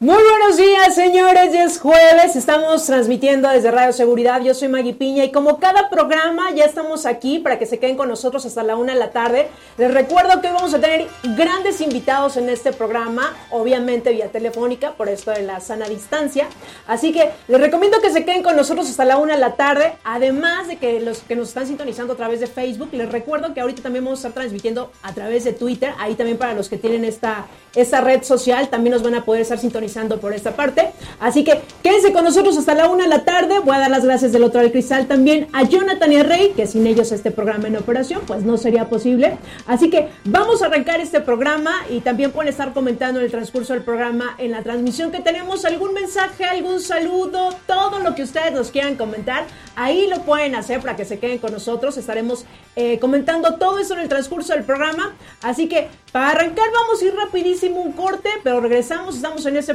Muy buenos días, señores. Ya es jueves. Estamos transmitiendo desde Radio Seguridad. Yo soy Maggie Piña y como cada programa ya estamos aquí para que se queden con nosotros hasta la una de la tarde. Les recuerdo que hoy vamos a tener grandes invitados en este programa, obviamente vía telefónica por esto de la sana distancia. Así que les recomiendo que se queden con nosotros hasta la una de la tarde. Además de que los que nos están sintonizando a través de Facebook, les recuerdo que ahorita también vamos a estar transmitiendo a través de Twitter. Ahí también para los que tienen esta, esta red social también nos van a poder estar sintonizando por esta parte. Así que quédense con nosotros hasta la una de la tarde. Voy a dar las gracias del otro del cristal también a Jonathan y a Rey, que sin ellos este programa en operación pues no sería posible. Así que vamos a arrancar este programa y también pueden estar comentando en el transcurso del programa en la transmisión que tenemos algún mensaje, algún saludo, todo lo que ustedes nos quieran comentar. Ahí lo pueden hacer para que se queden con nosotros. Estaremos eh, comentando todo eso en el transcurso del programa. Así que para arrancar vamos a ir rapidísimo un corte, pero regresamos. Estamos en este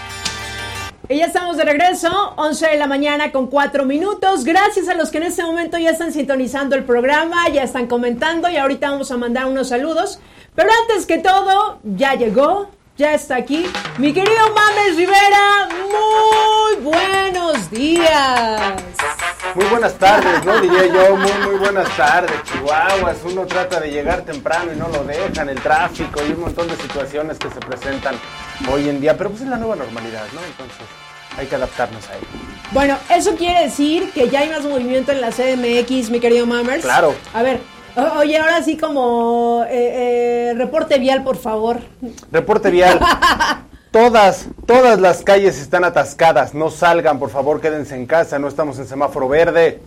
Y ya estamos de regreso, 11 de la mañana con 4 minutos. Gracias a los que en este momento ya están sintonizando el programa, ya están comentando y ahorita vamos a mandar unos saludos. Pero antes que todo, ya llegó, ya está aquí mi querido Mames Rivera. Muy buenos días. Muy buenas tardes, ¿no? Diría yo, muy, muy buenas tardes, Chihuahuas. Uno trata de llegar temprano y no lo dejan, el tráfico y un montón de situaciones que se presentan hoy en día. Pero pues es la nueva normalidad, ¿no? Entonces hay que adaptarnos a ello. Bueno, eso quiere decir que ya hay más movimiento en la CDMX, mi querido Mammers. Claro. A ver, oye, ahora sí como eh, eh, reporte vial, por favor. Reporte vial. Todas, todas las calles están atascadas. No salgan, por favor, quédense en casa. No estamos en semáforo verde.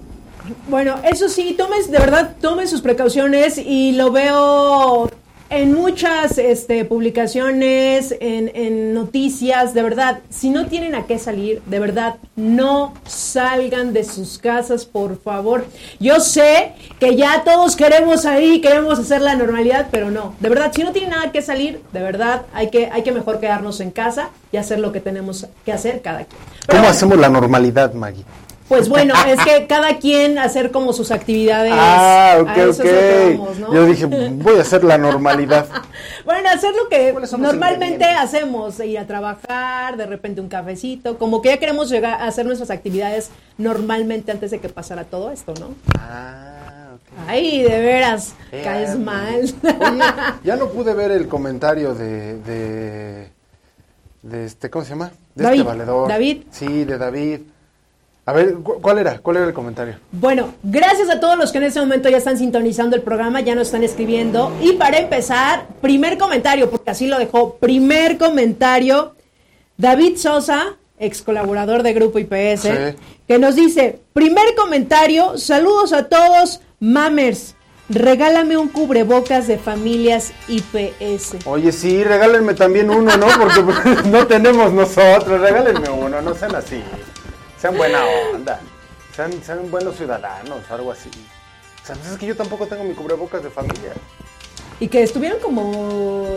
Bueno, eso sí, tomen, de verdad, tomen sus precauciones y lo veo en muchas este, publicaciones, en, en noticias, de verdad, si no tienen a qué salir, de verdad, no salgan de sus casas, por favor. Yo sé que ya todos queremos ahí, queremos hacer la normalidad, pero no, de verdad, si no tienen nada que salir, de verdad, hay que, hay que mejor quedarnos en casa y hacer lo que tenemos que hacer cada quien. Pero ¿Cómo bueno, hacemos la normalidad, Maggie? Pues bueno, es que cada quien hacer como sus actividades. Ah, ok, a eso es lo que ok. vamos, ¿no? Yo dije, voy a hacer la normalidad. Bueno, hacer lo que ¿Cuáles son los normalmente hacemos, ir a trabajar, de repente un cafecito, como que ya queremos llegar a hacer nuestras actividades normalmente antes de que pasara todo esto, ¿no? Ah, ok. Ay, de veras, Qué caes mal. Oye, ya no pude ver el comentario de, de, de este, ¿cómo se llama? De David. este valedor. David. Sí, de David. A ver, ¿cu- ¿cuál era? ¿Cuál era el comentario? Bueno, gracias a todos los que en este momento ya están sintonizando el programa, ya nos están escribiendo. Y para empezar, primer comentario, porque así lo dejó. Primer comentario, David Sosa, ex colaborador de Grupo IPS, Sí. que nos dice, primer comentario, saludos a todos, mamers, regálame un cubrebocas de familias IPS. Oye, sí, regálenme también uno, ¿no? Porque no tenemos nosotros. Regálenme uno, no sean así. Sean buena onda. Sean, sean buenos ciudadanos, algo así. O sea, pues es que yo tampoco tengo mi cubrebocas de familia. Y que estuvieron como...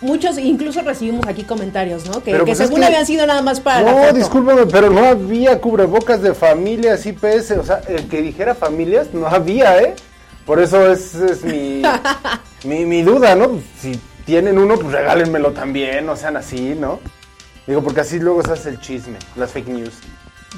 Muchos, incluso recibimos aquí comentarios, ¿no? Que, pues, es según que- habían sido nada más para No, discúlpame, pero no había cubrebocas de familias IPS. O sea, el que dijera familias no había, ¿eh? Por eso es, es mi, mi, mi duda, ¿no? Si tienen uno, pues regálenmelo también, no sean así, ¿no? Digo, porque así luego se hace el chisme, las fake news.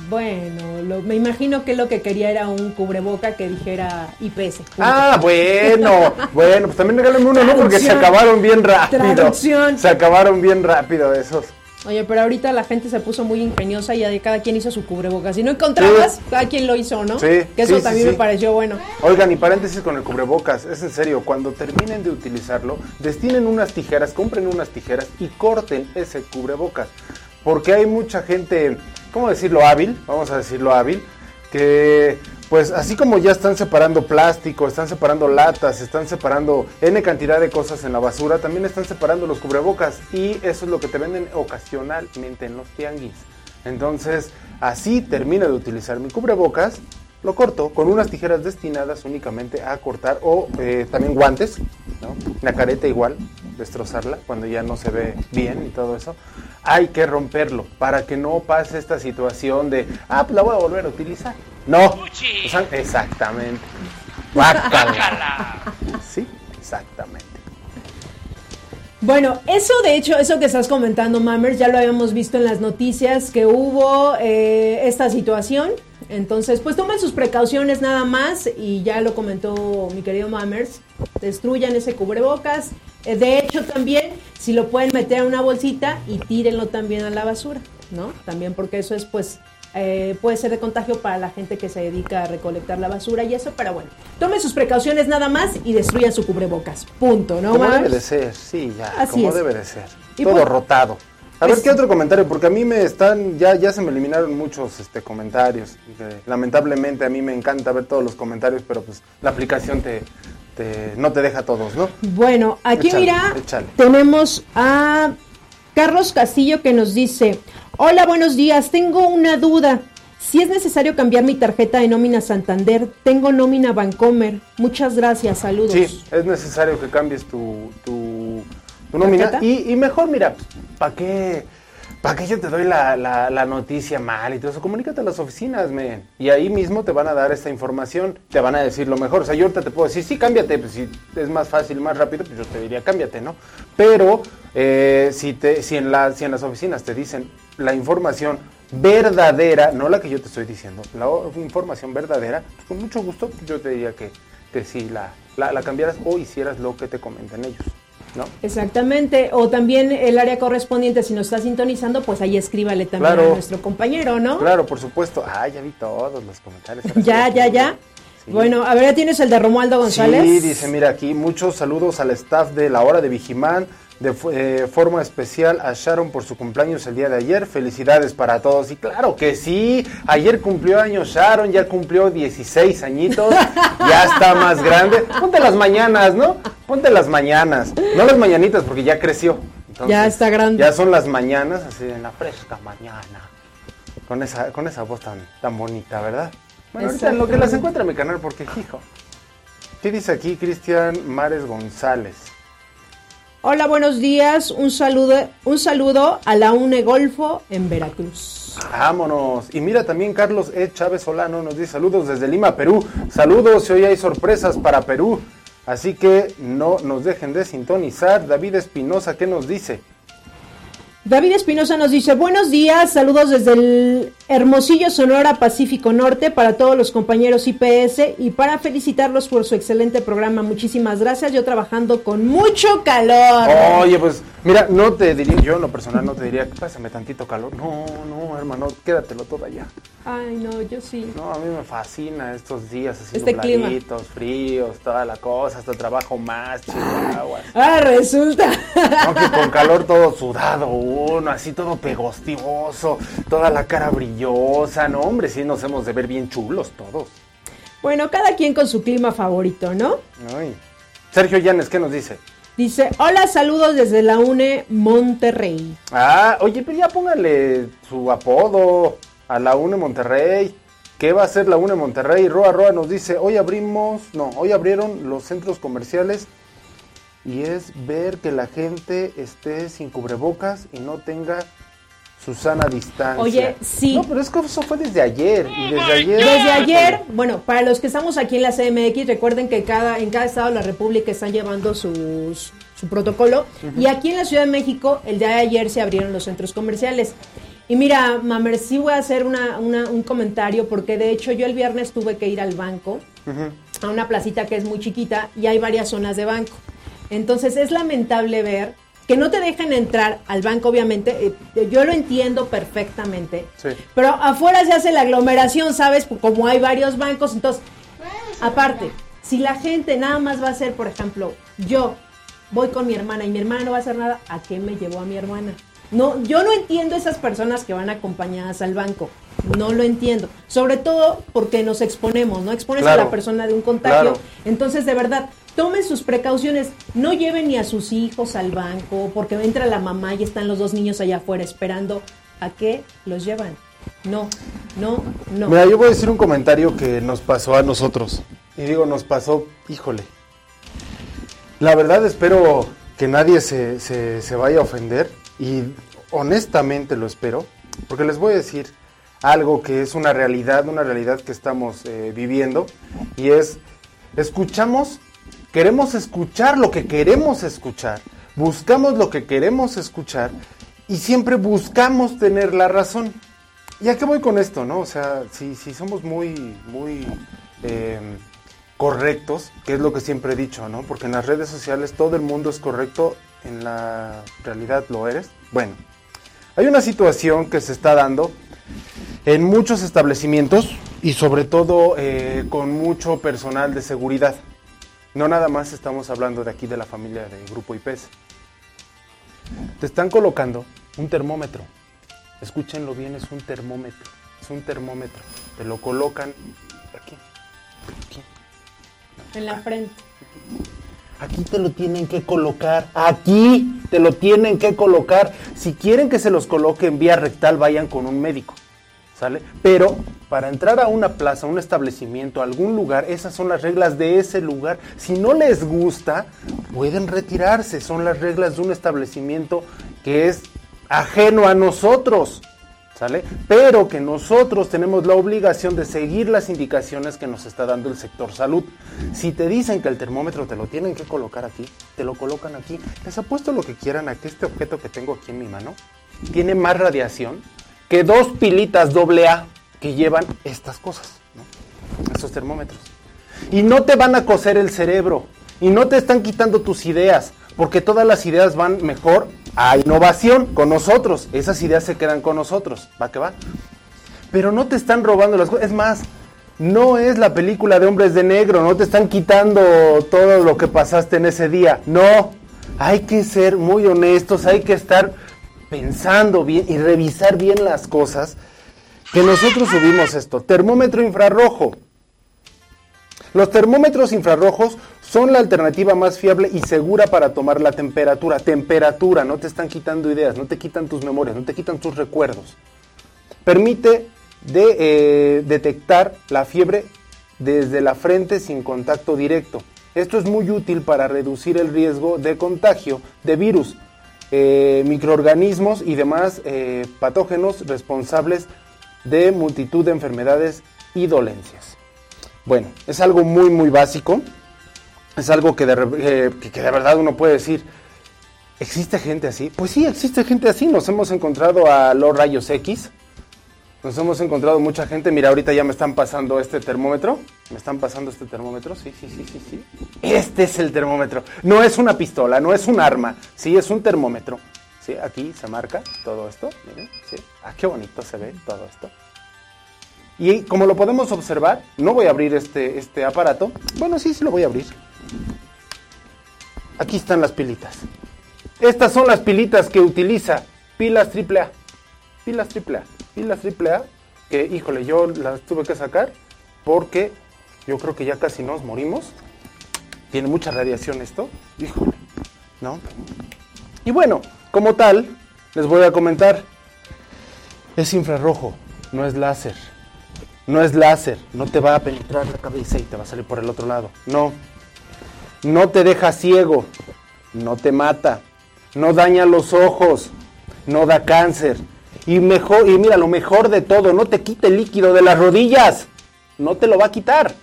Bueno, lo- me imagino que lo que quería era un cubreboca que dijera IPS. Ah, bueno, bueno, pues también regálenme uno, ¿no? Porque se acabaron bien rápido. Traducción. Se acabaron bien rápido esos. Oye, pero ahorita la gente se puso muy ingeniosa y ya de cada quien hizo su cubrebocas. Si no encontrabas, Sí. cada quien lo hizo, ¿no? Sí, Que eso sí, también sí. me pareció bueno. Oigan, y paréntesis con el cubrebocas, es en serio, cuando terminen de utilizarlo, destinen unas tijeras, compren unas tijeras y corten ese cubrebocas. Porque hay mucha gente, ¿cómo decirlo? Hábil, vamos a decirlo hábil, que pues así como ya están separando plástico, están separando latas, están separando N cantidad de cosas en la basura, también están separando los cubrebocas y eso es lo que te venden ocasionalmente en los tianguis. Entonces, así termino de utilizar mi cubrebocas, lo corto con unas tijeras destinadas únicamente a cortar o eh, también guantes, ¿no? la careta igual, destrozarla cuando ya no se ve bien y todo eso. Hay que romperlo para que no pase esta situación de, ah, pues la voy a volver a utilizar. No, exactamente. Guácala. Sí, exactamente. Bueno, eso de hecho, eso que estás comentando, Mammers, ya lo habíamos visto en las noticias que hubo eh, esta situación. Entonces, pues tomen sus precauciones nada más y ya lo comentó mi querido Mammers, destruyan ese cubrebocas. Eh, de hecho, también, si lo pueden meter en una bolsita y tírenlo también a la basura, ¿no? También porque eso es, pues, eh, puede ser de contagio para la gente que se dedica a recolectar la basura y eso, pero bueno, tomen sus precauciones nada más y destruyan su cubrebocas. Punto, ¿no, como debe de ser, sí, ya, Así como es. debe de ser. Y Todo pues- rotado. A pues- ver qué otro comentario, porque a mí me están, ya, ya se me eliminaron muchos este comentarios. que lamentablemente a mí me encanta ver todos los comentarios, pero pues la aplicación te, te- no te deja todos, ¿no? Bueno, aquí Échale, mira, échale. tenemos a Carlos Castillo que nos dice, hola, buenos días, tengo una duda. Si es necesario cambiar mi tarjeta de nómina Santander, tengo nómina Bancomer. Muchas gracias, saludos. Sí, es necesario que cambies tu, tu, tu nómina. Y, y mejor, mira, ¿para qué, pa' qué yo te doy la, la- la noticia mal y todo eso? Comunícate a las oficinas, men. Y ahí mismo te van a dar esta información, te van a decir lo mejor. O sea, yo ahorita te puedo decir, sí, cámbiate, pues si es más fácil, más rápido, pues yo te diría, cámbiate, ¿no? Pero eh, si, te, si, en la, si en las oficinas te dicen la información verdadera, no la que yo te estoy diciendo, la información verdadera, pues con mucho gusto yo te diría que, que sí la, la, la cambiaras o hicieras lo que te comentan ellos, ¿no? Exactamente, o también el área correspondiente, si nos está sintonizando, pues ahí escríbale también Claro. a nuestro compañero, ¿no? Claro, por supuesto. Ah, ya vi todos los comentarios. Ya, ya, ya. Sí. Bueno, a ver, ya tienes el de Romualdo González. Sí, dice, mira aquí, muchos saludos al staff de La Hora de Vigimán, de eh, forma especial a Sharon por su cumpleaños el día de ayer. Felicidades para todos. Y claro que sí, ayer cumplió años Sharon, ya cumplió 16 añitos, ya está más grande. Ponte las mañanas, ¿no? Ponte las mañanas, no las mañanitas porque ya creció. Entonces, Ya está grande. Ya son las mañanas, así en la fresca mañana. Con esa, con esa voz tan, tan bonita, ¿verdad? Bueno, ahorita en lo que las encuentra en mi canal, porque hijo. ¿Qué dice aquí Cristian Mares González? Hola, buenos días. Un saludo, un saludo a la UNE Golfo en Veracruz. Vámonos. Y mira también Carlos E. Chávez Solano nos dice saludos desde Lima, Perú. Saludos, hoy hay sorpresas para Perú. Así que no nos dejen de sintonizar. David Espinosa, ¿qué nos dice? David Espinosa nos dice, buenos días, saludos desde el Hermosillo, Sonora, Pacífico Norte, para todos los compañeros IPS y para felicitarlos por su excelente programa. Muchísimas gracias, yo trabajando con mucho calor. Oye, pues mira, no te diría, yo en lo personal no te diría, pásame tantito calor. No, no, hermano, quédatelo todo allá. Ay, no, yo sí. No, a mí me fascina estos días así Este nubladitos, fríos, toda la cosa, hasta trabajo más, chihuahuas. Ah, resulta. Aunque con calor todo sudado uno, así todo pegostioso, toda la cara brillosa, no hombre, sí nos hemos de ver bien chulos todos. bueno, cada quien con su clima favorito, ¿no? Ay. Sergio Llanes, ¿qué nos dice? Dice, hola, saludos desde la UNE Monterrey. Ah, oye, pero ya póngale su apodo a la UNE Monterrey. ¿Qué va a hacer la UNE Monterrey? Roa Roa nos dice, hoy abrimos, no, hoy abrieron los centros comerciales y es ver que la gente esté sin cubrebocas y no tenga su sana distancia. Oye, sí. No, pero es que eso fue desde ayer y desde ayer. Desde ayer, bueno, para los que estamos aquí en la CMX, recuerden que cada, en cada estado de la República están llevando sus- su protocolo. Y aquí en la Ciudad de México, el día de ayer se abrieron los centros comerciales. Y mira, Mamer, sí voy a hacer una- una- un comentario, porque de hecho yo el viernes tuve que ir al banco, a una placita que es muy chiquita, y hay varias zonas de banco. Entonces es lamentable ver que no te dejen entrar al banco, obviamente, eh, yo lo entiendo perfectamente, Sí. pero afuera se hace la aglomeración, ¿sabes? Como hay varios bancos, entonces, aparte, si la gente nada más va a hacer, por ejemplo, yo voy con mi hermana y mi hermana no va a hacer nada, ¿a qué me llevó a mi hermana? No, yo no entiendo esas personas que van acompañadas al banco. No lo entiendo. Sobre todo porque nos exponemos, ¿no? Expones a la persona de un contagio. Claro. Entonces, de verdad, tomen sus precauciones. No lleven ni a sus hijos al banco porque entra la mamá y están los dos niños allá afuera esperando. ¿A qué los llevan? No, no, no. Mira, yo voy a decir un comentario que nos pasó a nosotros. Y digo, nos pasó, híjole. La verdad espero que nadie se, se- se vaya a ofender. Y honestamente lo espero. Porque les voy a decir algo que es una realidad, una realidad que estamos eh, viviendo. Y es, escuchamos, queremos escuchar lo que queremos escuchar. Buscamos lo que queremos escuchar. Y siempre buscamos tener la razón. ¿Y a qué voy con esto, no? O sea, si, si somos muy, muy eh, correctos, que es lo que siempre he dicho, ¿no? Porque en las redes sociales todo el mundo es correcto, en la realidad lo eres. Bueno, hay una situación que se está dando en muchos establecimientos y sobre todo eh, con mucho personal de seguridad. No nada más estamos hablando de aquí de la familia de Grupo IPS. Te están colocando un termómetro. Escúchenlo bien, es un termómetro. Es un termómetro. Te lo colocan aquí. Aquí. En la frente. Aquí te lo tienen que colocar. Aquí te lo tienen que colocar. Si quieren que se los coloque en vía rectal, vayan con un médico. ¿Sale? Pero para entrar a una plaza, un establecimiento, algún lugar, esas son las reglas de ese lugar. Si no les gusta, pueden retirarse. Son las reglas de un establecimiento que es ajeno a nosotros. ¿Sale? Pero que nosotros tenemos la obligación de seguir las indicaciones que nos está dando el sector salud. Si te dicen que el termómetro te lo tienen que colocar aquí, te lo colocan aquí. Les apuesto lo que quieran a que este objeto que tengo aquí en mi mano tiene más radiación que dos pilitas AA que llevan estas cosas, ¿no? estos termómetros. Y no te van a coser el cerebro y no te están quitando tus ideas, porque todas las ideas van mejor a innovación con nosotros. Esas ideas se quedan con nosotros, va que va. Pero no te están robando las cosas. Es más, no es la película de hombres de negro, no te están quitando todo lo que pasaste en ese día. No, hay que ser muy honestos, hay que estar pensando bien y revisar bien las cosas. Que nosotros subimos esto, termómetro infrarrojo. Los termómetros infrarrojos son la alternativa más fiable y segura para tomar la temperatura. Temperatura, no te están quitando ideas, no te quitan tus memorias, no te quitan tus recuerdos. Permite eh, detectar la fiebre desde la frente sin contacto directo. Esto es muy útil para reducir el riesgo de contagio de virus, eh, microorganismos y demás eh, patógenos responsables de multitud de enfermedades y dolencias. Bueno, es algo muy, muy básico. Es algo que de, eh, que de verdad uno puede decir, ¿existe gente así? Pues sí, existe gente así. Nos hemos encontrado a los rayos X. Nos hemos encontrado mucha gente. Mira, ahorita ya me están pasando este termómetro. Me están pasando este termómetro. Sí, sí, sí, sí, sí. Este es el termómetro. No es una pistola, no es un arma. Sí, es un termómetro. Sí, aquí se marca todo esto. Miren, sí. Ah, qué bonito se ve todo esto. Y como lo podemos observar, no voy a abrir este, este aparato. Bueno, sí, sí lo voy a abrir. Aquí están las pilitas. Estas son las pilitas que utiliza pilas AAA. Pilas AAA. Pilas AAA que, híjole, yo las tuve que sacar porque yo creo que ya casi nos morimos. Tiene mucha radiación esto. Híjole, ¿no? Y bueno, como tal, les voy a comentar. Es infrarrojo, no es láser. No es láser, no te va a penetrar la cabeza y te va a salir por el otro lado. No. No te deja ciego, no te mata, no daña los ojos, no da cáncer. Y mejor, y mira, lo mejor de todo, no te quita el líquido de las rodillas. No te lo va a quitar.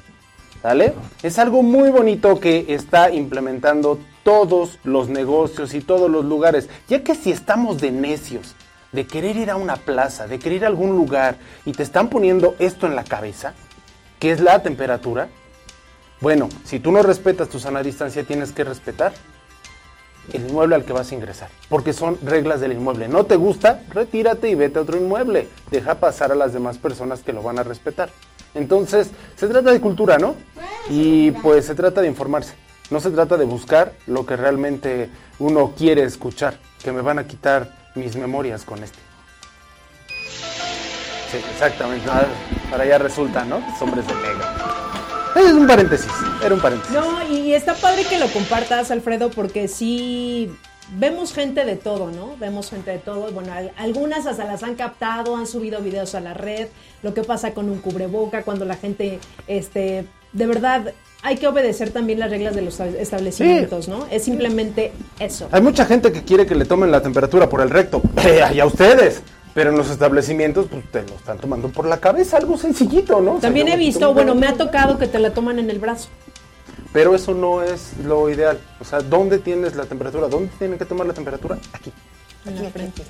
¿Sale? Es algo muy bonito que está implementando todos los negocios y todos los lugares. Ya que si estamos de necios, de querer ir a una plaza, de querer ir a algún lugar y te están poniendo esto en la cabeza, que es la temperatura, bueno, si tú no respetas tu sana distancia, tienes que respetar el inmueble al que vas a ingresar, porque son reglas del inmueble. No te gusta, retírate y vete a otro inmueble. Deja pasar a las demás personas que lo van a respetar. Entonces, se trata de cultura, ¿no? Y pues se trata de informarse. No se trata de buscar lo que realmente uno quiere escuchar, que me van a quitar mis memorias con este. Sí, exactamente. Para allá resulta, ¿no? Hombres de negro. Es un paréntesis, era un paréntesis. No, y está padre que lo compartas, Alfredo, porque sí vemos gente de todo, ¿no? Vemos gente de todo. Bueno, al- algunas hasta las han captado, han subido videos a la red, lo que pasa con un cubreboca, cuando la gente, este, de verdad, hay que obedecer también las reglas de los establecimientos, ¿no? Es simplemente eso. Hay mucha gente que quiere que le tomen la temperatura por el recto. y a ustedes. Pero en los establecimientos, pues te lo están tomando por la cabeza, algo sencillito, ¿no? O sea, También he visto, bueno, me ha tocado que te la toman en el brazo. Pero eso no es lo ideal. O sea, ¿dónde tienes la temperatura? ¿Dónde tienen que tomar la temperatura? Aquí. En la frente.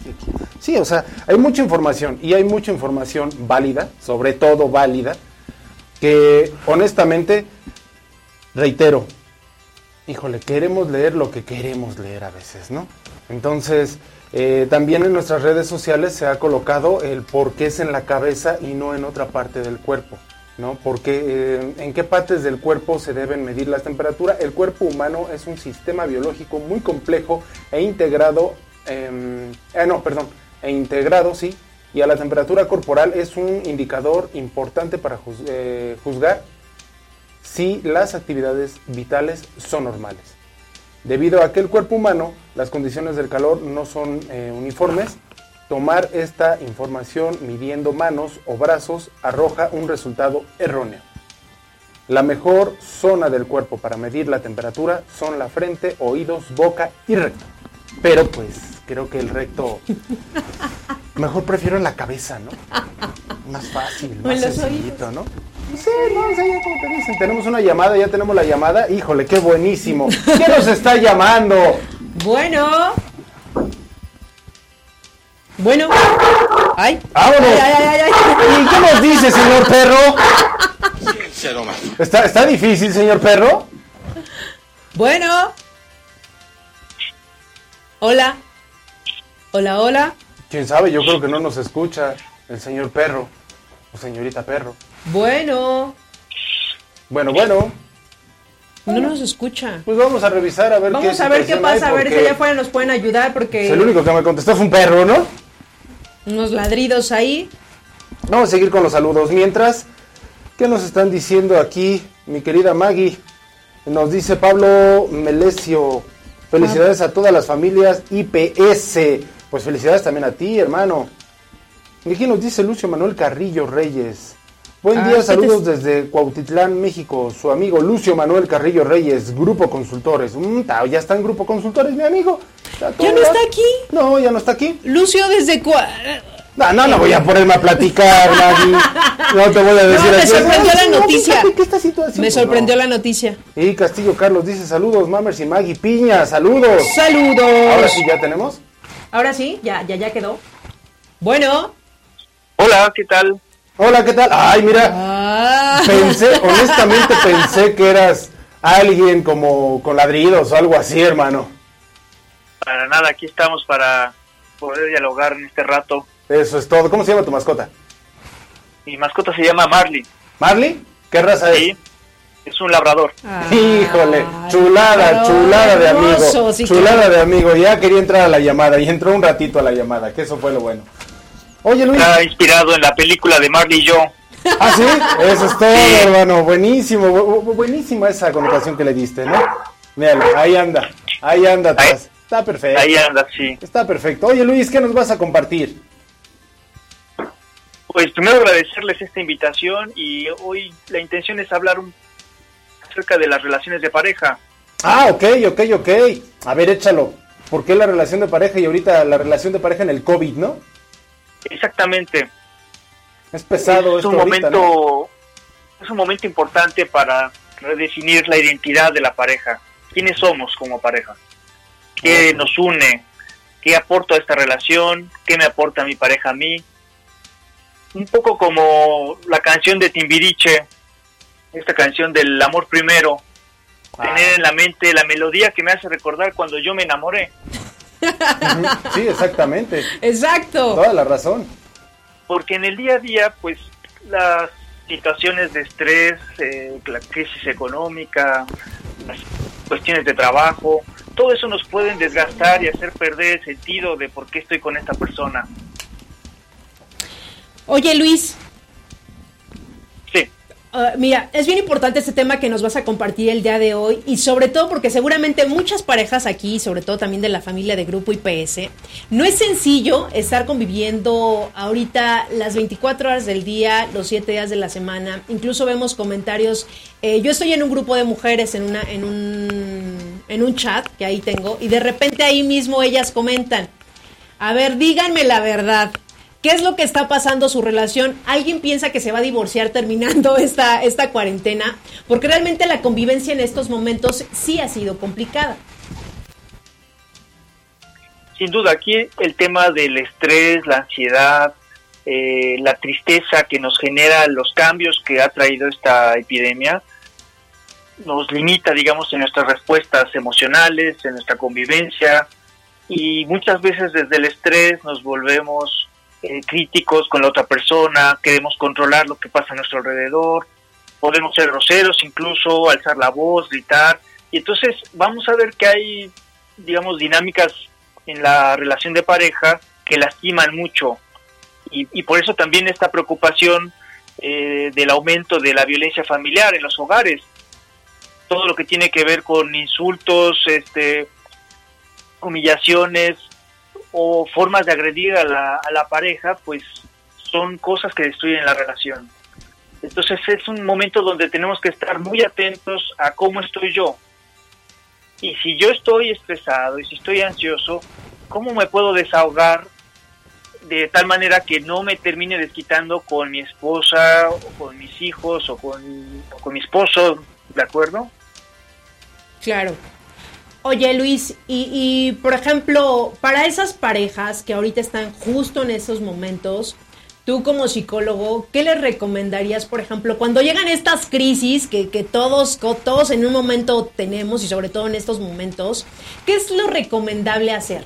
Sí, o sea, hay mucha información y hay mucha información válida, sobre todo válida, que honestamente, reitero, híjole, queremos leer lo que queremos leer a veces, ¿no? Entonces, eh, también en nuestras redes sociales se ha colocado el por qué es en la cabeza y no en otra parte del cuerpo, ¿no? Porque eh, en qué partes del cuerpo se deben medir las temperaturas. El cuerpo humano es un sistema biológico muy complejo e integrado, em, eh, no, perdón, e integrado, sí, y a la temperatura corporal es un indicador importante para eh, juzgar si las actividades vitales son normales. Debido a que el cuerpo humano, las condiciones del calor no son eh, uniformes, tomar esta información midiendo manos o brazos arroja un resultado erróneo. La mejor zona del cuerpo para medir la temperatura son la frente, oídos, boca y recto. Pero pues creo que el recto mejor prefiero la cabeza, ¿no? Más fácil, más sencillito, ¿no? Sí, no, o sea, ya como te dicen, tenemos una llamada, ya tenemos la llamada. Híjole, qué buenísimo. ¿Quién nos está llamando? Bueno. Bueno. Ay. ¡Vámonos! Ay, ay, ay, ay, ay. ¿Y qué nos dice, señor perro? ¿Está, ¿Está difícil, señor perro? Bueno. Hola. Hola, hola. Quién sabe, yo creo que no nos escucha el señor perro o señorita perro. Bueno. Bueno, bueno, No nos escucha. pues vamos a revisar a ver qué Vamos a ver qué pasa, a ver si allá afuera nos pueden ayudar porque El único que me contestó fue un perro, ¿no? unos ladridos ahí. Vamos a seguir con los saludos. Mientras, ¿qué nos están diciendo aquí, mi querida Maggie? Nos dice Pablo Melesio. Felicidades a todas las familias IPS. Pues felicidades también a ti, hermano. Y aquí nos dice Lucio Manuel Carrillo Reyes. Buen Ah, día, ¿qué saludos te- desde Cuautitlán, México. Su amigo Lucio Manuel Carrillo Reyes, Grupo Consultores. Mm, ta- ya está en Grupo Consultores, mi amigo. ¿Ya no está aquí? No, ya no está aquí. Lucio desde cua... No, no, no voy a ponerme a platicar, Maggie. No te voy a decir me aquí, sorprendió "Ay, la noticia". que esta situación, Me sorprendió no. la noticia. Y Castillo Carlos dice saludos, Mamers y Maggie Piña, saludos. Saludos. Ahora sí ya tenemos. Ahora sí, ya, ya, ya quedó. Bueno. Hola, ¿qué tal? Hola, ¿qué tal? Ay, mira, Ah. pensé, honestamente pensé que eras alguien como con ladridos o algo así, hermano. Para nada, aquí estamos para poder dialogar en este rato. Eso es todo. ¿Cómo se llama tu mascota? Mi mascota se llama Marley. ¿Marley? ¿Qué raza es? Sí, es un labrador. Híjole, Ay, chulada, pero chulada de amigo. hermoso, sí, chulada de amigo. Ya quería entrar a la llamada y entró un ratito a la llamada, que eso fue lo bueno. Oye, Luis. Está inspirado en la película de Marley y yo. Ah, sí, eso es todo, hermano. Buenísimo, bu- bu- buenísima esa connotación que le diste, ¿no? Míralo, ahí anda, ahí anda atrás. Está perfecto. Ahí anda, sí. Está perfecto. Oye, Luis, ¿qué nos vas a compartir? Pues primero agradecerles esta invitación y hoy la intención es hablar un- acerca de las relaciones de pareja. Ah, ok, ok, ok. A ver, échalo. ¿Por qué la relación de pareja y ahorita la relación de pareja en el COVID, no? Exactamente. Es pesado es un ahorita, momento ¿no? es un momento importante para redefinir la identidad de la pareja. ¿Quiénes somos como pareja? ¿Qué nos une? ¿Qué aporto a esta relación? ¿Qué me aporta mi pareja a mí? Un poco como la canción de Timbiriche, esta canción del amor primero. tener en la mente la melodía que me hace recordar cuando yo me enamoré. Sí, exactamente. Exacto. Toda la razón. Porque en el día a día, pues las situaciones de estrés, eh, la crisis económica, las cuestiones de trabajo, todo eso nos pueden desgastar y hacer perder el sentido de por qué estoy con esta persona. Oye, Luis, Ah, mira, es bien importante este tema que nos vas a compartir el día de hoy y sobre todo porque seguramente muchas parejas aquí, sobre todo también de la familia de Grupo IPS, no es sencillo estar conviviendo ahorita las 24 horas del día, los 7 días de la semana. Incluso vemos comentarios. eh, yo estoy en un grupo de mujeres en una en un en un chat que ahí tengo y de repente ahí mismo ellas comentan, a ver, díganme la verdad. ¿Qué es lo que está pasando su relación? ¿Alguien piensa que se va a divorciar terminando esta, esta cuarentena? Porque realmente la convivencia en estos momentos sí ha sido complicada. sin duda aquí el tema del estrés, la ansiedad, eh, la tristeza que nos genera los cambios que ha traído esta epidemia, nos limita, digamos, en nuestras respuestas emocionales, en nuestra convivencia y muchas veces desde el estrés nos volvemos eh, críticos con la otra persona, queremos controlar lo que pasa a nuestro alrededor, podemos ser groseros incluso, alzar la voz, gritar y entonces vamos a ver que hay, digamos, dinámicas en la relación de pareja que lastiman mucho y, por eso también esta preocupación eh, del aumento de la violencia familiar en los hogares. Todo lo que tiene que ver con insultos, este, humillaciones o formas de agredir a la, a la pareja, pues son cosas que destruyen la relación. Entonces es un momento donde tenemos que estar muy atentos a cómo estoy yo. Y si yo estoy estresado y si estoy ansioso, ¿cómo me puedo desahogar de tal manera que no me termine desquitando con mi esposa o con mis hijos o con, o con mi esposo, ¿de acuerdo? Claro. Oye Luis, y, por ejemplo, para esas parejas que ahorita están justo en esos momentos, tú como psicólogo, ¿qué les recomendarías, por ejemplo, cuando llegan estas crisis que, que todos, todos en un momento tenemos y sobre todo en estos momentos, ¿qué es lo recomendable hacer?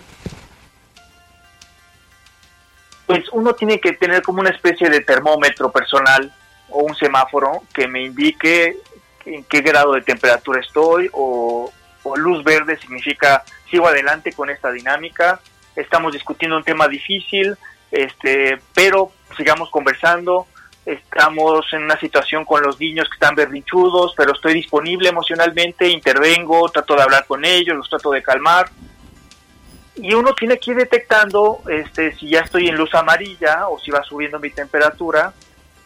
pues uno tiene que tener como una especie de termómetro personal o un semáforo que me indique en qué grado de temperatura estoy o, o luz verde significa sigo adelante con esta dinámica, estamos discutiendo un tema difícil, este, pero sigamos conversando, estamos en una situación con los niños que están berrinchudos, pero estoy disponible emocionalmente, intervengo, trato de hablar con ellos, los trato de calmar, y uno tiene que ir detectando este, si ya estoy en luz amarilla o si va subiendo mi temperatura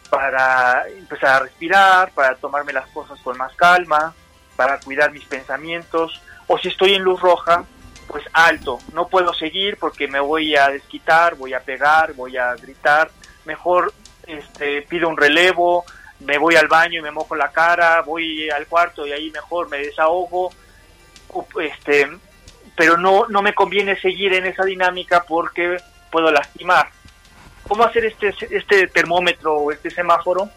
para empezar a respirar, para tomarme las cosas con más calma, para cuidar mis pensamientos, o si estoy en luz roja, pues alto, no puedo seguir porque me voy a desquitar, voy a pegar, voy a gritar, mejor este, pido un relevo, me voy al baño y me mojo la cara, voy al cuarto y ahí mejor me desahogo, este, pero no, no me conviene seguir en esa dinámica porque puedo lastimar. ¿Cómo hacer este, este termómetro o este semáforo?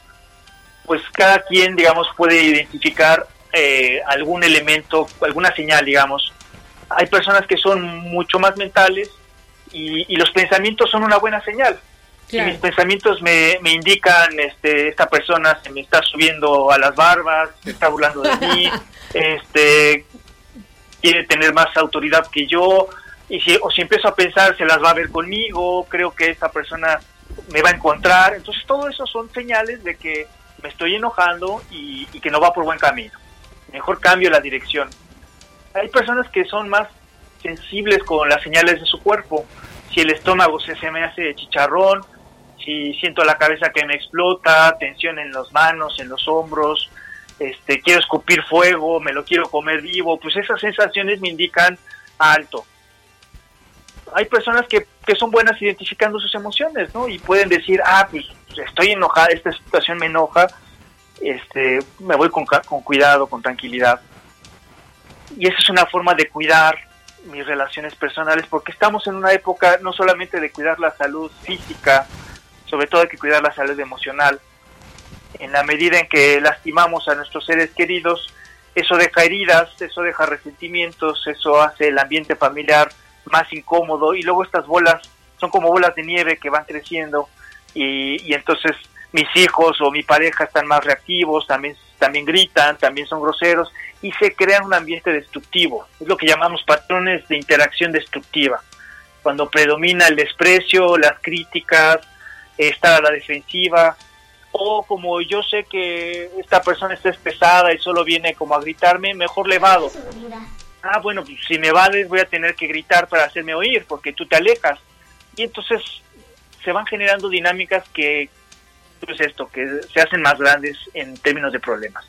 Pues cada quien, digamos, puede identificar eh, algún elemento, alguna señal, digamos. Hay personas que son mucho más mentales y, y los pensamientos son una buena señal. Si mis pensamientos me, me indican, este, esta persona se me está subiendo a las barbas, se está burlando de mí, este, quiere tener más autoridad que yo, y si, o si empiezo a pensar, se las va a ver conmigo, creo que esta persona me va a encontrar. Entonces, todo eso son señales de que me estoy enojando y, y que no va por buen camino. Mejor cambio la dirección. Hay personas que son más sensibles con las señales de su cuerpo. Si el estómago se, se me hace chicharrón, si siento la cabeza que me explota, tensión en las manos, en los hombros, este, quiero escupir fuego, me lo quiero comer vivo, pues esas sensaciones me indican alto. Hay personas que, que son buenas identificando sus emociones, ¿no? Y pueden decir, ah, pues estoy enojada, esta situación me enoja, este, me voy con, con cuidado, con tranquilidad. Y esa es una forma de cuidar mis relaciones personales, porque estamos en una época no solamente de cuidar la salud física, sobre todo hay que cuidar la salud emocional. En la medida en que lastimamos a nuestros seres queridos, eso deja heridas, eso deja resentimientos, eso hace el ambiente familiar más incómodo y luego estas bolas son como bolas de nieve que van creciendo y entonces mis hijos o mi pareja están más reactivos, también, también gritan, también son groseros y se crea un ambiente destructivo. Es lo que llamamos patrones de interacción destructiva. Cuando predomina el desprecio, las críticas, estar a la defensiva, o como yo sé que esta persona está pesada y solo viene como a gritarme, mejor le vado. Ah, bueno, pues si me vades voy a tener que gritar para hacerme oír, porque tú te alejas. Y entonces se van generando dinámicas que, pues esto, que se hacen más grandes en términos de problemas.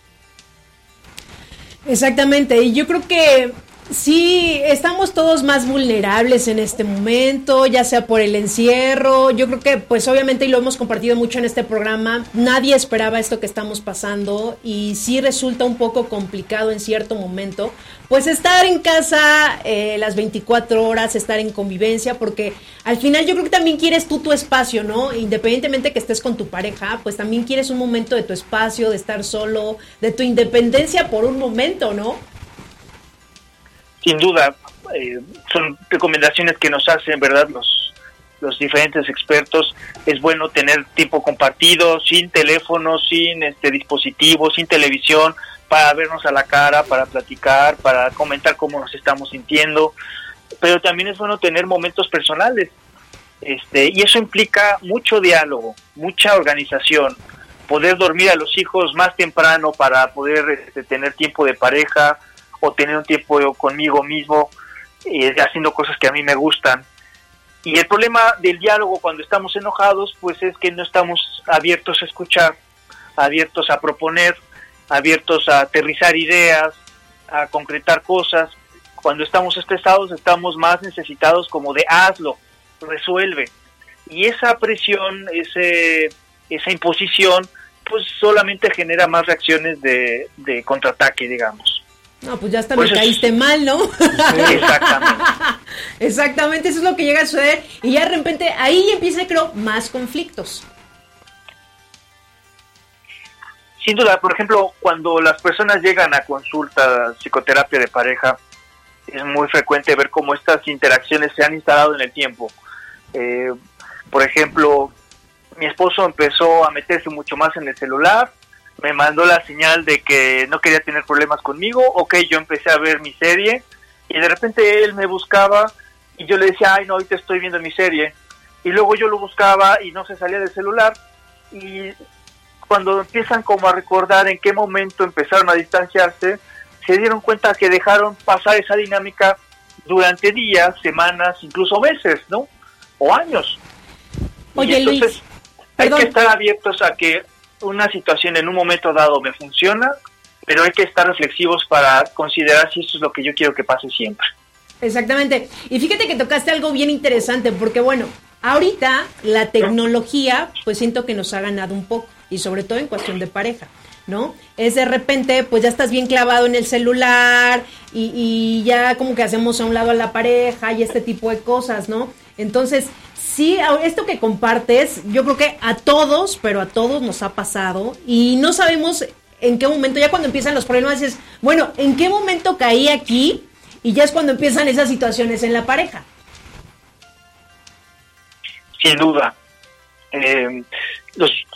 Exactamente, y yo creo que Sí, estamos todos más vulnerables en este momento, ya sea por el encierro. Yo creo que, pues obviamente, y lo hemos compartido mucho en este programa, nadie esperaba esto que estamos pasando y sí resulta un poco complicado en cierto momento, pues estar en casa eh, las 24 horas, estar en convivencia, porque al final yo creo que también quieres tú tu espacio, ¿no? Independientemente que estés con tu pareja, pues también quieres un momento de tu espacio, de estar solo, de tu independencia por un momento, ¿no? Sin duda eh, son recomendaciones que nos hacen, ¿verdad? Los, los diferentes expertos. Es bueno tener tiempo compartido, sin teléfono, sin este dispositivo, sin televisión, para vernos a la cara, para platicar, para comentar cómo nos estamos sintiendo. Pero también es bueno tener momentos personales. Este, y eso implica mucho diálogo, mucha organización, poder dormir a los hijos más temprano para poder este, tener tiempo de pareja, o tener un tiempo conmigo mismo eh, haciendo cosas que a mí me gustan. Y el problema del diálogo cuando estamos enojados, pues es que no estamos abiertos a escuchar, abiertos a proponer, abiertos a aterrizar ideas, a concretar cosas. Cuando estamos estresados estamos más necesitados como de hazlo, resuelve. Y esa presión, esa imposición, pues solamente genera más reacciones de, de contraataque, digamos. No, pues ya hasta me pues caíste mal, ¿no? exactamente. exactamente, eso es lo que llega a suceder. Y ya de repente ahí empieza, creo, más conflictos. Sin duda, por ejemplo, cuando las personas llegan a consulta psicoterapia de pareja, es muy frecuente ver cómo estas interacciones se han instalado en el tiempo. Eh, por ejemplo, mi esposo empezó a meterse mucho más en el celular, me mandó la señal de que no quería tener problemas conmigo, ok, yo empecé a ver mi serie y de repente él me buscaba y yo le decía, ay no, ahorita estoy viendo mi serie y luego yo lo buscaba y no se salía del celular y cuando empiezan como a recordar en qué momento empezaron a distanciarse, se dieron cuenta que dejaron pasar esa dinámica durante días, semanas, incluso meses, ¿no? O años. Oye, entonces, hay que estar abiertos a que una situación en un momento dado me funciona, pero hay que estar reflexivos para considerar si eso es lo que yo quiero que pase siempre. Exactamente. Y fíjate que tocaste algo bien interesante, porque bueno, ahorita la tecnología, pues siento que nos ha ganado un poco, y sobre todo en cuestión de pareja. ¿no? Es de repente, pues ya estás bien clavado en el celular y, y, ya como que hacemos a un lado a la pareja y este tipo de cosas, ¿no? Entonces, sí, esto que compartes, yo creo que a todos, pero a todos nos ha pasado y no sabemos en qué momento, ya cuando empiezan los problemas, es, bueno, ¿en qué momento caí aquí? Y ya es cuando empiezan esas situaciones en la pareja. Sin duda. Eh,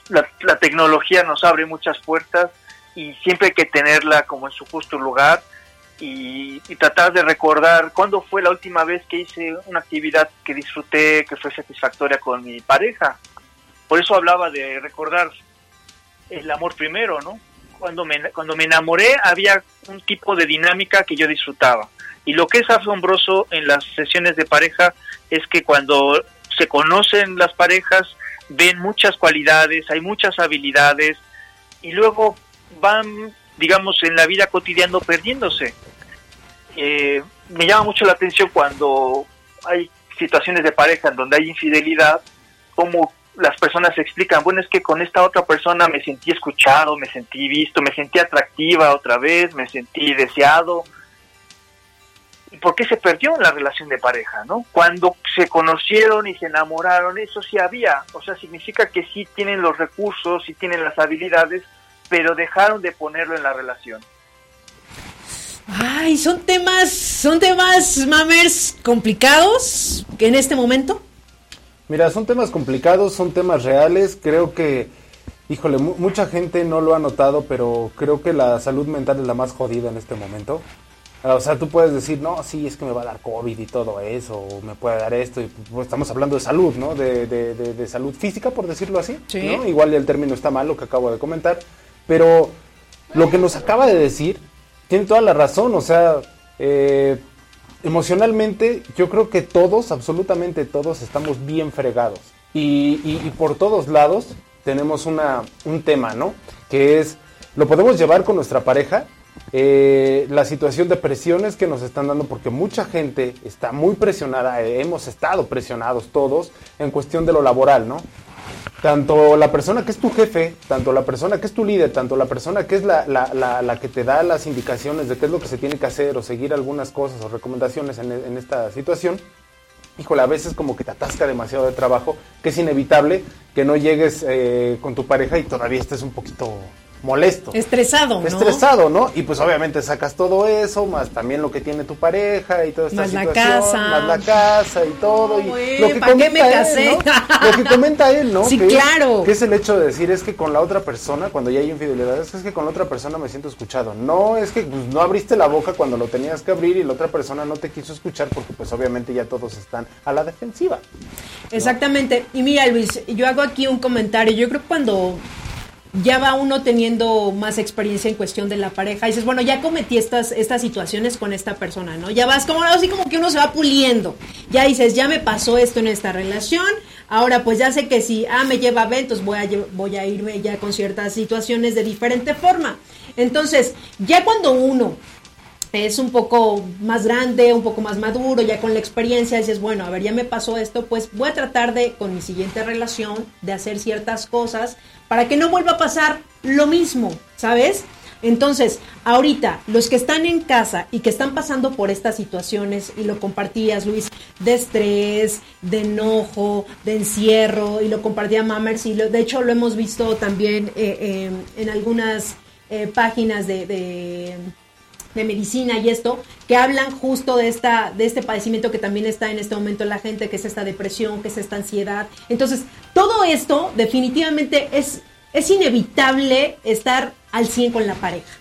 la, la tecnología nos abre muchas puertas y siempre hay que tenerla como en su justo lugar y, tratar de recordar cuándo fue la última vez que hice una actividad que disfruté, que fue satisfactoria con mi pareja. Por eso hablaba de recordar el amor primero, ¿no? Cuando me, cuando me enamoré había un tipo de dinámica que yo disfrutaba. Y lo que es asombroso en las sesiones de pareja es que cuando se conocen las parejas, ven muchas cualidades, hay muchas habilidades, y luego van, digamos, en la vida cotidiana perdiéndose. Eh, me llama mucho la atención cuando hay situaciones de pareja en donde hay infidelidad, como las personas explican, bueno, es que con esta otra persona me sentí escuchado, me sentí visto, me sentí atractiva otra vez, me sentí deseado. ¿Y por qué se perdió la relación de pareja, no? Cuando se conocieron y se enamoraron, eso sí había, o sea, significa que sí tienen los recursos, sí tienen las habilidades, pero dejaron de ponerlo en la relación. Ay, son temas, son temas, mamers, complicados que en este momento. Mira, son temas complicados, son temas reales. Creo que, híjole, mu- mucha gente no lo ha notado, pero creo que la salud mental es la más jodida en este momento. O sea, tú puedes decir, no, sí, es que me va a dar COVID y todo eso, o me puede dar esto. Y, pues, estamos hablando de salud, ¿no? De, de- de- de salud física, por decirlo así. Sí. ¿no? Igual el término está mal, lo que acabo de comentar. Pero lo que nos acaba de decir tiene toda la razón. O sea, eh, emocionalmente yo creo que todos, absolutamente todos, estamos bien fregados. Y, por todos lados tenemos una, un tema, ¿no? Que es, lo podemos llevar con nuestra pareja, eh, la situación de presiones que nos están dando, porque mucha gente está muy presionada, hemos estado presionados todos en cuestión de lo laboral, ¿no? Tanto la persona que es tu jefe, tanto la persona que es tu líder, tanto la persona que es la, la- la- la que te da las indicaciones de qué es lo que se tiene que hacer o seguir algunas cosas o recomendaciones en, en esta situación, híjole, a veces como que te atasca demasiado de trabajo, que es inevitable que no llegues eh, con tu pareja y todavía estés un poquito molesto. Estresado, ¿no? Estresado, ¿no? Y pues obviamente sacas todo eso, más también lo que tiene tu pareja y toda esta Más la situación, casa. más la casa y todo. y güey, lo que ¿pa' qué me él, casé? ¿no? Lo que comenta él, ¿no? Sí, Que es- claro. que es el hecho de decir, es que con la otra persona, cuando ya hay infidelidades, es que con la otra persona me siento escuchado. No, es que pues, no abriste la boca cuando lo tenías que abrir y la otra persona no te quiso escuchar porque pues obviamente ya todos están a la defensiva. Exactamente. Y mira, Luis, yo hago aquí un comentario. Yo creo que cuando ya va uno teniendo más experiencia en cuestión de la pareja, dices, bueno, ya cometí estas, estas situaciones con esta persona, ¿no? Ya vas como así como que uno se va puliendo. Ya dices, ya me pasó esto en esta relación. Ahora pues ya sé que si A me lleva a B, entonces voy a, voy a irme ya con ciertas situaciones de diferente forma. Entonces, ya cuando uno es un poco más grande, un poco más maduro, ya con la experiencia, dices, bueno, a ver, ya me pasó esto, pues voy a tratar de, con mi siguiente relación, de hacer ciertas cosas para que no vuelva a pasar lo mismo, ¿sabes? Entonces, ahorita, los que están en casa y que están pasando por estas situaciones, y lo compartías, Luis, de estrés, de enojo, de encierro, y lo compartía Mammers, y lo- de hecho lo hemos visto también eh, eh, en algunas eh, páginas de- de de medicina y esto, que hablan justo de esta, de este padecimiento que también está en este momento en la gente, que es esta depresión, que es esta ansiedad. Entonces, todo esto definitivamente es, es inevitable estar al 100 con la pareja.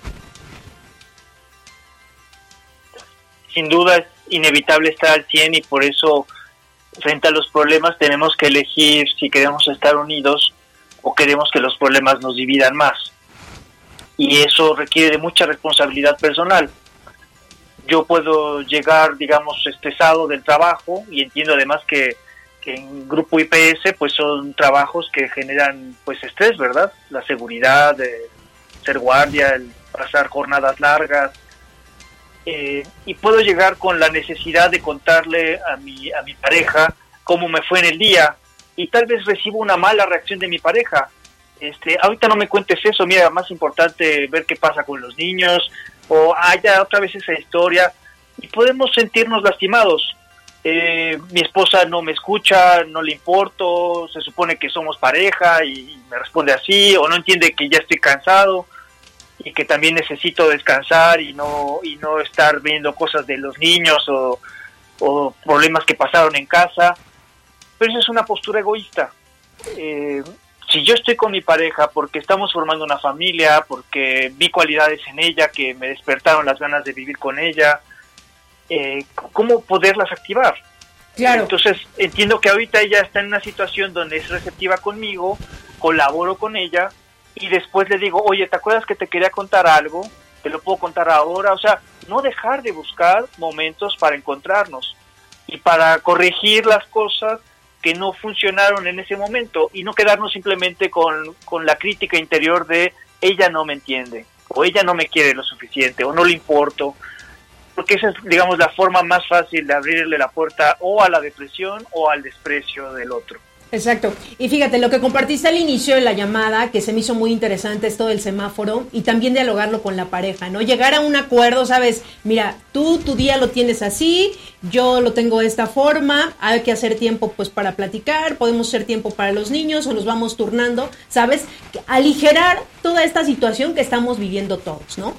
sin duda es inevitable estar al 100 y por eso frente a los problemas tenemos que elegir si queremos estar unidos o queremos que los problemas nos dividan más. Y eso requiere de mucha responsabilidad personal. Yo puedo llegar, digamos, estresado del trabajo y entiendo además que, en Grupo IPS pues son trabajos que generan pues estrés, ¿verdad? La seguridad, de ser guardia, el pasar jornadas largas, eh, y puedo llegar con la necesidad de contarle a mi, a mi pareja cómo me fue en el día y tal vez recibo una mala reacción de mi pareja. Este, ahorita no me cuentes eso, mira, más importante ver qué pasa con los niños o haya otra vez esa historia y podemos sentirnos lastimados. Eh, mi esposa no me escucha, no le importo, se supone que somos pareja y me responde así o no entiende que ya estoy cansado y que también necesito descansar y no y no estar viendo cosas de los niños o, o problemas que pasaron en casa pero eso es una postura egoísta Eh, si yo estoy con mi pareja porque estamos formando una familia porque vi cualidades en ella que me despertaron las ganas de vivir con ella eh, cómo poderlas activar Claro. entonces entiendo que ahorita ella está en una situación donde es receptiva conmigo, colaboro con ella y después le digo, oye, ¿te acuerdas que te quería contar algo? Te lo puedo contar ahora. O sea, no dejar de buscar momentos para encontrarnos y para corregir las cosas que no funcionaron en ese momento y no quedarnos simplemente con, con la crítica interior de ella no me entiende o ella no me quiere lo suficiente o no le importo porque esa es, digamos, la forma más fácil de abrirle la puerta o a la depresión o al desprecio del otro. Exacto. Y fíjate, lo que compartiste al inicio de la llamada, que se me hizo muy interesante esto del semáforo, y también dialogarlo con la pareja, ¿no? Llegar a un acuerdo, ¿sabes? Mira, tú tu día lo tienes así, yo lo tengo de esta forma, hay que hacer tiempo pues para platicar, podemos hacer tiempo para los niños o nos vamos turnando, ¿sabes? Aligerar toda esta situación que estamos viviendo todos, ¿no?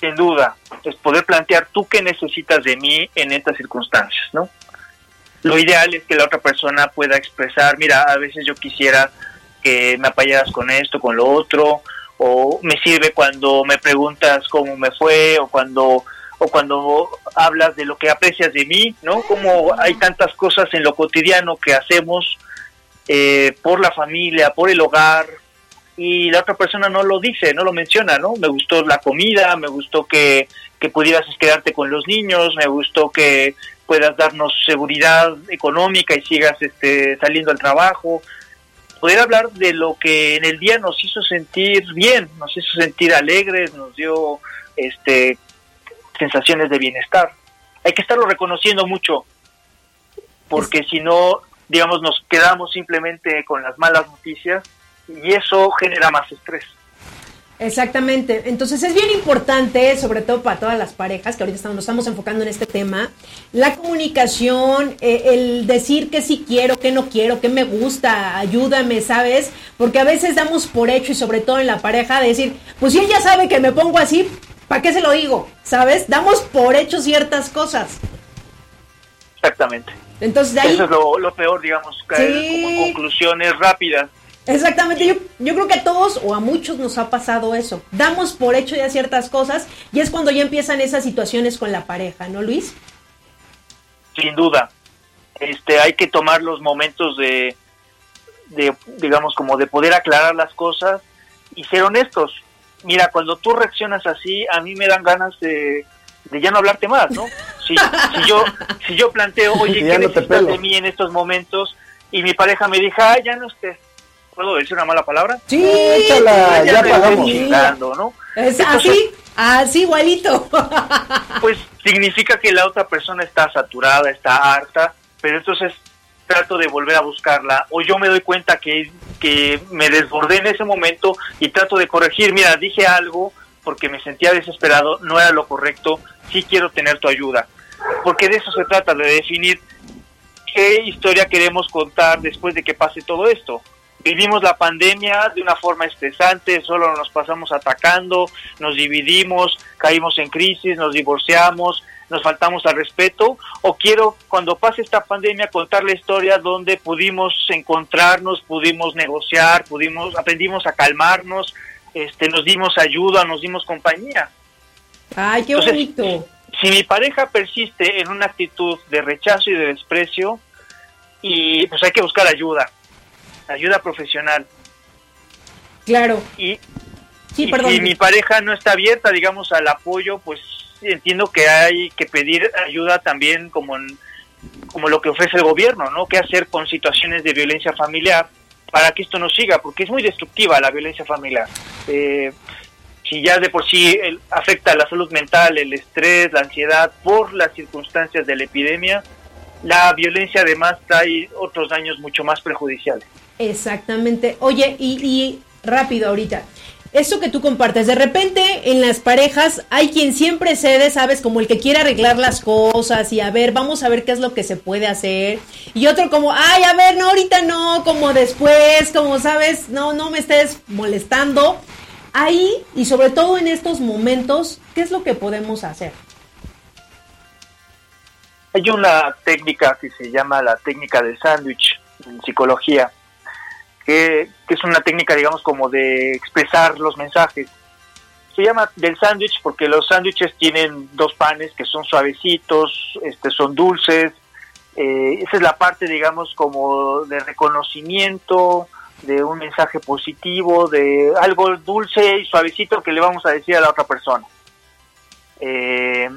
sin duda, es poder plantear tú qué necesitas de mí en estas circunstancias, ¿no? Lo ideal es que la otra persona pueda expresar, mira, a veces yo quisiera que me apoyaras con esto, con lo otro, o me sirve cuando me preguntas cómo me fue, o cuando o cuando hablas de lo que aprecias de mí, ¿no? Como hay tantas cosas en lo cotidiano que hacemos eh, por la familia, por el hogar, y la otra persona no lo dice, no lo menciona, ¿no? Me gustó la comida, me gustó que, que pudieras quedarte con los niños, me gustó que puedas darnos seguridad económica y sigas este, saliendo al trabajo. Poder hablar de lo que en el día nos hizo sentir bien, nos hizo sentir alegres, nos dio este, sensaciones de bienestar. Hay que estarlo reconociendo mucho, porque si no, digamos, nos quedamos simplemente con las malas noticias y eso genera más estrés. Exactamente. Entonces es bien importante, sobre todo para todas las parejas, que ahorita estamos, nos estamos enfocando en este tema, la comunicación, eh, el decir que sí quiero, que no quiero, que me gusta, ayúdame, ¿sabes? Porque a veces damos por hecho y sobre todo en la pareja decir, pues si ella sabe que me pongo así, ¿para qué se lo digo? ¿Sabes? Damos por hecho ciertas cosas. Exactamente. Entonces de ahí... Eso es lo, lo peor, digamos, caer Sí. como en conclusiones rápidas. Exactamente, yo, yo creo que a todos o a muchos nos ha pasado eso. Damos por hecho ya ciertas cosas y es cuando ya empiezan esas situaciones con la pareja, ¿no, Luis? sin duda. Este, hay que tomar los momentos de, de, digamos, como de poder aclarar las cosas y ser honestos. Mira, cuando tú reaccionas así, a mí me dan ganas de, de ya no hablarte más, ¿no? Si, si yo si yo planteo, oye, ¿qué no necesitas de mí en estos momentos? Y mi pareja me dijo, ah, ya no estés. ¿Puedo decir una mala palabra? Sí, Échala, ya me pagamos. chingando, ¿no? Es Entonces, así, así igualito. pues significa que la otra persona está saturada, está harta, pero entonces trato de volver a buscarla o yo me doy cuenta que, que me desbordé en ese momento y trato de corregir, mira, dije algo porque me sentía desesperado, no era lo correcto, sí quiero tener tu ayuda, porque de eso se trata, de definir qué historia queremos contar después de que pase todo esto. Vivimos la pandemia de una forma estresante, solo nos pasamos atacando, nos dividimos, caímos en crisis, nos divorciamos, nos faltamos al respeto, o quiero cuando pase esta pandemia contar la historia donde pudimos encontrarnos, pudimos negociar, pudimos, aprendimos a calmarnos, este, nos dimos ayuda, nos dimos compañía. Ay, qué Entonces, bonito. Si mi pareja persiste en una actitud de rechazo y de desprecio, y pues hay que buscar ayuda, ayuda profesional. Claro. Y, Sí, y perdón. si mi pareja no está abierta, digamos, al apoyo, pues entiendo que hay que pedir ayuda también como en- como lo que ofrece el gobierno, ¿no? ¿Qué hacer con situaciones de violencia familiar para que esto no siga? Porque es muy destructiva la violencia familiar. Eh, si ya de por sí el- afecta la salud mental, el estrés, la ansiedad por las circunstancias de la epidemia, la violencia además trae otros daños mucho más perjudiciales. Exactamente. Oye, y, y rápido ahorita. Eso que tú compartes, de repente en las parejas hay quien siempre cede, sabes, como el que quiere arreglar las cosas y a ver, vamos a ver qué es lo que se puede hacer. Y otro como, ay, a ver, no, ahorita no, como después, como sabes, no, no me estés molestando. Ahí, y sobre todo en estos momentos, ¿qué es lo que podemos hacer? Hay una técnica que se llama la técnica del sándwich en psicología, que, es una técnica, digamos, como de expresar los mensajes. Se llama del sándwich porque los sándwiches tienen dos panes que son suavecitos, este, son dulces. Eh, esa es la parte, digamos, como de reconocimiento, de un mensaje positivo, de algo dulce y suavecito que le vamos a decir a la otra persona. Eh,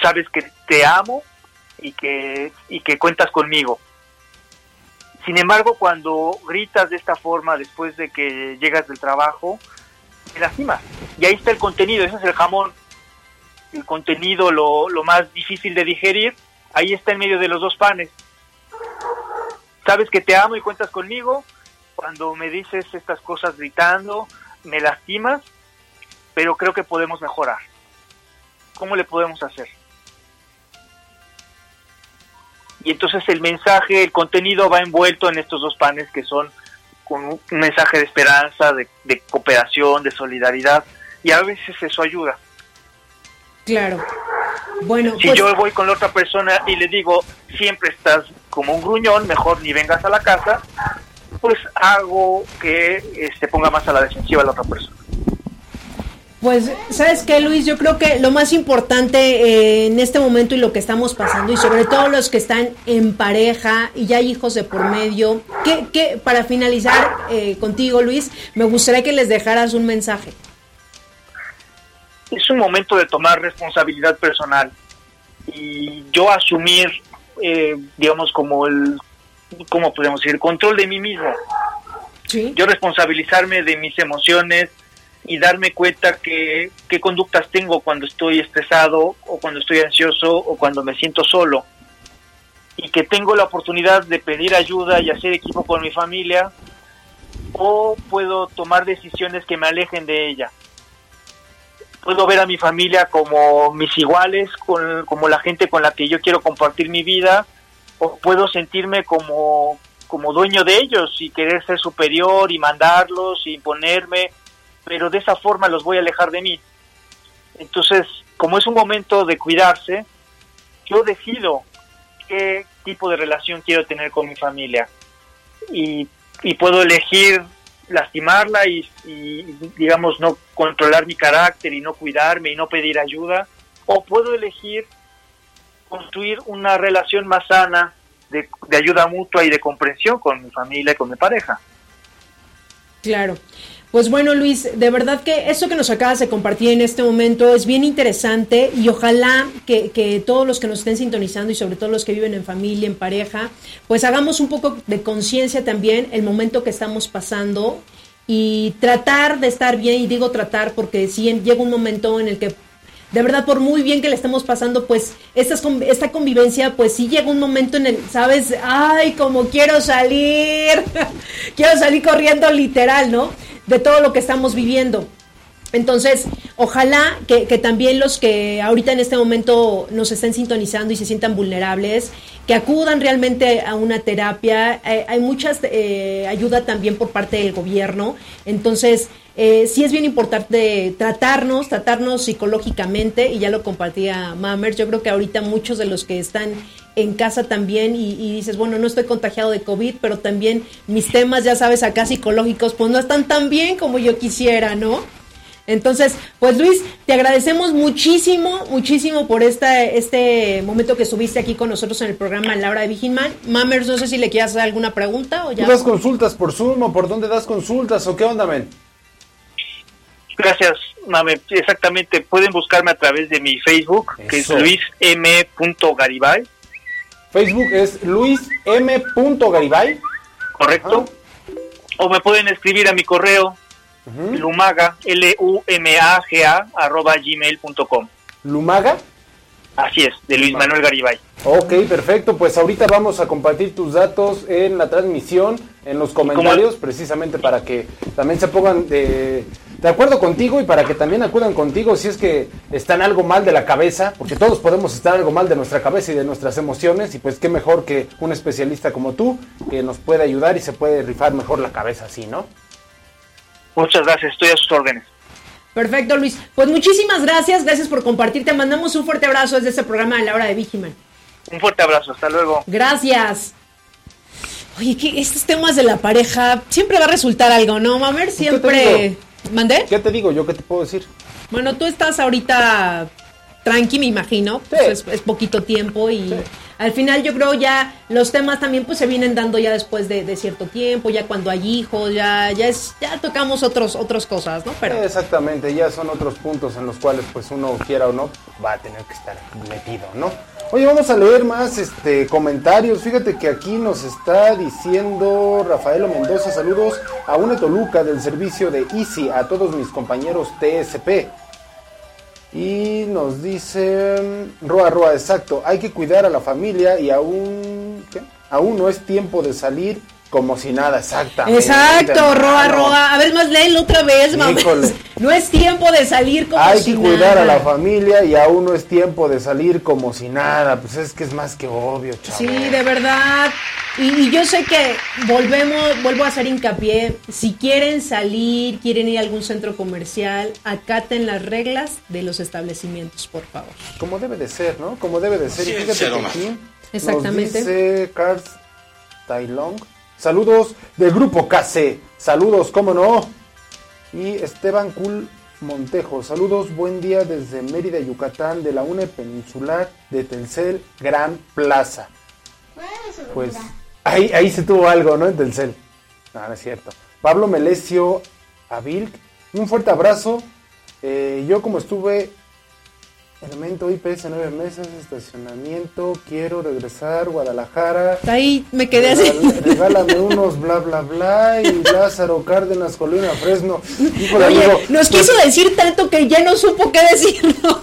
sabes que te amo, y que, y que cuentas conmigo. Sin embargo, cuando gritas de esta forma después de que llegas del trabajo, te lastimas. Y ahí está el contenido, ese es el jamón. El contenido, lo, lo más difícil de digerir, ahí está en medio de los dos panes. Sabes que te amo y cuentas conmigo. Cuando me dices estas cosas gritando, me lastimas, pero creo que podemos mejorar. ¿Cómo le podemos hacer? Y entonces el mensaje, el contenido va envuelto en estos dos panes que son con un mensaje de esperanza, de, de cooperación, de solidaridad, y a veces eso ayuda. Claro. Bueno, Si pues, yo voy con la otra persona y le digo, siempre estás como un gruñón, mejor ni vengas a la casa, pues hago que se ponga más a la defensiva la otra persona. Pues, ¿sabes qué, Luis? Yo creo que lo más importante eh, en este momento y lo que estamos pasando, y sobre todo los que están en pareja y ya hay hijos de por medio, que, que para finalizar eh, contigo, Luis, me gustaría que les dejaras un mensaje. es un momento de tomar responsabilidad personal y yo asumir, eh, digamos, como el, ¿cómo podemos decir? El control de mí mismo. Sí. Yo responsabilizarme de mis emociones y darme cuenta que qué conductas tengo cuando estoy estresado o cuando estoy ansioso o cuando me siento solo. Y que tengo la oportunidad de pedir ayuda y hacer equipo con mi familia o puedo tomar decisiones que me alejen de ella puedo ver a mi familia como mis iguales, con- como la gente con la que yo quiero compartir mi vida, o puedo sentirme como, como dueño de ellos y querer ser superior y mandarlos y imponerme, pero de esa forma los voy a alejar de mí. Entonces, como es un momento de cuidarse, yo decido qué tipo de relación quiero tener con mi familia y, y puedo elegir lastimarla y, y, digamos no controlar mi carácter y no cuidarme y no pedir ayuda o puedo elegir construir una relación más sana de, de ayuda mutua y de comprensión con mi familia y con mi pareja. Claro. Pues bueno, Luis, de verdad que eso que nos acabas de compartir en este momento es bien interesante y ojalá que, que todos los que nos estén sintonizando y sobre todo los que viven en familia, en pareja, pues hagamos un poco de conciencia también el momento que estamos pasando y tratar de estar bien, y digo tratar porque si llega un momento en el que de verdad, por muy bien que le estemos pasando, pues estas, con- esta convivencia, pues sí llega un momento en el, ¿sabes? Ay, como quiero salir, quiero salir corriendo literal, ¿no? De todo lo que estamos viviendo. Entonces, ojalá que, también los que ahorita en este momento nos estén sintonizando y se sientan vulnerables, que acudan realmente a una terapia. Eh, hay muchas eh, ayuda también por parte del gobierno. Entonces, eh, sí es bien importante tratarnos, tratarnos psicológicamente, y ya lo compartía Mamer. Yo creo que ahorita muchos de los que están en casa también y, dices, bueno, no estoy contagiado de COVID, pero también mis temas, ya sabes, acá psicológicos, pues no están tan bien como yo quisiera, ¿no? Entonces, pues Luis, te agradecemos muchísimo, muchísimo por esta, este momento que estuviste aquí con nosotros en el programa La Hora de Vigilman. Mamers, no sé si le quieras hacer alguna pregunta o ya. ¿Tú das consultas por Zoom o por dónde das consultas o qué onda? Gracias, Mame. Exactamente, pueden buscarme a través de mi Facebook, que es Eso. Luis M. Garibay, Facebook es Luis M. Garibay. ¿correcto? O me pueden escribir a mi correo, lumaga, L-U-M-A-G-A, arroba gmail.com. Lumaga. Así es, de Luis Manuel Garibay. Ok, perfecto. Pues ahorita vamos a compartir tus datos en la transmisión, en los comentarios, precisamente para que también se pongan de, de acuerdo contigo y para que también acudan contigo si es que están algo mal de la cabeza, porque todos podemos estar algo mal de nuestra cabeza y de nuestras emociones, y pues qué mejor que un especialista como tú que nos puede ayudar y se puede rifar mejor la cabeza así, ¿no? Muchas gracias, estoy a sus órdenes. Perfecto, Luis. Pues muchísimas gracias, gracias por compartir. Te mandamos un fuerte abrazo desde este programa de La Hora de Vigiman. Un fuerte abrazo, hasta luego. Gracias. Oye, que estos temas de la pareja siempre va a resultar algo, ¿no, Mamer? Siempre. ¿Mandé? ¿Qué te digo yo? ¿Qué te puedo decir? Bueno, tú estás ahorita tranqui, me imagino. Sí. Pues es, es poquito tiempo y al final yo creo ya los temas también pues se vienen dando ya después de, de cierto tiempo, ya cuando hay hijos, ya ya es ya tocamos otros otras cosas, ¿no? Pero Exactamente, ya son otros puntos en los cuales pues uno quiera o no va a tener que estar metido, ¿no? Oye, vamos a leer más este comentarios. Fíjate que aquí nos está diciendo Rafaelo Mendoza, saludos a UNE Toluca del servicio de Easy, a todos mis compañeros TSP. Y nos dice Roa Roa, exacto, hay que cuidar a la familia y aún aún no es tiempo de salir como si nada, exactamente. Exacto, roa, roa. A ver, más léelo otra vez, mamá. Híjole. No es tiempo de salir como Hay si que cuidar a nada. la familia y aún no es tiempo de salir como si nada. Pues es que es más que obvio, chavo. Sí, de verdad. Y, y yo sé que volvemos, vuelvo a hacer hincapié. Si quieren salir, quieren ir a algún centro comercial, acaten las reglas de los establecimientos, por favor. Como debe de ser, ¿no? Como debe de ser. Y fíjate que aquí Exactamente. Nos dice Carl Tailong. Saludos del grupo KC. Saludos, cómo no. Y Esteban Cool Montejo. Saludos, buen día desde Mérida, Yucatán, de la UNE Peninsular de Telcel Gran Plaza. Pues ahí, ahí se tuvo algo, ¿no? En Telcel. No, no es cierto. Pablo Melesio Avilk, un fuerte abrazo. Eh, yo como estuve Elemento IPS nueve meses, estacionamiento, quiero regresar, Guadalajara. Ahí me quedé así. Regálame unos bla bla bla y Lázaro Cárdenas, Colina Fresno. Híjole, Oye, amigo, nos pues, quiso decir tanto que ya no supo qué decirnos.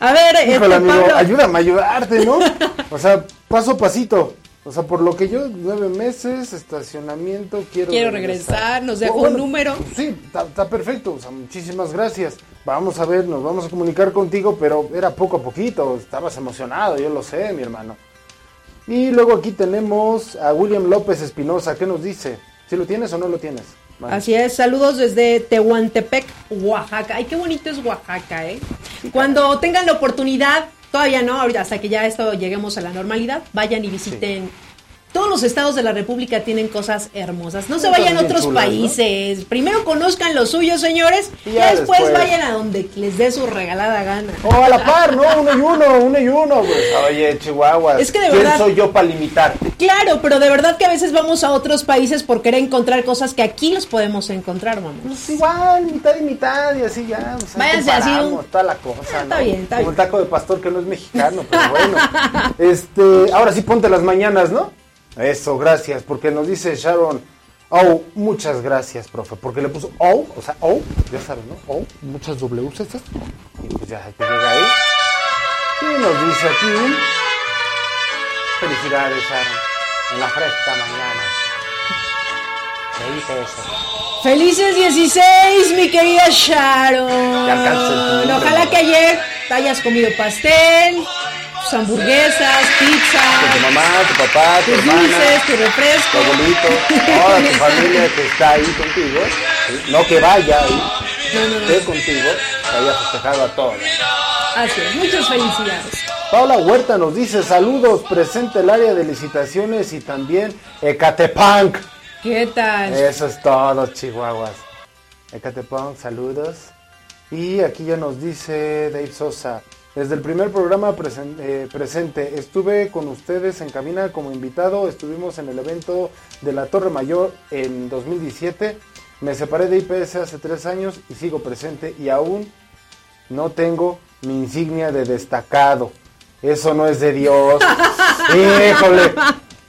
a ver, este, Híjole, amigo, Pablo, ayúdame a ayudarte, ¿no? O sea, paso a pasito. O sea, por lo que yo, nueve meses, estacionamiento, quiero Quiero regresar, nos dejó Bueno, un número. Sí, está, está perfecto. O sea, muchísimas gracias. Vamos a ver, nos vamos a comunicar contigo, pero era poco a poquito. Estabas emocionado, yo lo sé, mi hermano. Y luego aquí tenemos a William López Espinosa. ¿Qué nos dice? ¿Si lo tienes o no lo tienes? Vale. Así es, saludos desde Tehuantepec, Oaxaca. Ay, qué bonito es Oaxaca, ¿eh? Cuando tengan la oportunidad, todavía no, ahorita hasta que ya esto lleguemos a la normalidad, vayan y visiten. Todos los estados de la República tienen cosas hermosas. No se vayan a otros chulas, ¿no? países. Primero conozcan los suyos, señores. Y Y ya ya después, después. vayan a donde les dé su regalada gana. O a la par, ¿no? Uno y uno, uno y uno. Pues, oye, Chihuahua. Es que de ¿Quién verdad- soy yo para limitarte? Claro, pero de verdad que a veces vamos a otros países por querer encontrar cosas que aquí los podemos encontrar, mamá. Pues igual, mitad y mitad, y así ya. pues, ahí Váyanse así, un- Está la cosa, Ah, está ¿no? bien, está Como bien. el taco de pastor que no es mexicano, pero bueno. este, ahora sí ponte las mañanas, ¿no? Eso, gracias, porque nos dice Sharon. Oh, muchas gracias, profe, porque le puso oh, o sea, oh, ya saben, ¿no? Oh, muchas W's estas. Y pues ya, que llega ahí. Y nos dice aquí. Felicidades, Sharon, en la fresca mañana. ¿Qué dice eso? Felices 16, mi querida Sharon. Ya Ojalá que ayer hayas comido pastel, tus hamburguesas, Con tu pizza, mamá, tu papá, tu tus hermana, dulces, tu tu refresco. abuelito, toda tu familia que está ahí contigo, ¿sí? no que vaya ahí, No, no, no. esté contigo, que haya festejado a todos. Así es, muchas felicidades. Paula Huerta nos dice saludos, presente el área de licitaciones y también Ecatepunk. ¿Qué tal? Eso es todo, Chihuahuas. Ecatepunk, saludos. Y aquí ya nos dice Dave Sosa. Desde el primer programa presen- eh, presente, estuve con ustedes en cabina como invitado, estuvimos en el evento de la Torre Mayor en 2017, me separé de IPS hace tres años y sigo presente y aún no tengo mi insignia de destacado. Eso no es de Dios. Híjole.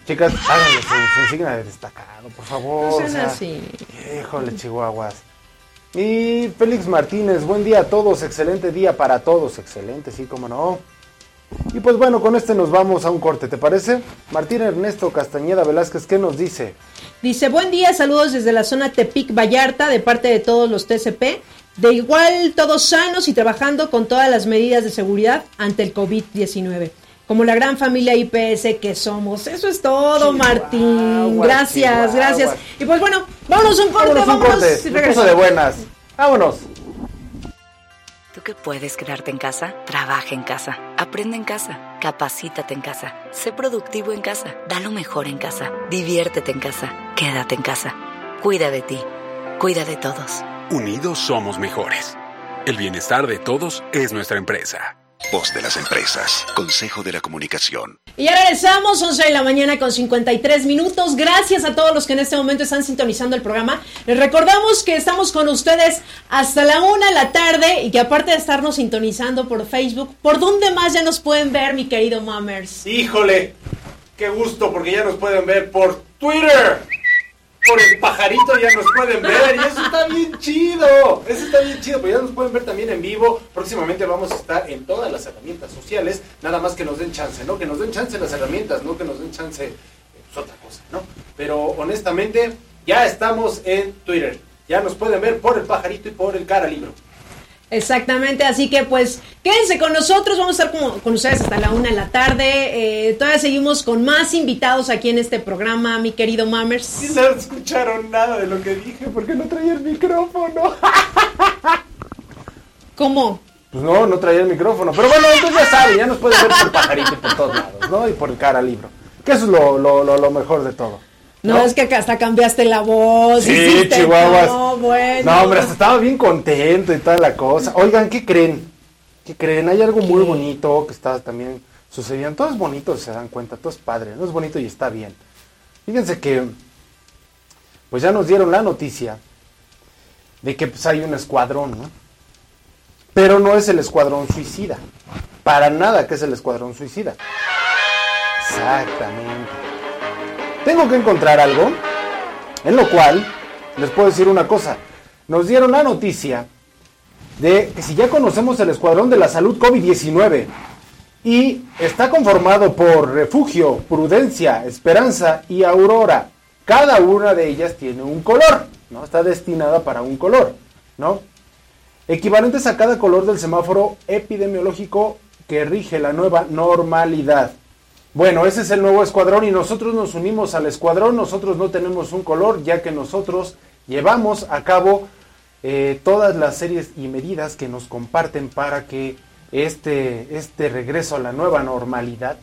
Chicas, háganle su, su insignia de destacado, por favor. No o sea, así. Híjole, Chihuahuas. Y Félix Martínez, buen día a todos, excelente día para todos, excelente, sí, cómo no. Y pues bueno, con este nos vamos a un corte, ¿te parece? Martín Ernesto Castañeda Velázquez, ¿qué nos dice? Dice, buen día, saludos desde la zona Tepic Vallarta de parte de todos los TCP. De igual, todos sanos y trabajando con todas las medidas de seguridad ante el COVID-19. Como la gran familia IPS que somos. Eso es todo, Chihuahua, Martín. Gracias, Chihuahua. gracias. Y pues bueno, vámonos a un corte, Vámonos un vámonos corte, y regresamos. de buenas. Vámonos. Tú que puedes quedarte en casa, trabaja en casa, aprende en casa, capacítate en casa, sé productivo en casa, da lo mejor en casa, diviértete en casa, quédate en casa, cuida de ti, cuida de todos. Unidos somos mejores. El bienestar de todos es nuestra empresa. Voz de las empresas. Consejo de la comunicación. Y ya regresamos, 11 de la mañana con 53 minutos. Gracias a todos los que en este momento están sintonizando el programa. Les recordamos que estamos con ustedes hasta la una de la tarde y que aparte de estarnos sintonizando por Facebook, ¿por dónde más ya nos pueden ver, mi querido Mammers? Híjole, qué gusto, porque ya nos pueden ver por Twitter. Por el pajarito ya nos pueden ver y eso está bien chido. Eso está bien chido, pero ya nos pueden ver también en vivo. Próximamente vamos a estar en todas las herramientas sociales. Nada más que nos den chance, ¿no? Que nos den chance las herramientas, no que nos den chance pues otra cosa, ¿no? Pero honestamente, ya estamos en Twitter. Ya nos pueden ver por el pajarito y por el cara libro. Exactamente, así que pues quédense con nosotros, vamos a estar como- con ustedes hasta la una de la tarde. Eh, todavía seguimos con más invitados aquí en este programa, mi querido Mammers. Y no escucharon nada de lo que dije porque no traía el micrófono. ¿Cómo? Pues no, no traía el micrófono. Pero bueno, entonces ya saben, ya nos pueden ver por el pajarito y por todos lados, ¿no? Y por el cara libro. Que eso es lo, lo, lo, lo mejor de todo. No, es que hasta cambiaste la voz. Sí, hiciste- chihuahuas. No, bueno. No, hombre, hasta estaba bien contento y toda la cosa. Oigan, ¿qué creen? ¿Qué creen? Hay algo muy bonito que está también sucediendo. Todo es bonito, se dan cuenta, todo es padre, no es bonito y está bien. Fíjense que, pues ya nos dieron la noticia de que pues hay un escuadrón, ¿no? Pero no es el escuadrón suicida. Para nada que es el escuadrón suicida. Exactamente. Tengo que encontrar algo en lo cual les puedo decir una cosa. Nos dieron la noticia de que si ya conocemos el Escuadrón de la Salud COVID-19 y está conformado por Refugio, Prudencia, Esperanza y Aurora, cada una de ellas tiene un color, ¿no? Está destinada para un color, ¿no? Equivalentes a cada color del semáforo epidemiológico que rige la nueva normalidad. Bueno, ese es el nuevo escuadrón y nosotros nos unimos al escuadrón. Nosotros no tenemos un color, ya que nosotros llevamos a cabo eh, todas las series y medidas que nos comparten para que este, este regreso a la nueva normalidad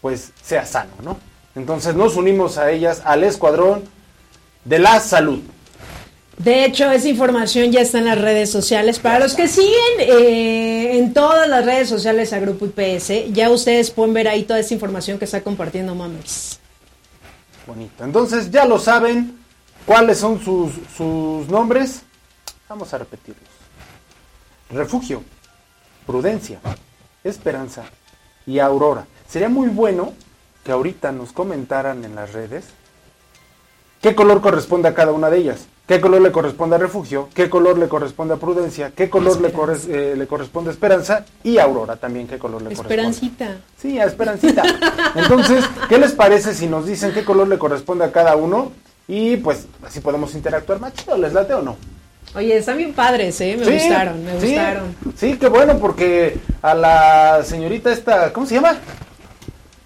pues sea sano, ¿no? Entonces nos unimos a ellas, al escuadrón de la salud. De hecho, esa información ya está en las redes sociales. Para los que siguen eh, en todas las redes sociales a Grupo IPS, ya ustedes pueden ver ahí toda esa información que está compartiendo Mammers. Bonito. Entonces ya lo saben cuáles son sus, sus nombres. Vamos a repetirlos. Refugio, prudencia, esperanza y aurora. Sería muy bueno que ahorita nos comentaran en las redes qué color corresponde a cada una de ellas. ¿Qué color le corresponde a refugio? ¿Qué color le corresponde a prudencia? ¿Qué color le, corres- eh, le corresponde a esperanza? Y aurora también, ¿qué color le corresponde? Esperancita. Sí, a Esperancita. Entonces, ¿qué les parece si nos dicen qué color le corresponde a cada uno? Y pues así podemos interactuar más chido, ¿les late o no? Oye, están bien padres, ¿eh? Me Sí, gustaron, me sí, gustaron. Sí, qué bueno, porque a la señorita esta, ¿cómo se llama?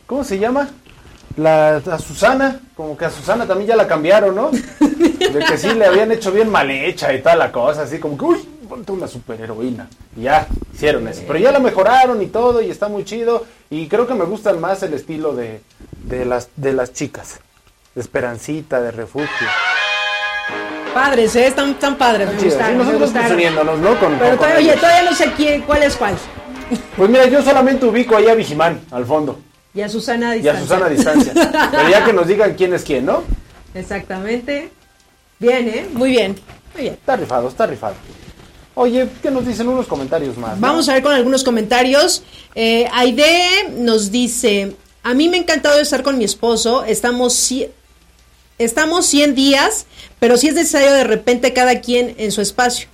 ¿Cómo se llama? La, a Susana, como que a Susana también ya la cambiaron, ¿no? De que sí le habían hecho bien mal hecha y toda la cosa, así como que, uy, ponte una superheroína. Y ya, hicieron eso. Pero ya la mejoraron y todo, y está muy chido. Y creo que me gustan más el estilo de, de, las, de las chicas. De Esperancita, de Refugio. Padres, ¿eh? Están, están padres, me. Sí, me nosotros gustaron. uniéndonos, ¿no? Con- Pero con- todavía, oye, todavía no sé quién, cuál es cuál. Pues mira, yo solamente ubico ahí a Vigimán, al fondo. Y a Susana a Y a distancia. Susana a distancia. Pero ya que nos digan quién es quién, ¿no? Exactamente. Bien, ¿eh? Muy bien. Muy bien. Está rifado, está rifado. Oye, ¿qué nos dicen unos comentarios más? no? Vamos a ver con algunos comentarios. Eh, Aide nos dice, a mí me ha encantado estar con mi esposo, estamos, estamos 100 días, pero si es necesario de repente cada quien en su espacio.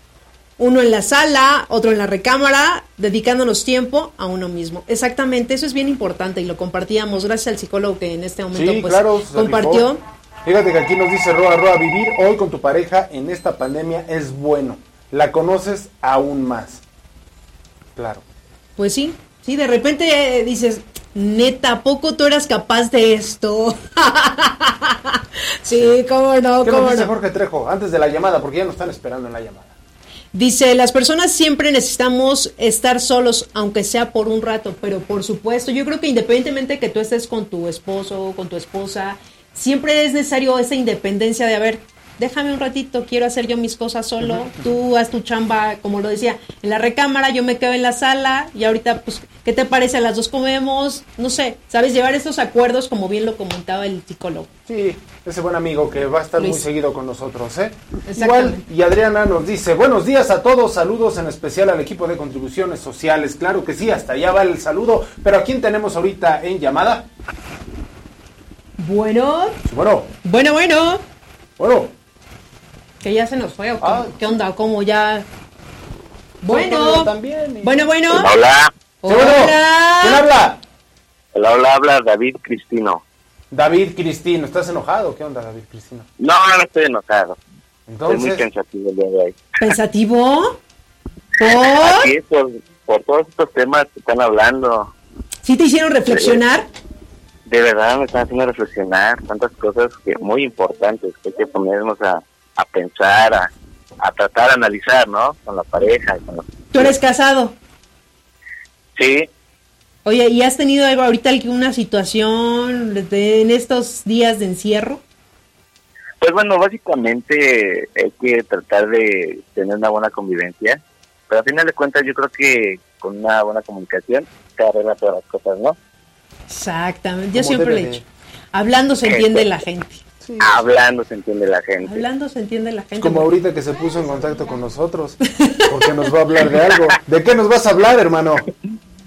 Uno en la sala, otro en la recámara, dedicándonos tiempo a uno mismo. Exactamente, eso es bien importante y lo compartíamos gracias al psicólogo que en este momento Sí, pues, claro. compartió. rifó. Fíjate que aquí nos dice Roa Roa, vivir hoy con tu pareja en esta pandemia es bueno. La conoces aún más. Claro. Pues sí, sí, de repente eh, dices, neta, ¿a poco tú eras capaz de esto? sí, cómo no, ¿Qué cómo nos dice no. Jorge Trejo? Antes de la llamada, porque ya nos están esperando en la llamada. Dice, las personas siempre necesitamos estar solos, aunque sea por un rato, pero por supuesto, yo creo que independientemente que tú estés con tu esposo, con tu esposa, siempre es necesario esa independencia de, a ver, déjame un ratito, quiero hacer yo mis cosas solo, tú haz tu chamba, como lo decía, en la recámara, yo me quedo en la sala y ahorita, pues, ¿qué te parece? A las dos comemos, no sé, ¿sabes? Llevar estos acuerdos, como bien lo comentaba el psicólogo. Sí, ese buen amigo que va a estar muy seguido con nosotros, ¿eh? Igual, y Adriana nos dice, buenos días a todos, saludos en especial al equipo de contribuciones sociales. Claro que sí, hasta allá va el saludo. Pero ¿a quién tenemos ahorita en llamada? Bueno, Bueno, bueno, bueno. bueno. Que ya se nos fue, ¿o qué, Ah. ¿Qué onda? ¿Cómo ya? Bueno, Bueno, también. y- bueno, bueno. Hola, Sí, bueno. ¿Quién Hola. habla? hola, hola, habla David Cristino. David Cristino, ¿estás enojado? ¿Qué onda, David Cristino? No, no estoy enojado. Estoy muy Entonces, pensativo el día de hoy. ¿Pensativo? ¿Por? Así es, por, por todos estos temas que están hablando. ¿Sí te hicieron reflexionar? De verdad me están haciendo reflexionar tantas cosas que muy importantes que hay que ponernos a, a pensar, a, a tratar de analizar, ¿no? Con la pareja. Con los... ¿Tú eres casado? Sí, Oye, ¿y has tenido algo ahorita alguna situación de- en estos días de encierro? pues bueno, básicamente hay que tratar de tener una buena convivencia, pero al final de cuentas yo creo que con una buena comunicación se arregla todas las cosas, ¿no? Exactamente, yo siempre le he dicho. Hablando se entiende la gente. Sí, Hablando se entiende la gente. Hablando se entiende la gente. como ahorita que se puso en contacto con nosotros, porque nos va a hablar de algo. ¿De qué nos vas a hablar, hermano?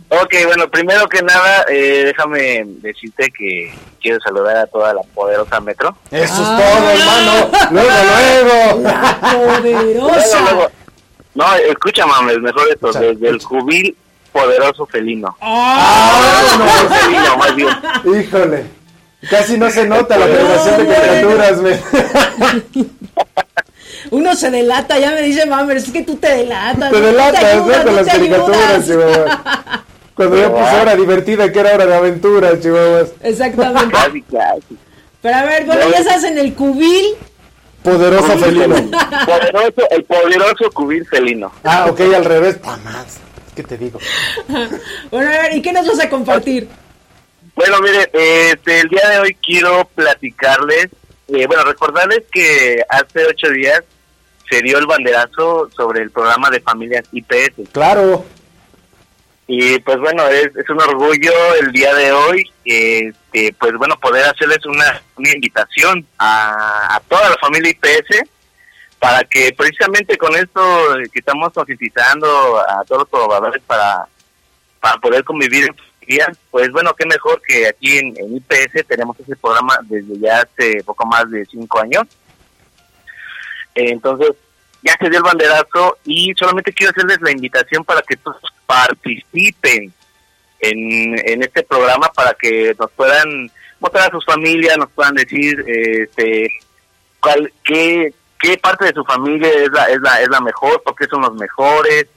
Ok, bueno, primero que nada, eh, déjame decirte que quiero saludar a toda la poderosa Metro. Eso Ah. es todo, hermano. Luego, luego. La Luego, luego- poderosa. no, escucha, mames, mejor esto, Escucha, desde el jubil poderoso felino. Ah, Poderoso felino, más bien. Híjole. Casi no se nota la generación de bueno. caricaturas, güey. Uno se delata, ya me dice Mamer, es que tú te delatas. Te no delatas, ayudas, ¿no? Con las caricaturas, chihuahua. Cuando ya puse hora divertida, que era hora de aventuras, chihuahuas. Exactamente. Casi, casi. Pero a ver, bueno, ya estás en el cubil. Poderoso Cubil felino. Poderoso, el poderoso cubil felino. Ah, ok, al revés. Pa' más. ¿Qué te digo? Bueno, a ver, ¿y qué nos vas a compartir? Bueno, mire, este, el día de hoy quiero platicarles, eh, bueno, recordarles que hace ocho días se dio el banderazo sobre el programa de familias IPS. Claro. Y pues bueno, es, es un orgullo el día de hoy, este, pues bueno, poder hacerles una, una invitación a, a toda la familia IPS para que precisamente con esto que estamos concientizando a todos los trabajadores para, para poder convivir en pues bueno, qué mejor que aquí en, en IPS tenemos ese programa desde ya hace poco más de cinco años. Entonces, ya se dio el banderazo y solamente quiero hacerles la invitación para que todos participen en, en este programa para que nos puedan mostrar a sus familias, nos puedan decir este cuál, qué, qué parte de su familia es la, es la, es la mejor, por qué son los mejores.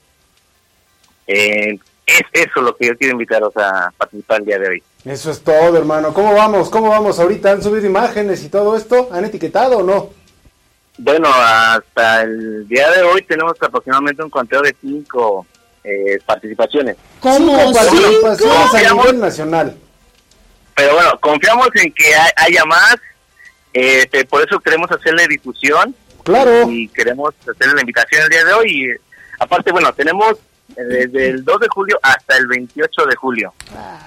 Eh, es eso lo que yo quiero invitaros a participar el día de hoy. Eso es todo, hermano. ¿Cómo vamos? ¿Cómo vamos? ¿Ahorita han subido imágenes y todo esto? ¿Han etiquetado o no? Bueno, hasta el día de hoy tenemos aproximadamente un conteo de cinco eh, participaciones. ¿Cómo? Cinco participaciones ¿Cinco? a nivel nacional. Pero bueno, confiamos en que hay- haya más. Este, por eso queremos hacerle difusión Claro. y queremos hacerle la invitación el día de hoy. Y, aparte, bueno, tenemos desde el 2 de julio hasta el 28 de julio.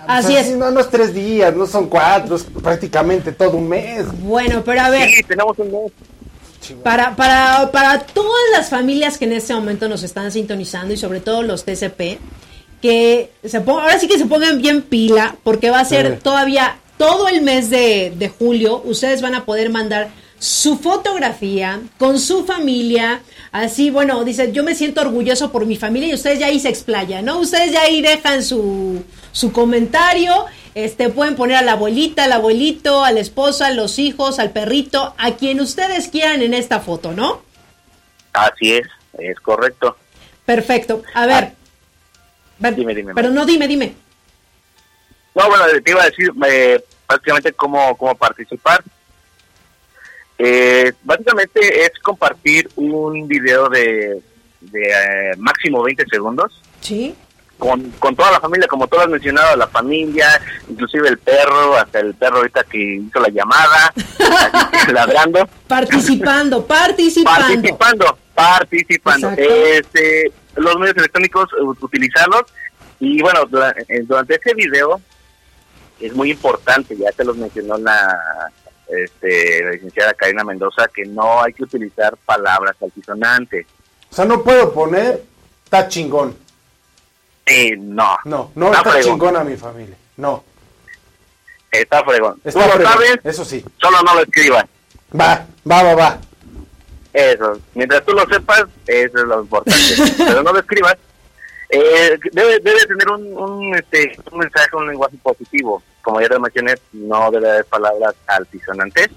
Así O sea, es. No, no es tres días, no son cuatro, es prácticamente todo un mes. Bueno, pero a ver, Sí, tenemos un mes. para, para, para todas las familias que en este momento nos están sintonizando y sobre todo los TCP, que se pongan, ahora sí que se pongan bien pila, porque va a ser todavía todo el mes de, de julio, ustedes van a poder mandar su fotografía con su familia, así, bueno, dice, yo me siento orgulloso por mi familia y ustedes ya ahí se explayan, ¿no? Ustedes ya ahí dejan su, su comentario, este, pueden poner a la abuelita, al abuelito, a la esposa, a los hijos, al perrito, a quien ustedes quieran en esta foto, ¿no? Así es, es correcto. Perfecto. A ver. Ah. Dime, dime, Pero no, dime, dime. No, bueno, te iba a decir eh, prácticamente cómo, cómo participar. Eh, básicamente es compartir un video de, de eh, máximo 20 segundos Sí. con, con toda la familia, como tú has mencionado, la familia, inclusive el perro, hasta el perro ahorita que hizo la llamada, ladrando, Participando, participando. participando, participando. Este, los medios electrónicos, utilizarlos. Y bueno, eh, durante ese video es muy importante, ya te los mencionó la, este, la licenciada Karina Mendoza, que no hay que utilizar palabras altisonantes. O sea, no puedo poner, está chingón. Eh, no. No, no Está chingón a mi familia. No, Está fregón. está Tú lo fregón, sabes, Eso sí. solo no lo escribas. Va, va, va, va. Eso. Mientras tú lo sepas, eso es lo importante. Pero no lo escribas. Eh, debe, debe tener un, un, este, un mensaje, un lenguaje positivo. Como ya te mencioné, no debe haber palabras altisonantes.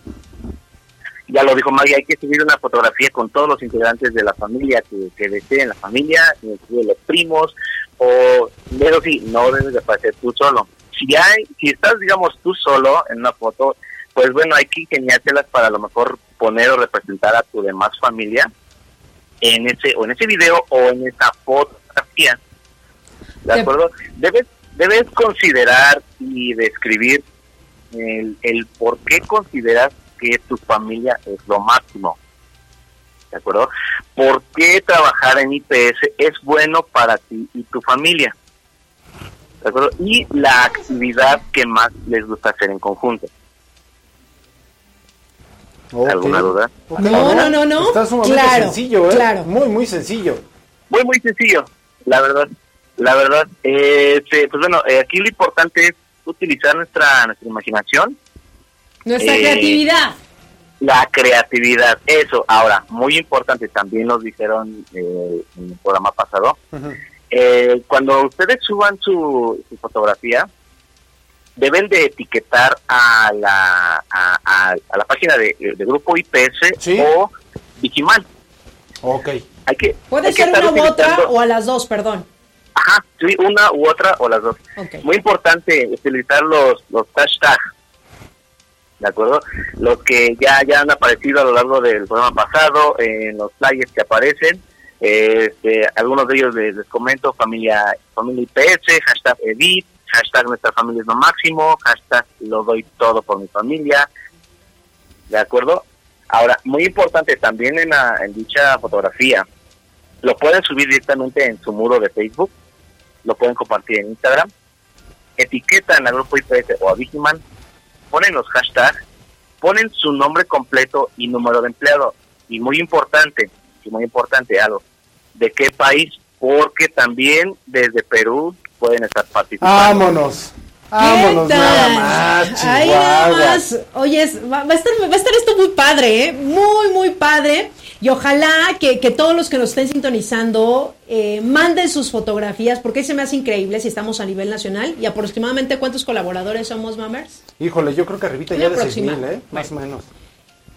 Ya lo dijo Maggie, hay que subir una fotografía con todos los integrantes de la familia que, que deseen la familia, los primos, o pero sí, no debes de aparecer tú solo. Si hay, si estás, digamos, tú solo en una foto, pues bueno, hay que ingeniártelas para a lo mejor poner o representar a tu demás familia en ese o en ese video o en esa fotografía. ¿De acuerdo? Debes, debes considerar y describir el, el por qué consideras que tu familia es lo máximo. ¿De acuerdo? ¿Por qué trabajar en IPS es bueno para ti y tu familia? ¿De acuerdo? Y la actividad que más les gusta hacer en conjunto. ¿Alguna duda? No, no, no, no. Está sumamente Claro, sencillo, ¿eh? claro. Muy, muy sencillo. Muy, muy sencillo, la verdad. La verdad, eh, este, pues bueno, eh, aquí lo importante es utilizar nuestra, nuestra imaginación, Nuestra Eh, creatividad. la creatividad, eso. Ahora, muy importante, también nos dijeron eh, en el programa pasado, Ujú. eh, cuando ustedes suban su, su fotografía, deben de etiquetar a la, a, a- a la página de, de Grupo IPS Sí. o Vigimal. Ok. Hay que, Puede hay ser una u otra o a las dos, perdón. Ajá, sí, una u otra o las dos. Muy importante utilizar los, los hashtags, ¿de acuerdo? Los que ya, ya han aparecido a lo largo del programa pasado, en los flyers que aparecen. Este, algunos de ellos les, les comento, familia, familia IPS, hashtag edit, hashtag nuestra familia es lo máximo, hashtag lo doy todo por mi familia, ¿de acuerdo? Ahora, muy importante también en, la, en dicha fotografía, lo pueden subir directamente en su muro de Facebook, lo pueden compartir en Instagram, etiquetan al grupo IPS o a Vigiman, ponen los hashtags, ponen su nombre completo y número de empleado. Y muy importante, y muy importante algo, ¿de qué país? Porque también desde Perú pueden estar participando. Vámonos. Vámonos ¿Qué nada más, Ahí nada más. Oye, es- va, va a estar, va a estar esto muy padre, ¿eh? Muy, muy padre. Y ojalá que, que todos los que nos estén sintonizando eh, manden sus fotografías, porque se me hace increíble si estamos a nivel nacional. ¿Y aproximadamente cuántos colaboradores somos, Mammers? Híjole, yo creo que arribita Una ya de seis próxima. mil, ¿eh? Más o menos.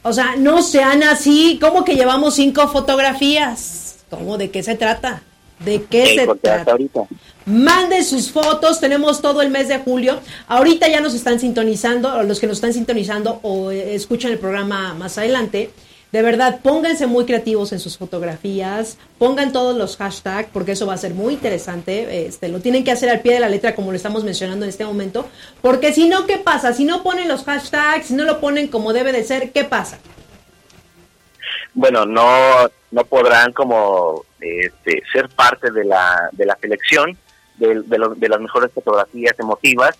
O sea, no sean así, como que llevamos cinco fotografías. ¿Cómo? ¿De qué se trata? ¿De qué se trata? ahorita. Manden sus fotos, tenemos todo el mes de julio. Ahorita ya nos están sintonizando, o los que nos están sintonizando o eh, escuchan el programa más adelante. De verdad, pónganse muy creativos en sus fotografías, pongan todos los hashtags, porque eso va a ser muy interesante. Este, lo tienen que hacer al pie de la letra, como lo estamos mencionando en este momento. Porque si no, ¿qué pasa? Si no ponen los hashtags, si no lo ponen como debe de ser, ¿qué pasa? bueno, no, no podrán como este, ser parte de la, de la selección de, de, las mejores fotografías emotivas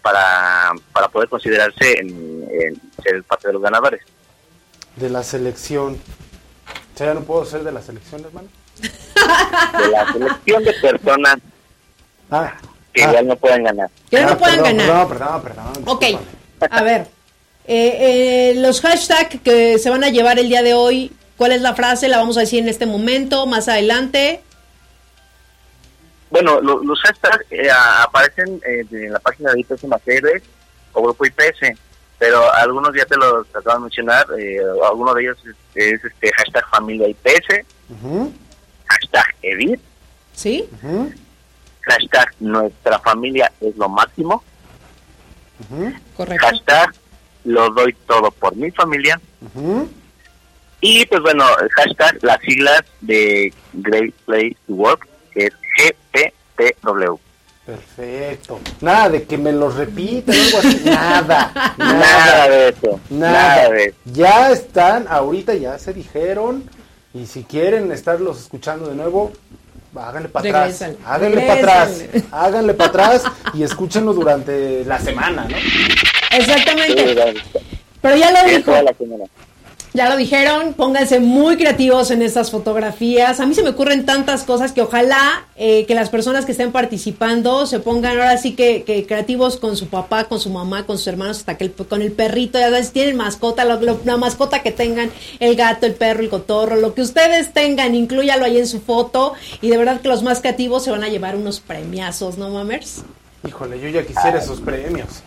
para, para poder considerarse en, en ser parte de los ganadores. De la selección. O sea, ya no puedo ser de la selección, hermano. De la selección de personas Ah. que ah. igual no pueden ganar. Que no Ah, puedan perdón, ganar. Perdón, perdón, perdón. Ok, a ver. eh, eh, los hashtags que se van a llevar el día de hoy, ¿cuál es la frase? La vamos a decir en este momento, más adelante. Bueno, lo- los hashtags eh, aparecen eh, en la página de IPS Maceres o Grupo IPS, pero algunos ya te los acabo de mencionar. Eh, alguno de ellos es, es, este hashtag familia IPS, Ujú, hashtag edit, ¿Sí? hashtag nuestra familia es lo máximo, Correcto. hashtag lo doy todo por mi familia y pues bueno, hashtag las siglas de Great Place to Work que es GPTW. Perfecto. Nada de que me los repiten o algo así. Nada. Nada Nada. de eso, Nada. nada de eso. Ya están, ahorita ya se dijeron. Y si quieren estarlos escuchando de nuevo, háganle para atrás. Háganle para atrás. Háganle para atrás y escúchenlo durante la semana, ¿no? Exactamente. Pero ya lo dijo. Ya lo dijeron, pónganse muy creativos en estas fotografías. A mí se me ocurren tantas cosas que ojalá eh, que las personas que estén participando se pongan ahora sí que, que creativos con su papá, con su mamá, con sus hermanos, hasta que el- con el perrito, ya sabes, tienen mascota, lo- lo- la mascota que tengan, el gato, el perro, el cotorro, lo que ustedes tengan, inclúyalo ahí en su foto. Y de verdad que los más creativos se van a llevar unos premiazos, ¿no, mamers? Híjole, yo ya quisiera esos premios.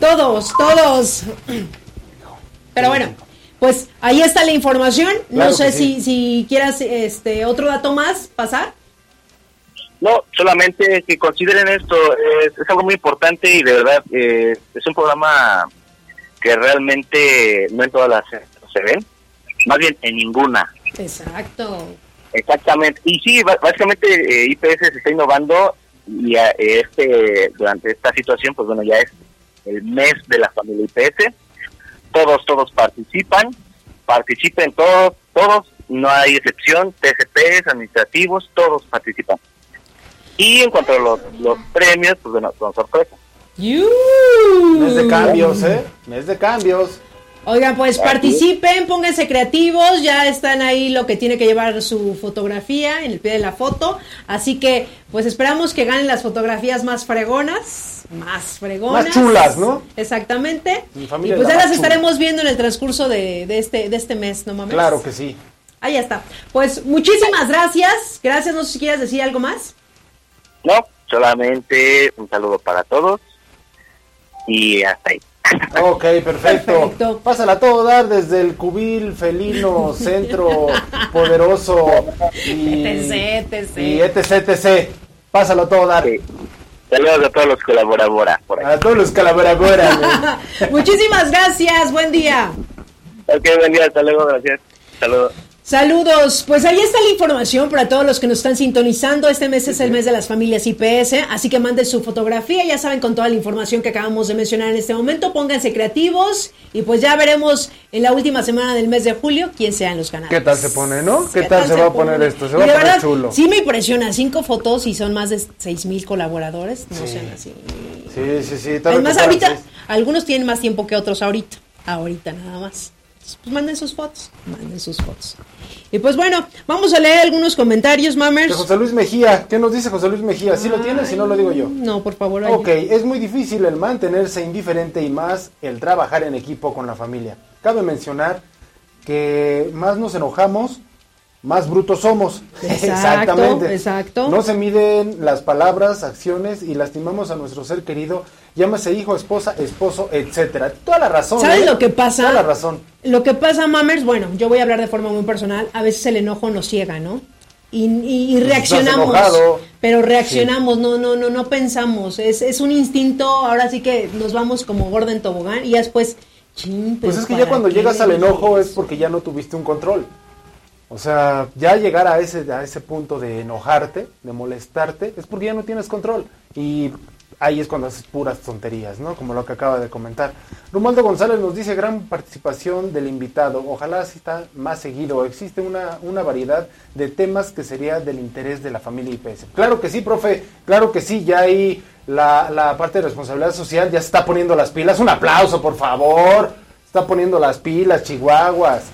Todos, todos. Pero bueno, pues ahí está la información. Claro no sé sí. si, si quieras este otro dato más pasar. No, solamente que consideren esto, es, es algo muy importante y de verdad eh, es un programa que realmente no en todas las se ven, más bien en ninguna. Exacto. Exactamente. Y sí, básicamente eh, IPS se está innovando y eh, este durante esta situación, pues bueno, ya es el mes de la familia IPS. Todos, todos participan, participen todos, todos, no hay excepción, TCPs, administrativos, todos participan. Y en cuanto a los, los premios, pues bueno, son sorpresa. Mes de cambios, ¿eh? Mes de cambios. Oigan, pues participen, pónganse creativos, ya están ahí lo que tiene que llevar su fotografía en el pie de la foto, así que pues esperamos que ganen las fotografías más fregonas, más fregonas. Más chulas, ¿no? Exactamente. Mi Y familia pues es ya la las chula. estaremos viendo en el transcurso de, de este de este mes, ¿no mames? Claro que sí. Ahí está. Pues muchísimas gracias. Gracias, no sé si quieres decir algo más. No, solamente un saludo para todos y hasta ahí. Ok, perfecto. Perfecto. Pásala a todo dar desde el cubil felino, centro, poderoso y etc, etc. y etc, etc. Pásalo a todo dar. Sí. Saludos a todos los colaboradores. A todos los calaveras. Muchísimas gracias. Buen día. Ok, buen día, hasta luego, gracias. Saludos. Saludos, pues ahí está la información para todos los que nos están sintonizando. Este mes es el mes de las familias IPS, así que manden su fotografía, ya saben, con toda la información que acabamos de mencionar en este momento. Pónganse creativos y pues ya veremos en la última semana del mes de julio quién sean los ganadores. ¿Qué tal se pone, no? ¿Qué tal se va a poner pone? esto? Se va a poner verdad, chulo. Sí me impresiona, cinco fotos y son más de seis mil colaboradores, no Sí. sean así. Sí, sí, sí. Además, ahorita, algunos tienen más tiempo que otros ahorita. Ahorita nada más. Entonces, Pues manden sus fotos. Manden sus fotos. Y pues bueno, vamos a leer algunos comentarios, mamers. José Luis Mejía. ¿Qué nos dice José Luis Mejía? ¿Sí lo tienes? Si no lo digo yo. No, por favor. ay. Ok, es muy difícil el mantenerse indiferente y más el trabajar en equipo con la familia. Cabe mencionar que más nos enojamos, más brutos somos. Exacto, exacto. No se miden las palabras, acciones y lastimamos a nuestro ser querido, llámese hijo, esposa, esposo, etcétera. Toda la razón. ¿Sabes ¿eh? lo que pasa? Toda la razón. Lo que pasa, mamers, bueno, yo voy a hablar de forma muy personal. A veces el enojo nos ciega, ¿no? Y, y- y Pues reaccionamos. Pero reaccionamos, no, no, no, no pensamos. Es, es un instinto, ahora sí que nos vamos como gorda en tobogán y ya después. Pues pero es que ya ¿para cuando llegas le al enojo es porque ya no tuviste un control. O sea, ya llegar a ese, a ese punto de enojarte, de molestarte, es porque ya no tienes control. Y ahí es cuando haces puras tonterías, ¿no? Como lo que acaba de comentar. Romualdo González nos dice gran participación del invitado. Ojalá así está más seguido. Existe una, una variedad de temas que sería del interés de la familia IPS. Claro que sí, profe. Claro que sí. Ya ahí la, la parte de responsabilidad social ya se está poniendo las pilas. Un aplauso, por favor. Está poniendo las pilas, chihuahuas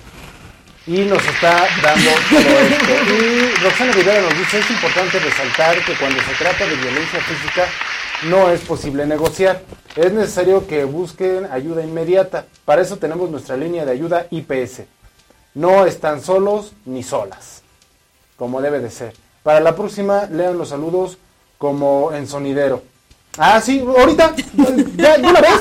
y nos está dando. Y Roxana Rivera nos dice, es importante resaltar que cuando se trata de violencia física no es posible negociar. Es necesario que busquen ayuda inmediata. Para eso tenemos nuestra línea de ayuda IPS. No están solos ni solas, como debe de ser. Para la próxima, lean los saludos como en sonidero. Ah, sí, ahorita, ya, de una vez.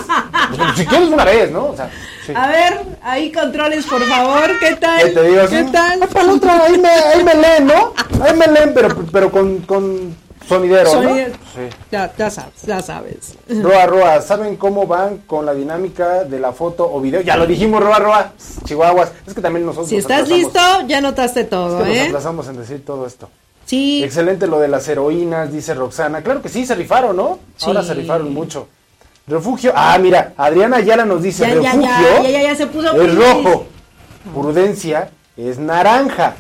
Si quieres una vez, ¿no? O sea, sí. A ver, ahí controles, por favor. ¿Qué tal? ¿Qué te digo? ¿Qué Sí. tal? Ah, para la otra, ahí me, ahí me leen, ¿no? Ahí me leen, pero, pero con, con sonidero, Sonidero. ¿no? Sí. Ya, ya sabes, ya sabes. Roa, Roa, ¿saben cómo van con la dinámica de la foto o video? Ya lo dijimos, Roa, Roa, Chihuahuas. Es que también nosotros Si nos estás listo, ya notaste Es todo, que nos ¿eh? aplazamos en decir todo esto. Sí. Excelente lo de las heroínas, dice Roxana. Claro que sí, se rifaron, ¿no? Ahora Sí. se rifaron mucho. Refugio. Ah, mira, Adriana Ayala nos dice, Ya, refugio ya, ya, se puso es rojo. Prudencia es naranja.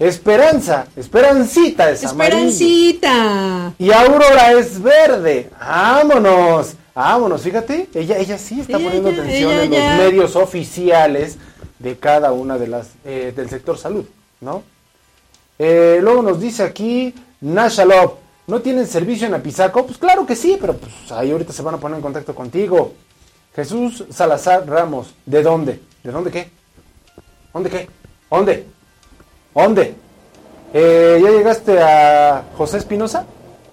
Esperanza, esperancita es amarillo. Esperancita. Y Aurora es verde. Vámonos. Vámonos, fíjate. Ella, ella sí está Ella poniendo atención en los medios oficiales de cada una de las eh, del sector salud, ¿no? Eh, luego nos dice aquí Nashalov, ¿no tienen servicio en Apizaco? Pues claro que sí, pero pues ahí ahorita se van a poner en contacto contigo. Jesús Salazar Ramos, ¿de dónde? ¿De dónde qué? ¿Dónde qué? ¿Dónde? ¿Dónde? Eh, ¿Ya llegaste a José Espinosa?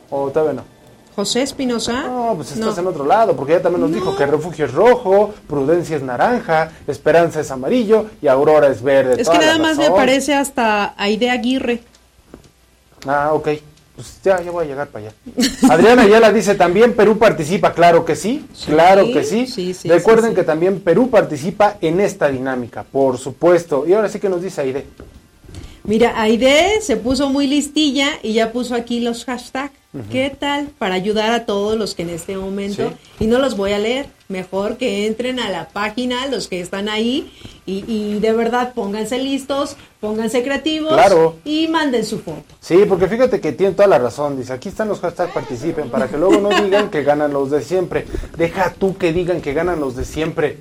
¿O todavía no? José Espinosa. No, pues estás en otro lado, porque ya también nos dijo que refugio es rojo, prudencia es naranja, esperanza es amarillo y aurora es verde. Es que nada más me aparece hasta Aide Aguirre. Ah, ok. Pues ya, ya voy a llegar para allá. Adriana Ayala dice también Perú participa, claro que sí, Sí, claro que sí. sí, sí, Recuerden que también Perú participa en esta dinámica, por supuesto. Y ahora sí que nos dice Aide. Mira, Aide se puso muy listilla y ya puso aquí los hashtags. ¿Qué tal? Para ayudar a todos los que en este momento, Sí. y no los voy a leer, mejor que entren a la página, los que están ahí, y, y de verdad pónganse listos, pónganse creativos Claro. y manden su foto. Sí, porque fíjate que tiene toda la razón. Dice, aquí están los hashtags participen, para que luego no digan que ganan los de siempre. Deja tú que digan que ganan los de siempre.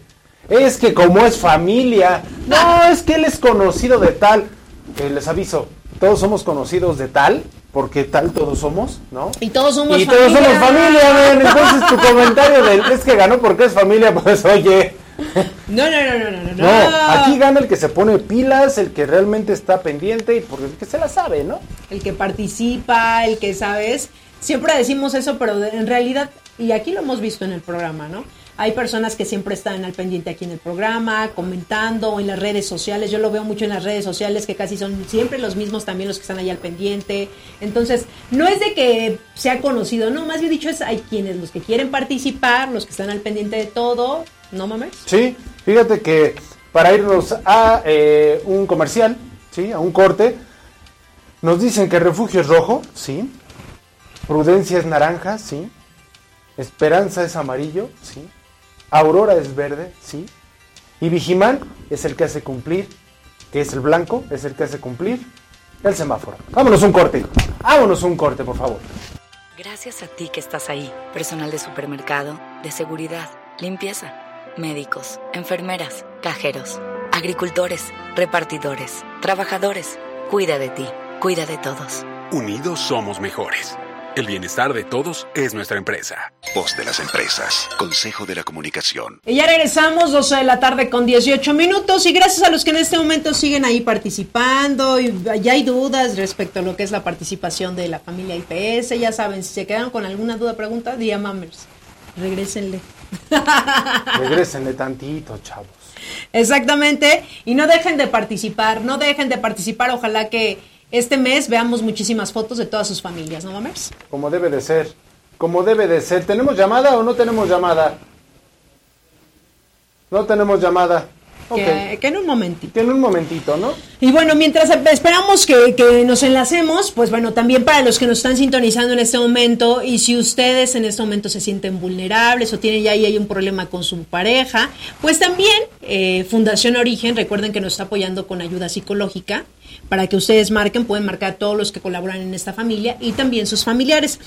Es que como es familia, no, es que él es conocido de tal. Eh, les aviso, todos somos conocidos de tal, porque tal todos somos, ¿no? Y todos somos y todos familia. somos familia, ven. Entonces tu comentario de es que ganó porque es familia, pues oye. No, no, no, no, no, no. No, aquí gana el que se pone pilas, el que realmente está pendiente y porque el que se la sabe, ¿no? el que participa, el que sabes. Siempre decimos eso, pero en realidad, y aquí lo hemos visto en el programa, ¿no? Hay personas que siempre están al pendiente aquí en el programa, comentando en las redes sociales. Yo lo veo mucho en las redes sociales, que casi son siempre los mismos también los que están ahí al pendiente. Entonces, no es de que sea conocido, no, más bien dicho es hay quienes, los que quieren participar, los que están al pendiente de todo, ¿no mames? Sí, fíjate que para irnos a eh, un comercial, sí, a un corte, nos dicen que refugio es rojo, sí. Prudencia es naranja, sí. Esperanza es amarillo, sí. Aurora es verde, sí. Y Vigimán es el que hace cumplir, que es el blanco, es el que hace cumplir el semáforo. Vámonos un corte, vámonos un corte, por favor. Gracias a ti que estás ahí, personal de supermercado, de seguridad, limpieza, médicos, enfermeras, cajeros, agricultores, repartidores, trabajadores. Cuida de ti, cuida de todos. Unidos somos mejores. El bienestar de todos es nuestra empresa. Voz de las empresas. Consejo de la comunicación. Y ya regresamos, 12 de la tarde con 18 minutos. Y gracias a los que en este momento siguen ahí participando. Y ya hay dudas respecto a lo que es la participación de la familia IPS. Ya saben, si se quedan con alguna duda, pregunta, día Mammers. Regrésenle. Regrésenle tantito, chavos. Exactamente. Y no dejen de participar, no dejen de participar. Ojalá que este mes veamos muchísimas fotos de todas sus familias, ¿no, Mammers? Como debe de ser. Como debe de ser. ¿Tenemos llamada o no tenemos llamada? No tenemos llamada. Ok. Que, que en un momentito. Tiene un momentito, ¿no? Y bueno, mientras esperamos que, que nos enlacemos, pues bueno, también para los que nos están sintonizando en este momento y si ustedes en este momento se sienten vulnerables o tienen ya ahí hay un problema con su pareja, pues también eh, Fundación Origen, recuerden que nos está apoyando con ayuda psicológica para que ustedes marquen, pueden marcar a todos los que colaboran en esta familia y también sus familiares.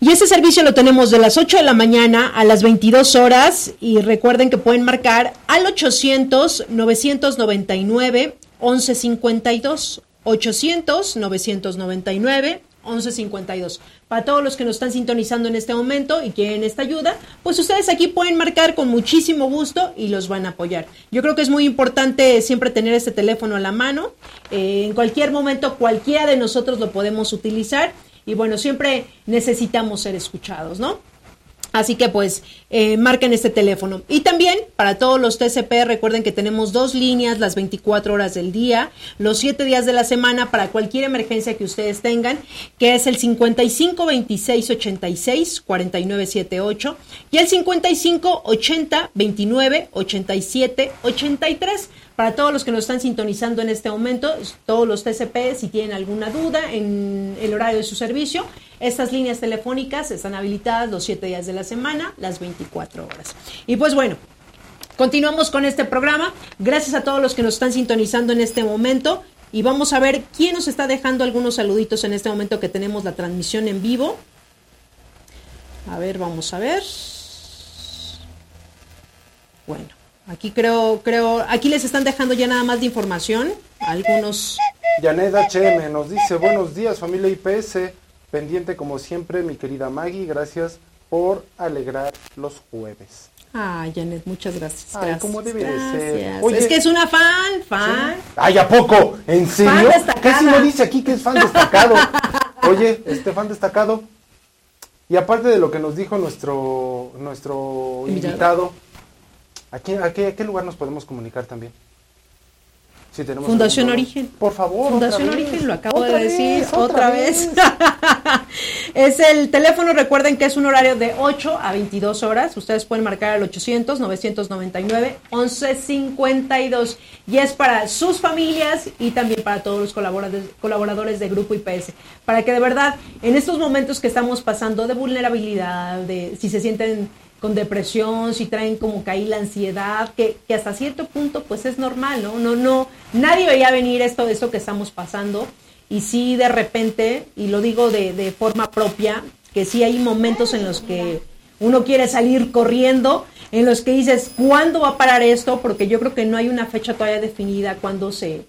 Y ese servicio lo tenemos de las 8 de la mañana a las 22 horas y recuerden que pueden marcar al 800 999 1152 800 999 1152. Para todos los que nos están sintonizando en este momento y quieren esta ayuda, pues ustedes aquí pueden marcar con muchísimo gusto y los van a apoyar. Yo creo que es muy importante siempre tener este teléfono a la mano. Eh, en cualquier momento cualquiera de nosotros lo podemos utilizar y bueno, siempre necesitamos ser escuchados, ¿no? Así que pues eh, marquen este teléfono. Y también para todos los TCP recuerden que tenemos dos líneas las 24 horas del día, los 7 días de la semana para cualquier emergencia que ustedes tengan, que es el 55 26 86 49 78 y el 55 80 29 87 83. Para todos los que nos están sintonizando en este momento, todos los TCP, si tienen alguna duda en el horario de su servicio, estas líneas telefónicas están habilitadas los 7 días de la semana, las 24 horas. Y pues bueno, continuamos con este programa. Gracias a todos los que nos están sintonizando en este momento. Y vamos a ver quién nos está dejando algunos saluditos en este momento que tenemos la transmisión en vivo. A ver, vamos a ver. Bueno, Aquí creo, creo, aquí les están dejando ya nada más de información. Algunos. Janet HM nos dice, buenos días familia IPS, pendiente como siempre mi querida Maggie, gracias por alegrar los jueves. Ah, Janet, muchas gracias. Ay, gracias, como debe de ser. Oye. es que es una fan, fan. Ay, ¿a poco? ¿En serio? destacada. Casi no dice aquí que es fan destacado. Oye, este fan destacado. Y aparte de lo que nos dijo nuestro nuestro Invitado. invitado, ¿a, qué, a qué lugar nos podemos comunicar también? Si tenemos Fundación algún- Origen. Por favor. Fundación otra vez. Origen, lo acabo Otra de decir vez, otra, vez. es el teléfono, recuerden que es un horario de 8 a 22 horas. Ustedes pueden marcar al 800-999-1152. Y es para sus familias y también para todos los colaboradores, colaboradores de Grupo IPS. Para que de verdad, en estos momentos que estamos pasando de vulnerabilidad, de si se sienten con depresión, si traen como ahí la ansiedad, que, que hasta cierto punto pues es normal, ¿no? No, no, nadie veía venir esto, esto que estamos pasando. Y sí de repente, y lo digo de, de forma propia, que sí hay momentos en los que uno quiere salir corriendo, en los que dices, ¿cuándo va a parar esto? Porque yo creo que no hay una fecha todavía definida cuando se,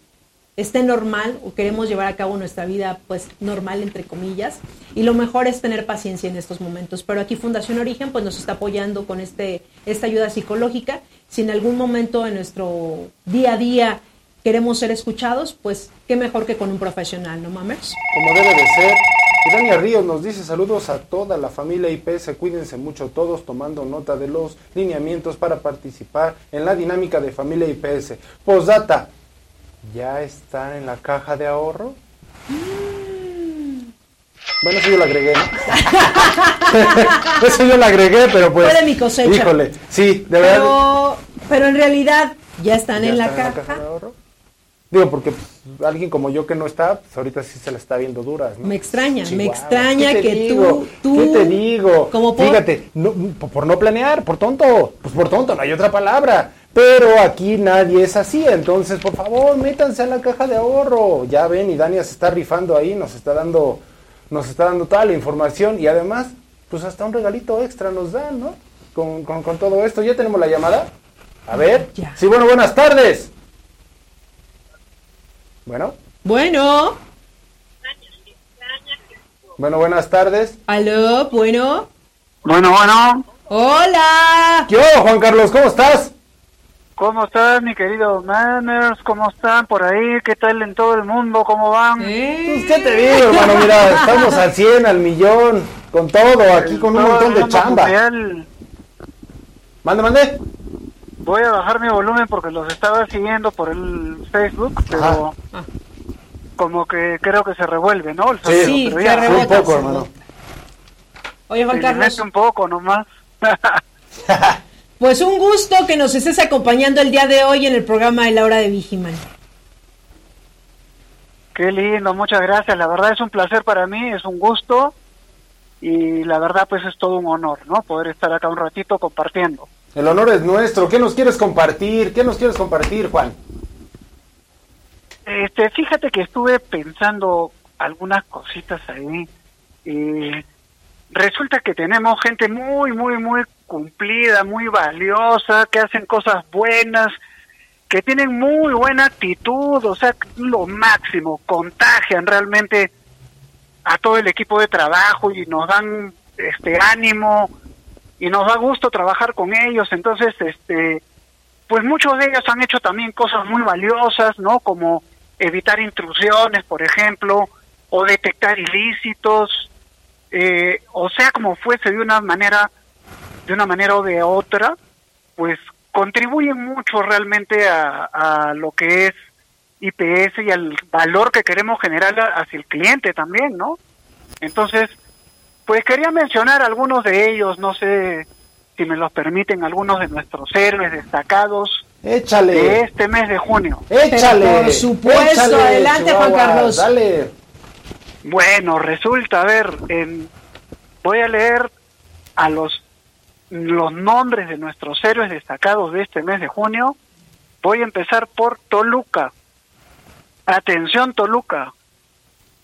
esté normal o queremos llevar a cabo nuestra vida pues normal entre comillas y lo mejor es tener paciencia en estos momentos pero aquí Fundación Origen pues nos está apoyando con este esta ayuda psicológica si en algún momento en nuestro día a día queremos ser escuchados pues qué mejor que con un profesional no mamers Como debe de ser. Y Dania Ríos nos dice saludos a toda la familia IPS, cuídense mucho todos tomando nota de los lineamientos para participar en la dinámica de familia IPS. Posdata, ¿ya están en la caja de ahorro? Bueno, eso yo lo agregué, ¿no? eso yo lo agregué, pero pues... Fue de mi cosecha. Híjole, sí, de verdad. pero pero en realidad ya están ¿ya en la están caja de ahorro? Digo, porque pues, alguien como yo que no está, pues ahorita sí se la está viendo duras, ¿no? Me extraña, me extraña ¿Qué te que digo? tú, tú, ¿Qué te digo? como por- Fíjate, no, por no planear, por tonto, pues por tonto, no hay otra palabra. Pero aquí nadie es así, entonces por favor métanse a la caja de ahorro. Ya ven, y Dania se está rifando ahí, nos está dando, nos está dando toda la información y además, pues hasta un regalito extra nos dan, ¿no? Con, con, con todo esto. ¿Ya tenemos la llamada? A ver. Ya. Sí, bueno, buenas tardes. Bueno, Bueno, bueno, buenas tardes. aló, bueno, Bueno, bueno, hola. ¿Qué Juan Carlos? ¿Cómo estás? ¿Cómo estás, mi querido Manners? ¿Cómo están por ahí? ¿Qué tal en todo el mundo? ¿Cómo van? Pues, Eh, ¿qué te digo, hermano? Mira, estamos al 100, al millón, con todo, aquí con un montón de chamba. mundial. Mande, mande. Voy a bajar mi volumen porque los estaba siguiendo por el Facebook, pero como que creo que se revuelve, ¿no? El Sí, sonido, Sí, pero se ya, Sí, un rebota, poco, hermano. Oye, Juan se Carlos, un poco nomás. pues un gusto que nos estés acompañando el día de hoy en el programa de la hora de Vigiman. Qué lindo, muchas gracias. La verdad es un placer para mí, es un gusto y la verdad pues es todo un honor, ¿no? Poder estar acá un ratito compartiendo. El honor es nuestro. ¿Qué nos quieres compartir? ¿Qué nos quieres compartir, Juan? Este, fíjate que estuve pensando algunas cositas ahí. y resulta que tenemos gente muy, muy, muy cumplida, muy valiosa, que hacen cosas buenas, que tienen muy buena actitud, o sea, lo máximo, contagian realmente a todo el equipo de trabajo y nos dan este ánimo y nos da gusto trabajar con ellos. Entonces, este, pues muchos de ellos han hecho también cosas muy valiosas, ¿no? Como evitar intrusiones, por ejemplo, o detectar ilícitos, eh, o sea, como fuese de una manera, de una manera o de otra, pues contribuyen mucho realmente a, a lo que es IPS y al valor que queremos generar hacia el cliente también, ¿no? Entonces, pues quería mencionar algunos de ellos, no sé si me los permiten, algunos de nuestros héroes destacados de Échale. este mes de junio. Échale. Por supuesto, adelante, Juan Carlos. Dale. Bueno, resulta, a ver, en- voy a leer a los, los nombres de nuestros héroes destacados de este mes de junio. Voy a empezar por Toluca. Atención, Toluca.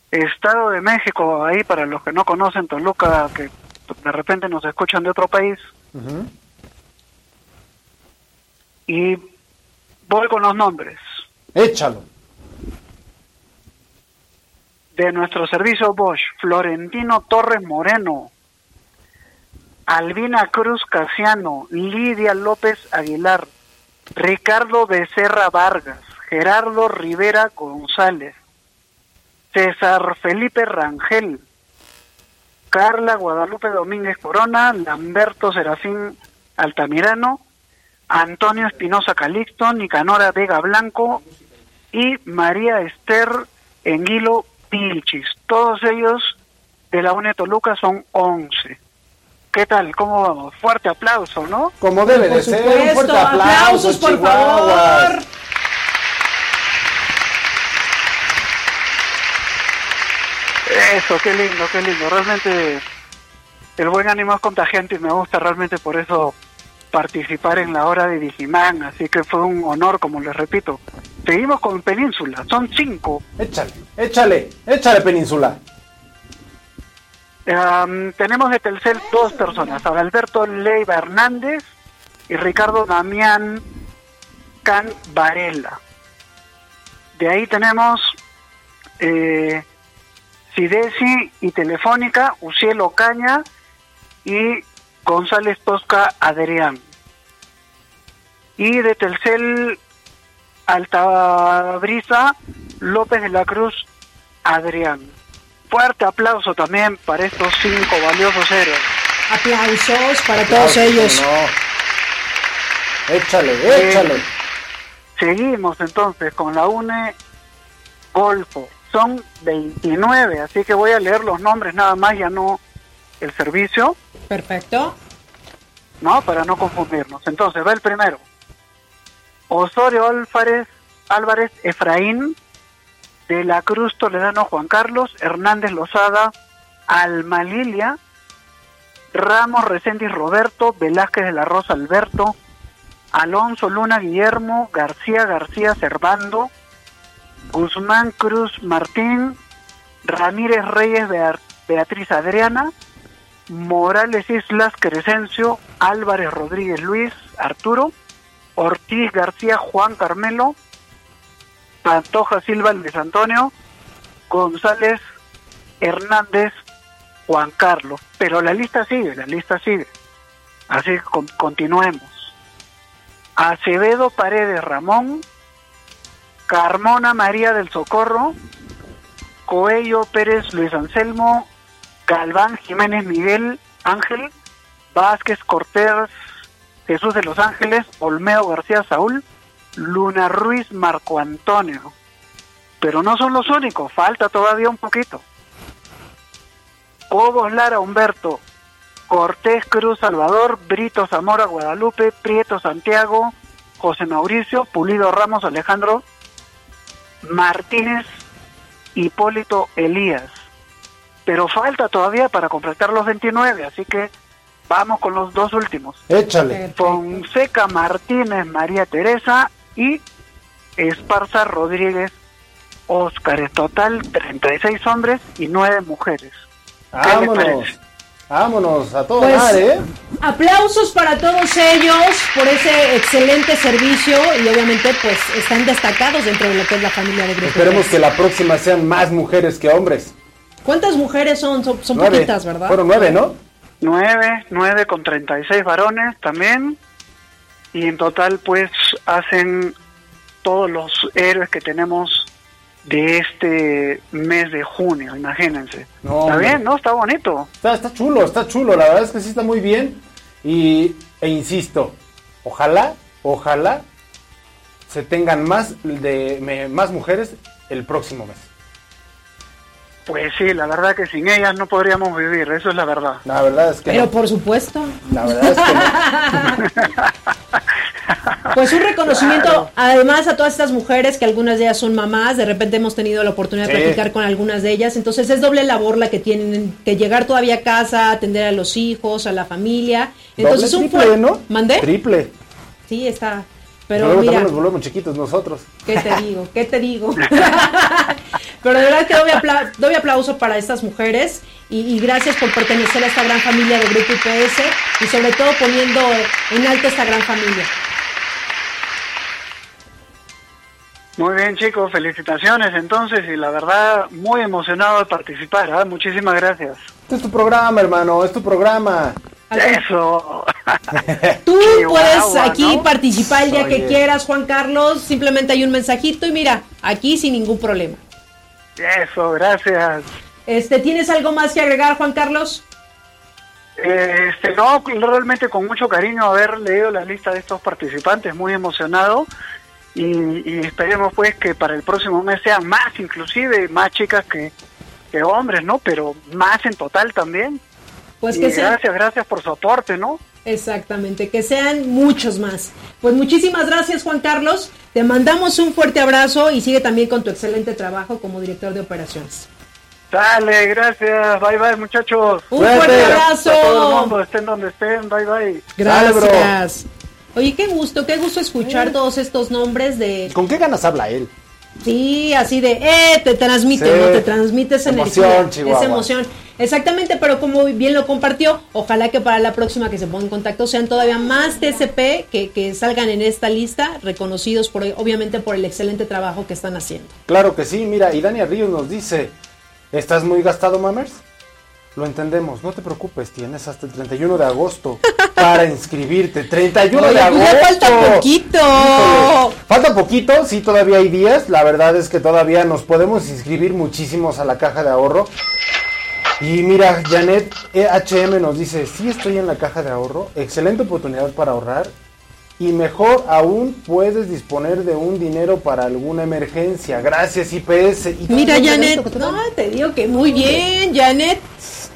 Estado de México, ahí para los que no conocen Toluca, que de repente nos escuchan de otro país. Y voy con los nombres. Échalo. De nuestro servicio Bosch, Florentino Torres Moreno, Albina Cruz Casiano, Lidia López Aguilar, Ricardo Becerra Vargas, Gerardo Rivera González, César Felipe Rangel, Carla Guadalupe Domínguez Corona, Lamberto Serafín Altamirano, Antonio Espinosa Calixto, Nicanora Vega Blanco y María Esther Enguilo Pilchis. Todos ellos de la UNE Toluca son 11. ¿Qué tal? ¿Cómo vamos? Fuerte aplauso, ¿no? Como debe Por de ser. Un fuerte aplauso, aplausos, por favor. Eso, qué lindo, qué lindo. Realmente el buen ánimo es contagiante y me gusta realmente por eso participar en la hora de Digimán. Así que fue un honor, como les repito. Seguimos con Península, son cinco. Échale, échale, échale, Península. Tenemos de Telcel dos personas, Alberto Leiva Hernández y Ricardo Damián Can Varela. De ahí tenemos eh, Sidesi y Telefónica, Uciel Ocaña y González Tosca Adrián. Y de Telcel Altabrisa, López de la Cruz Adrián. Fuerte aplauso también para estos cinco valiosos héroes. Aplausos para todos ellos. No. Échale, échale. Seguimos entonces con la UNE Golfo. Son 29, así que voy a leer los nombres nada más, ya no el servicio, Perfecto. ¿no? Para no confundirnos. Entonces, va el primero. Osorio Álvarez, Álvarez Efraín, de la Cruz Toledano Juan Carlos, Hernández Lozada, Alma Lilia, Ramos Reséndiz Roberto, Velázquez de la Rosa Alberto, Alonso Luna Guillermo, García García Servando, Guzmán Cruz Martín, Ramírez Reyes Bea- Beatriz Adriana, Morales Islas Crescencio, Álvarez Rodríguez Luis Arturo, Ortiz García Juan Carmelo, Pantoja Silva Luis Antonio, González Hernández Juan Carlos. Pero la lista sigue, la lista sigue. Así que con- continuemos. Acevedo Paredes Ramón, Carmona María del Socorro, Coello Pérez Luis Anselmo, Galván Jiménez Miguel Ángel, Vázquez Cortés Jesús de los Ángeles, Olmedo García Saúl, Luna Ruiz Marco Antonio. Pero no son los únicos, falta todavía un poquito. Cobos Lara Humberto, Cortés Cruz Salvador, Brito Zamora Guadalupe, Prieto Santiago, José Mauricio, Pulido Ramos Alejandro, Martínez, Hipólito Elías. Pero falta todavía para completar los 29, así que vamos con los dos últimos. Échale. Fonseca Martínez María Teresa y Esparza Rodríguez Óscar. En total 36 hombres y 9 mujeres. ¿Qué les Vámonos. Vámonos, a todo Pues, ¿eh? Aplausos para todos ellos por ese excelente servicio y obviamente pues están destacados dentro de lo que es la familia de Grupo Esperemos que la próxima sean más mujeres que hombres. ¿Cuántas mujeres son? Son, son Nueve. poquitas, ¿verdad? Fueron nueve, ¿no? 9, 9 con 36 varones también. Y en total pues hacen todos los héroes que tenemos de este mes de junio, imagínense. No, Está bien, ¿no? Está bonito. Está, está chulo, está chulo. La verdad es que sí está muy bien. Y, e insisto, ojalá, ojalá se tengan más de me- más mujeres el próximo mes. Pues sí, la verdad que sin ellas no podríamos vivir, eso es la verdad. La verdad es que Pero no. por supuesto. La verdad es que no. Pues un reconocimiento además a todas estas mujeres que algunas de ellas son mamás, de repente hemos tenido la oportunidad de platicar con algunas de ellas, entonces es doble labor la que tienen que llegar todavía a casa, atender a los hijos, a la familia. Entonces Doble, un triple, ¿no? ¿Mandé? Triple. Sí, está. Pero Luego mira, también nos volvemos chiquitos nosotros. ¿qué te digo? ¿Qué te digo? Pero de verdad que doy, apla- doy aplauso para estas mujeres y, y gracias por pertenecer a esta gran familia de Grupo IPS y sobre todo poniendo en alto esta gran familia. Muy bien, chicos, felicitaciones entonces y la verdad muy emocionado de participar. ¿ah? Muchísimas gracias. Este es tu programa, hermano, es tu programa. Eso. Tú Qué puedes guagua, aquí ¿no? participar el día que quieras, Juan Carlos. Simplemente hay un mensajito y mira, aquí sin ningún problema. Eso, gracias. Este, ¿tienes algo más que agregar, Juan Carlos? Este, no, realmente con mucho cariño haber leído la lista de estos participantes, muy emocionado. Y, y esperemos pues que para el próximo mes sean más, inclusive más chicas que, que hombres, ¿no? Pero más en total también. Pues Y que sean, gracias, gracias por su aporte, ¿no? exactamente, que sean muchos más. Pues muchísimas gracias, Juan Carlos. Te mandamos un fuerte abrazo y sigue también con tu excelente trabajo como director de operaciones. Dale, gracias. Bye, bye, muchachos. Un fuerte A todo el abrazo. mundo, estén donde estén. Bye, bye. Dale, bro. Gracias. Oye, qué gusto, qué gusto escuchar todos estos nombres de ¿Con qué ganas habla él? Sí, así de, eh, te transmite, Sí. ¿no? Te transmite esa Emoción, energía, Chihuahua. esa emoción. Exactamente, pero como bien lo compartió, ojalá que para la próxima que se ponga en contacto sean todavía más TCP que, que salgan en esta lista, reconocidos por, obviamente por el excelente trabajo que están haciendo. Claro que sí, mira, y Dania Ríos nos dice, ¿estás muy gastado, mamers? Lo entendemos, no te preocupes, tienes hasta el 31 de agosto para inscribirte. 31 Oye, de pues agosto. ya falta poquito. Híjole, Falta poquito, sí, todavía hay días. La verdad es que todavía nos podemos inscribir muchísimos a la caja de ahorro. Y mira, Janet EHM nos dice, sí estoy en la caja de ahorro, excelente oportunidad para ahorrar y mejor aún puedes disponer de un dinero para alguna emergencia. Gracias IPS. ¿Y Mira, Janet, no, te digo que muy bien, Janet.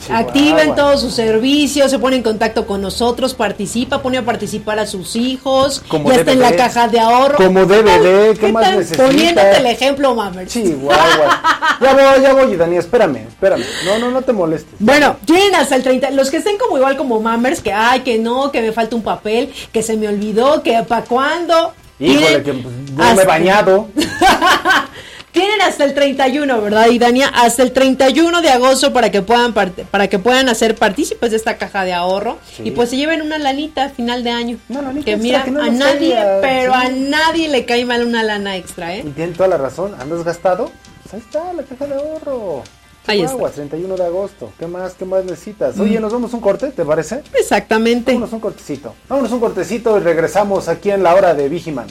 Chihuahua. Activen todos sus servicios, se pone en contacto con nosotros, participa, pone a participar a sus hijos, Como ya está en la caja de ahorro. Como DVD, ¿qué más tal? necesitas? Poniéndote el ejemplo, Mamers. Chihuahua. Ya voy, ya voy, Dani, espérame, espérame. No, no, no te molestes. Bueno, tienen hasta el 30. Los que estén como igual como Mammers, que ay, que no, que me falta un papel, que se me olvidó, que para cuándo. Híjole, que pues, no me he bañado. Tienen hasta el 31, ¿verdad, Idania? Hasta el 31 de agosto para que puedan para que puedan hacer partícipes de esta caja de ahorro Sí. y pues se lleven una lanita a final de año. Una lanita que mira, que no a nadie, pero sí. a nadie le cae mal una lana extra, ¿eh? Y tienen toda la razón. ¿Andas gastado? Pues ahí está, la caja de ahorro. Ahí Chihuahua, 31 de agosto. ¿Qué más? ¿Qué más necesitas? Oye, ¿nos vamos un corte? ¿Te parece? Exactamente. Vámonos un cortecito. Vámonos un cortecito y regresamos aquí en la hora de Vigiman.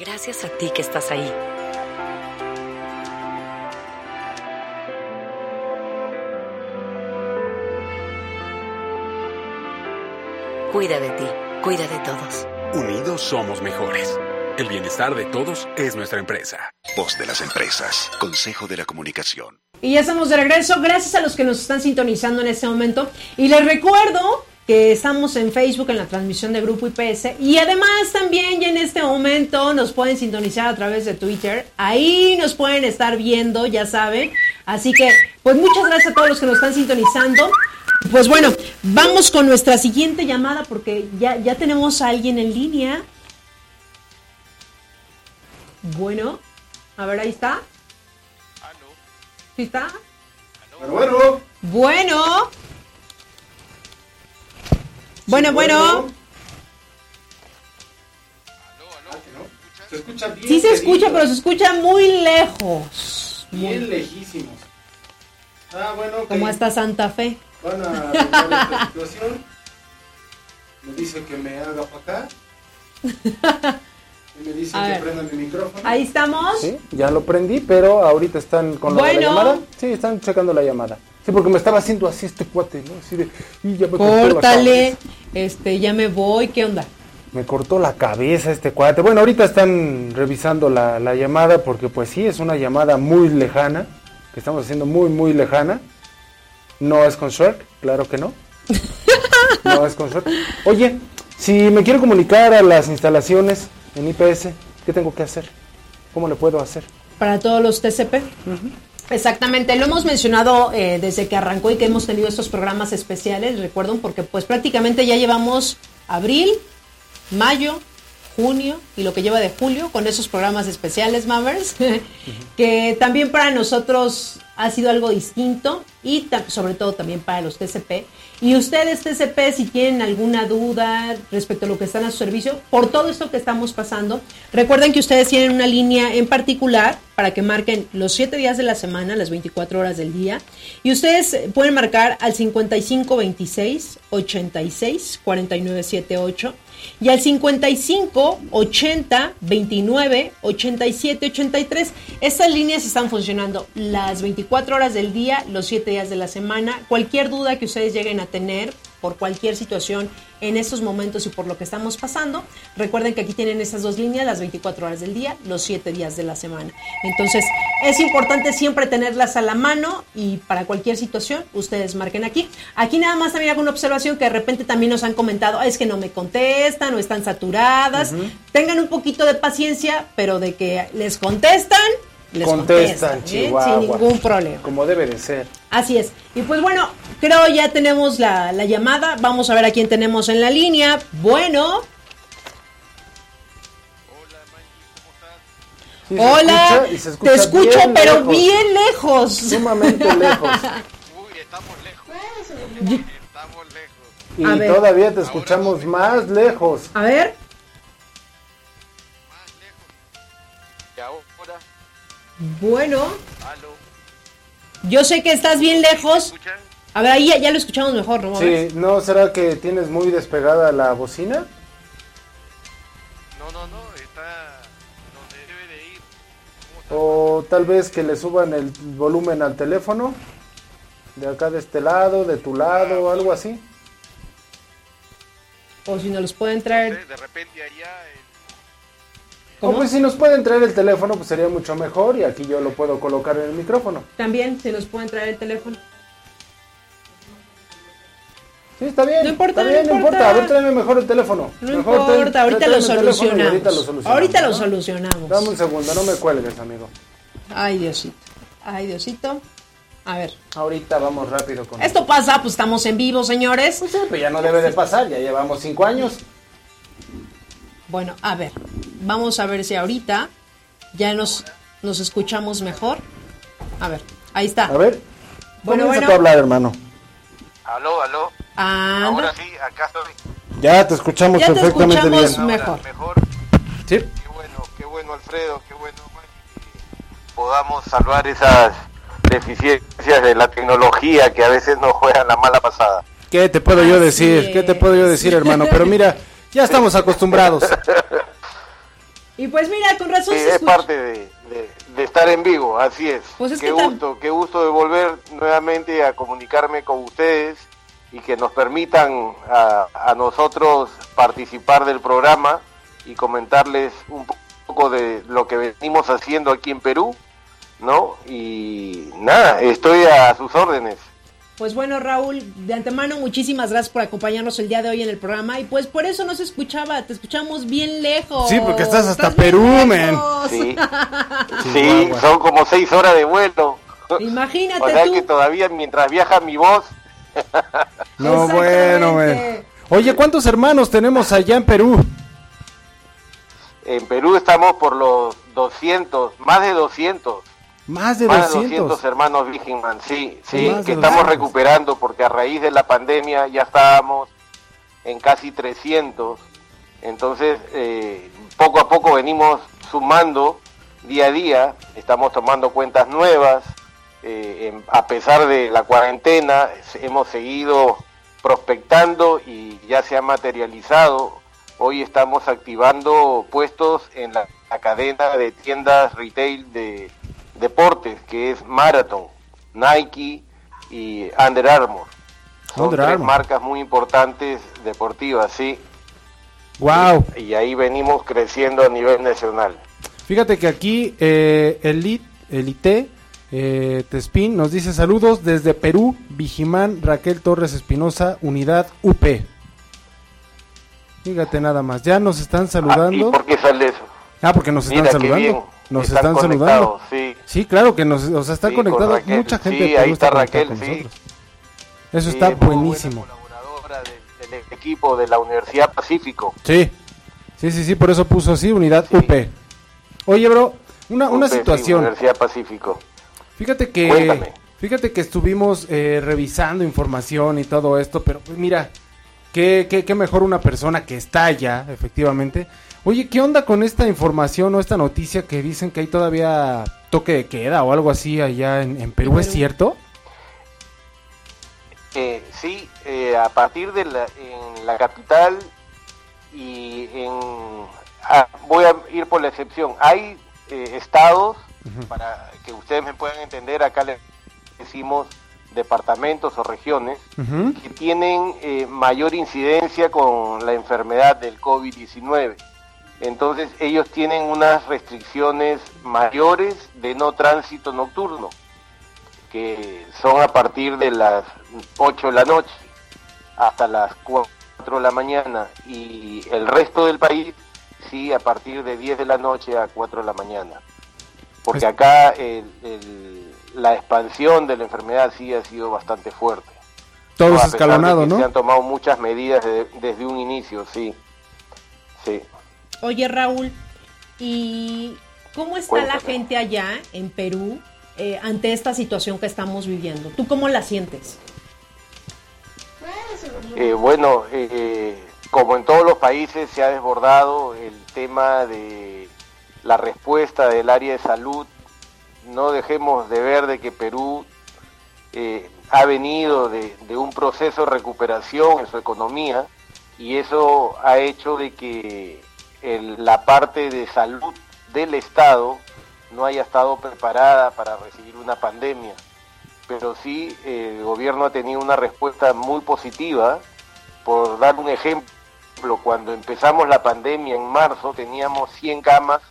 Gracias a ti que estás ahí. Cuida de ti, cuida de todos. Unidos somos mejores. El bienestar de todos es nuestra empresa. Voz de las empresas. Consejo de la comunicación. Y ya estamos de regreso. Gracias a los que nos están sintonizando en este momento. Y les recuerdo que estamos en Facebook en la transmisión de Grupo IPS. Y además también ya en este momento nos pueden sintonizar a través de Twitter. Ahí nos pueden estar viendo, ya saben. Así que, pues muchas gracias a todos los que nos están sintonizando. Pues bueno, vamos con nuestra siguiente llamada porque ya, ya tenemos a alguien en línea. Bueno, a ver, ahí está. ¿Sí está? bueno. Bueno. Bueno, bueno. Se escucha bien. Sí se escucha, pero se escucha muy lejos. Bien lejísimos. Ah, bueno, ok. Como hasta Santa Fe. Van a arreglar esta situación. Me dice que me haga para acá. Me dice A que ver. prenda mi micrófono. Ahí estamos. Sí, ya lo prendí, pero ahorita están con lo de Bueno. la llamada. Sí, están checando la llamada. Sí, porque me estaba haciendo así este cuate, ¿no? Así de, y ya me Córtale. Este, ya me voy. ¿Qué onda? Me cortó la cabeza este cuate. Bueno, ahorita están revisando la, la llamada porque pues sí, es una llamada muy lejana, que estamos haciendo muy, muy lejana. No es con Shrek, claro que no. No es con Shrek. Oye, si me quiero comunicar a las instalaciones en IPS, ¿qué tengo que hacer? ¿Cómo le puedo hacer? Para todos los TCP. Exactamente, lo hemos mencionado eh, desde que arrancó y que hemos tenido estos programas especiales, recuerden, porque pues prácticamente ya llevamos abril, mayo, junio y lo que lleva de julio con esos programas especiales, Mammers, que también para nosotros ha sido algo distinto y sobre todo también para los TCP. Y ustedes TCP, si tienen alguna duda respecto a lo que están a su servicio, por todo esto que estamos pasando, recuerden que ustedes tienen una línea en particular para que marquen los 7 días de la semana, las 24 horas del día, y ustedes eh, pueden marcar al 5526 86 49 78 y al 55 80 29 87 83. Estas líneas están funcionando las 24 horas del día, los 7 días de la semana. Cualquier duda que ustedes lleguen a tener por cualquier situación en estos momentos y por lo que estamos pasando, recuerden que aquí tienen esas dos líneas, las 24 horas del día, los 7 días de la semana. Entonces, es importante siempre tenerlas a la mano y para cualquier situación, ustedes marquen aquí. Aquí nada más también hago una observación que de repente también nos han comentado, "Ah, es que no me contestan o están saturadas. Tengan un poquito de paciencia, pero de que les contestan, les Contestan, contestan, ¿eh? Chihuahua. sin ningún problema. Como debe de ser. Así es. Y pues bueno, creo ya tenemos la, la llamada. Vamos a ver a quién tenemos en la línea. Bueno. Sí, se Hola. escucha y se escucha Te escucho, bien pero lejos. bien lejos. Sumamente lejos. Y A ver. todavía te escuchamos más lejos. A ver. Bueno. Yo sé que estás bien lejos. A ver, ahí ya, ya lo escuchamos mejor, ¿no? A ver. Sí, ¿no será que tienes muy despegada la bocina? No, no, no, está donde debe de ir. O tal vez que le suban el volumen al teléfono. De acá de este lado, de tu lado, algo así. O si nos los pueden traer. De repente allá O pues si nos pueden traer el teléfono, pues sería mucho mejor. Y aquí yo lo puedo colocar en el micrófono. También, si nos pueden traer el teléfono. Sí, está bien. No importa, está bien, no no importa. importa. A ver, tráeme mejor el teléfono. No Mejor importa, ahorita lo solucionamos. Ahorita lo solucionamos. Ahorita lo ¿no? solucionamos. Dame un segundo, no me cuelgues, amigo. Ay, Diosito. Ay, Diosito. A ver. Ahorita vamos rápido con Esto pasa, pues estamos en vivo, señores. Pues ya no debe de pasar, ya llevamos cinco años. Bueno, a ver. Vamos a ver si ahorita ya nos, nos escuchamos mejor. A ver, ahí está. A ver. Bueno, bueno. a hablar, hermano. Aló, aló. Anda. Ahora sí, acá estoy. Ya te escuchamos Ya te perfectamente escuchamos bien. mejor. Mejor. Sí. Qué bueno, qué bueno, Alfredo, qué bueno, que podamos salvar esas deficiencias de la tecnología que a veces nos juegan la mala pasada. ¿Qué te puedo yo decir? ¿Qué te puedo yo decir, hermano? Pero mira, ya estamos acostumbrados. Y pues mira, con razón Sí, se es escucha. parte de, de- de estar en vivo, así es. Pues es qué que gusto, qué gusto de volver nuevamente a comunicarme con ustedes y que nos permitan a, a nosotros participar del programa y comentarles un po- poco de lo que venimos haciendo aquí en Perú, ¿no? Y nada, estoy a sus órdenes. Pues bueno, Raúl, de antemano, muchísimas gracias por acompañarnos el día de hoy en el programa. Y pues por eso no se escuchaba, te escuchamos bien lejos. Sí, porque estás hasta Estás Perú, men. Sí, sí, son como seis horas de vuelo. Imagínate O sea tú. que todavía mientras viaja mi voz, No, bueno, men. Oye, ¿cuántos hermanos tenemos allá en Perú? En Perú estamos por los 200, más de 200. Más de más de 200. 200 hermanos Vigingman, sí, sí, Más que estamos 200. recuperando porque a raíz de la pandemia ya estábamos en casi 300. Entonces, eh, poco a poco venimos sumando día a día, estamos tomando cuentas nuevas. eh, en- a pesar de la cuarentena, hemos seguido prospectando y ya se ha materializado. Hoy estamos activando puestos en la, la cadena de tiendas retail de deportes, que es Marathon, Nike y Under Armour. Son Under tres Armour. marcas muy importantes deportivas, sí. Wow. Y ahí venimos creciendo a nivel nacional. Fíjate que aquí eh, Elite, Elite eh, Tespin nos dice saludos desde Perú, Vigimán Raquel Torres Espinosa, Unidad UP. Fíjate nada más, ya nos están Ah, ¿Y saludando. por qué sale eso? Ah, porque nos están Mira, saludando. Nos Están están saludando. sí. Sí, claro que nos, o sea, están Sí, con. Mucha gente Sí, ahí está Raquel, con sí. nosotros. Eso está es buenísimo. colaboradora del, del equipo de la Universidad Pacífico. Sí, sí, sí, sí, por eso puso así, Unidad UP. Oye, bro, una, una UP, situación. Universidad Pacífico. Fíjate que Cuéntame. Fíjate que estuvimos eh, revisando información y todo esto, pero pues mira, qué, qué, qué mejor una persona que está allá, efectivamente. Oye, ¿qué onda con esta información o esta noticia que dicen que hay todavía toque de queda o algo así allá en, en Perú? ¿Es cierto? Eh, sí, eh, a partir de la, en la capital y en... ah, voy a ir por la excepción. Hay eh, estados, para que ustedes me puedan entender, acá le decimos departamentos o regiones, que tienen eh, mayor incidencia con la enfermedad del COVID-19. Entonces ellos tienen unas restricciones mayores de no tránsito nocturno, que son a partir de las 8 de la noche hasta las 4 de la mañana y el resto del país sí a partir de 10 de la noche a 4 de la mañana. Porque acá el- el- la expansión de la enfermedad sí ha sido bastante fuerte. Todo es escalonado, ¿no? Se han tomado muchas medidas de- desde un inicio, sí. Sí. Oye, Raúl, ¿y cómo está Cuéntame. la gente allá en Perú eh, ante esta situación que estamos viviendo? ¿Tú cómo la sientes? Eh, bueno, eh, como en todos los países se ha desbordado el tema de la respuesta del área de salud. No dejemos de ver de que Perú eh, ha venido de, de un proceso de recuperación en su economía y eso ha hecho de que el- la parte de salud del Estado no haya estado preparada para recibir una pandemia pero sí el gobierno ha tenido una respuesta muy positiva. Por dar un ejemplo, cuando empezamos la pandemia en marzo teníamos 100 camas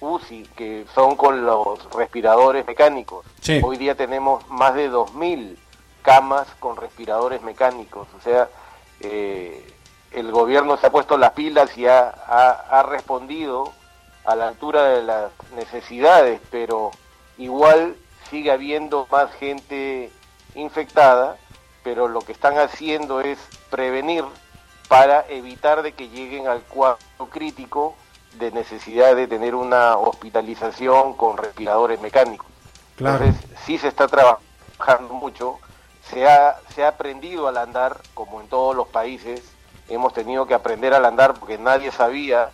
UCI, que son con los respiradores mecánicos. Sí. Hoy día tenemos más de 2.000 camas con respiradores mecánicos. O sea, eh, el gobierno se ha puesto las pilas y ha, ha- ha respondido a la altura de las necesidades, pero igual sigue habiendo más gente infectada, pero lo que están haciendo es prevenir para evitar de que lleguen al cuadro crítico de necesidad de tener una hospitalización con respiradores mecánicos. Claro. Entonces, sí se está trabajando mucho, se ha, se ha aprendido al andar, como en todos los países, hemos tenido que aprender al andar porque nadie sabía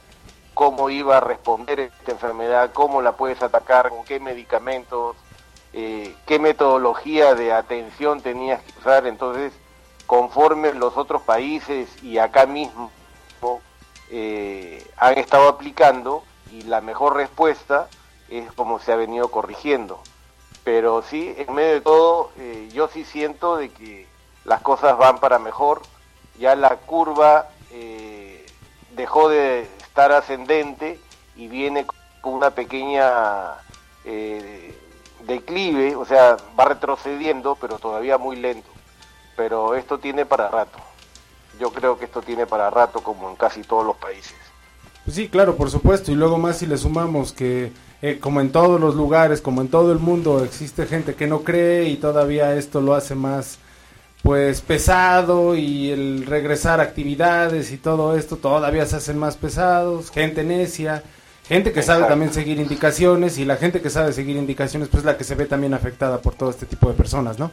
cómo iba a responder esta enfermedad, cómo la puedes atacar, con qué medicamentos, eh, qué metodología de atención tenías que usar. Entonces, conforme los otros países y acá mismo eh, han estado aplicando y la mejor respuesta es como se ha venido corrigiendo. Pero sí, en medio de todo, eh, yo sí siento de que las cosas van para mejor. Ya la curva eh, dejó de estar ascendente y viene con una pequeña eh, declive, o sea, va retrocediendo, pero todavía muy lento. Pero esto tiene para rato. Yo creo que esto tiene para rato, como en casi todos los países. Pues sí, claro, por supuesto. Y luego más si le sumamos que, eh, como en todos los lugares, como en todo el mundo, existe gente que no cree y todavía esto lo hace más, pues, pesado y el regresar a actividades y todo esto todavía se hacen más pesados. Gente necia, gente que sabe también seguir indicaciones y la gente que sabe seguir indicaciones, pues, es la que se ve también afectada por todo este tipo de personas, ¿no?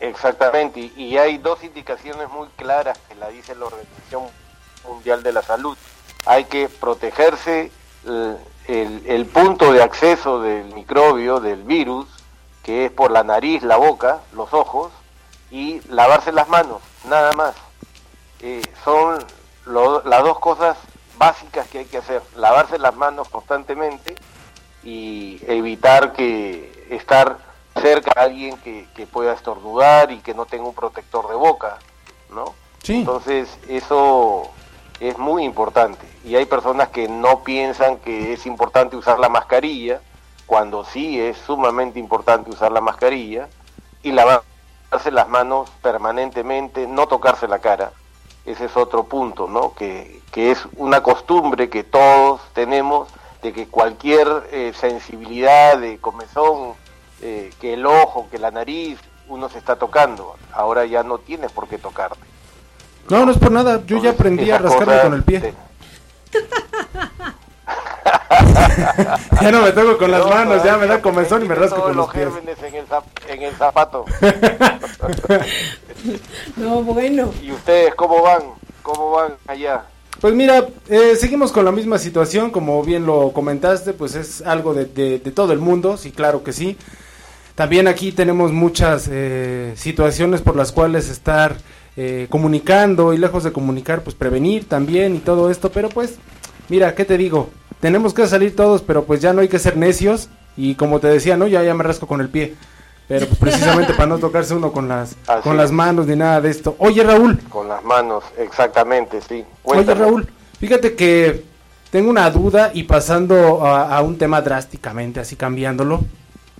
Exactamente, y, y hay dos indicaciones muy claras que la dice la Organización Mundial de la Salud. Hay que protegerse el, el- el punto de acceso del microbio, del virus, que es por la nariz, la boca, los ojos, y lavarse las manos, nada más. Eh, son lo- las dos cosas básicas que hay que hacer, lavarse las manos constantemente y evitar que estar cerca a alguien que, que pueda estornudar y que no tenga un protector de boca, ¿no? Sí. Entonces eso es muy importante y hay personas que no piensan que es importante usar la mascarilla cuando sí es sumamente importante usar la mascarilla y lavarse las manos permanentemente, no tocarse la cara. Ese es otro punto, ¿no? Que, que es una costumbre que todos tenemos de que cualquier eh, sensibilidad de comezón, eh, que el ojo, que la nariz, uno se está tocando. Ahora ya no tienes por qué tocarte. No, no es por nada. Yo ya aprendí a rascarme con el pie. te- ya no me toco con las No, manos, ya me da comezón y me rasco con los pies. gérmenes en el, zap- en el zapato. no, bueno. ¿Y ustedes cómo van? ¿Cómo van allá? Pues mira, eh, seguimos con la misma situación, como bien lo comentaste, pues es algo de, de, de todo el mundo, sí, claro que sí. También aquí tenemos muchas eh, situaciones por las cuales estar eh, comunicando y lejos de comunicar, pues prevenir también y todo esto, pero pues, mira, ¿qué te digo? Tenemos que salir todos, pero pues ya no hay que ser necios y como te decía, ¿no? Ya, ya me rasco con el pie. Pero pues precisamente para no tocarse uno con las Así con las manos ni nada de esto. Oye, Raúl, Con las manos, exactamente, sí. Oye. Raúl, fíjate que tengo una duda y pasando a, a un tema drásticamente, así cambiándolo.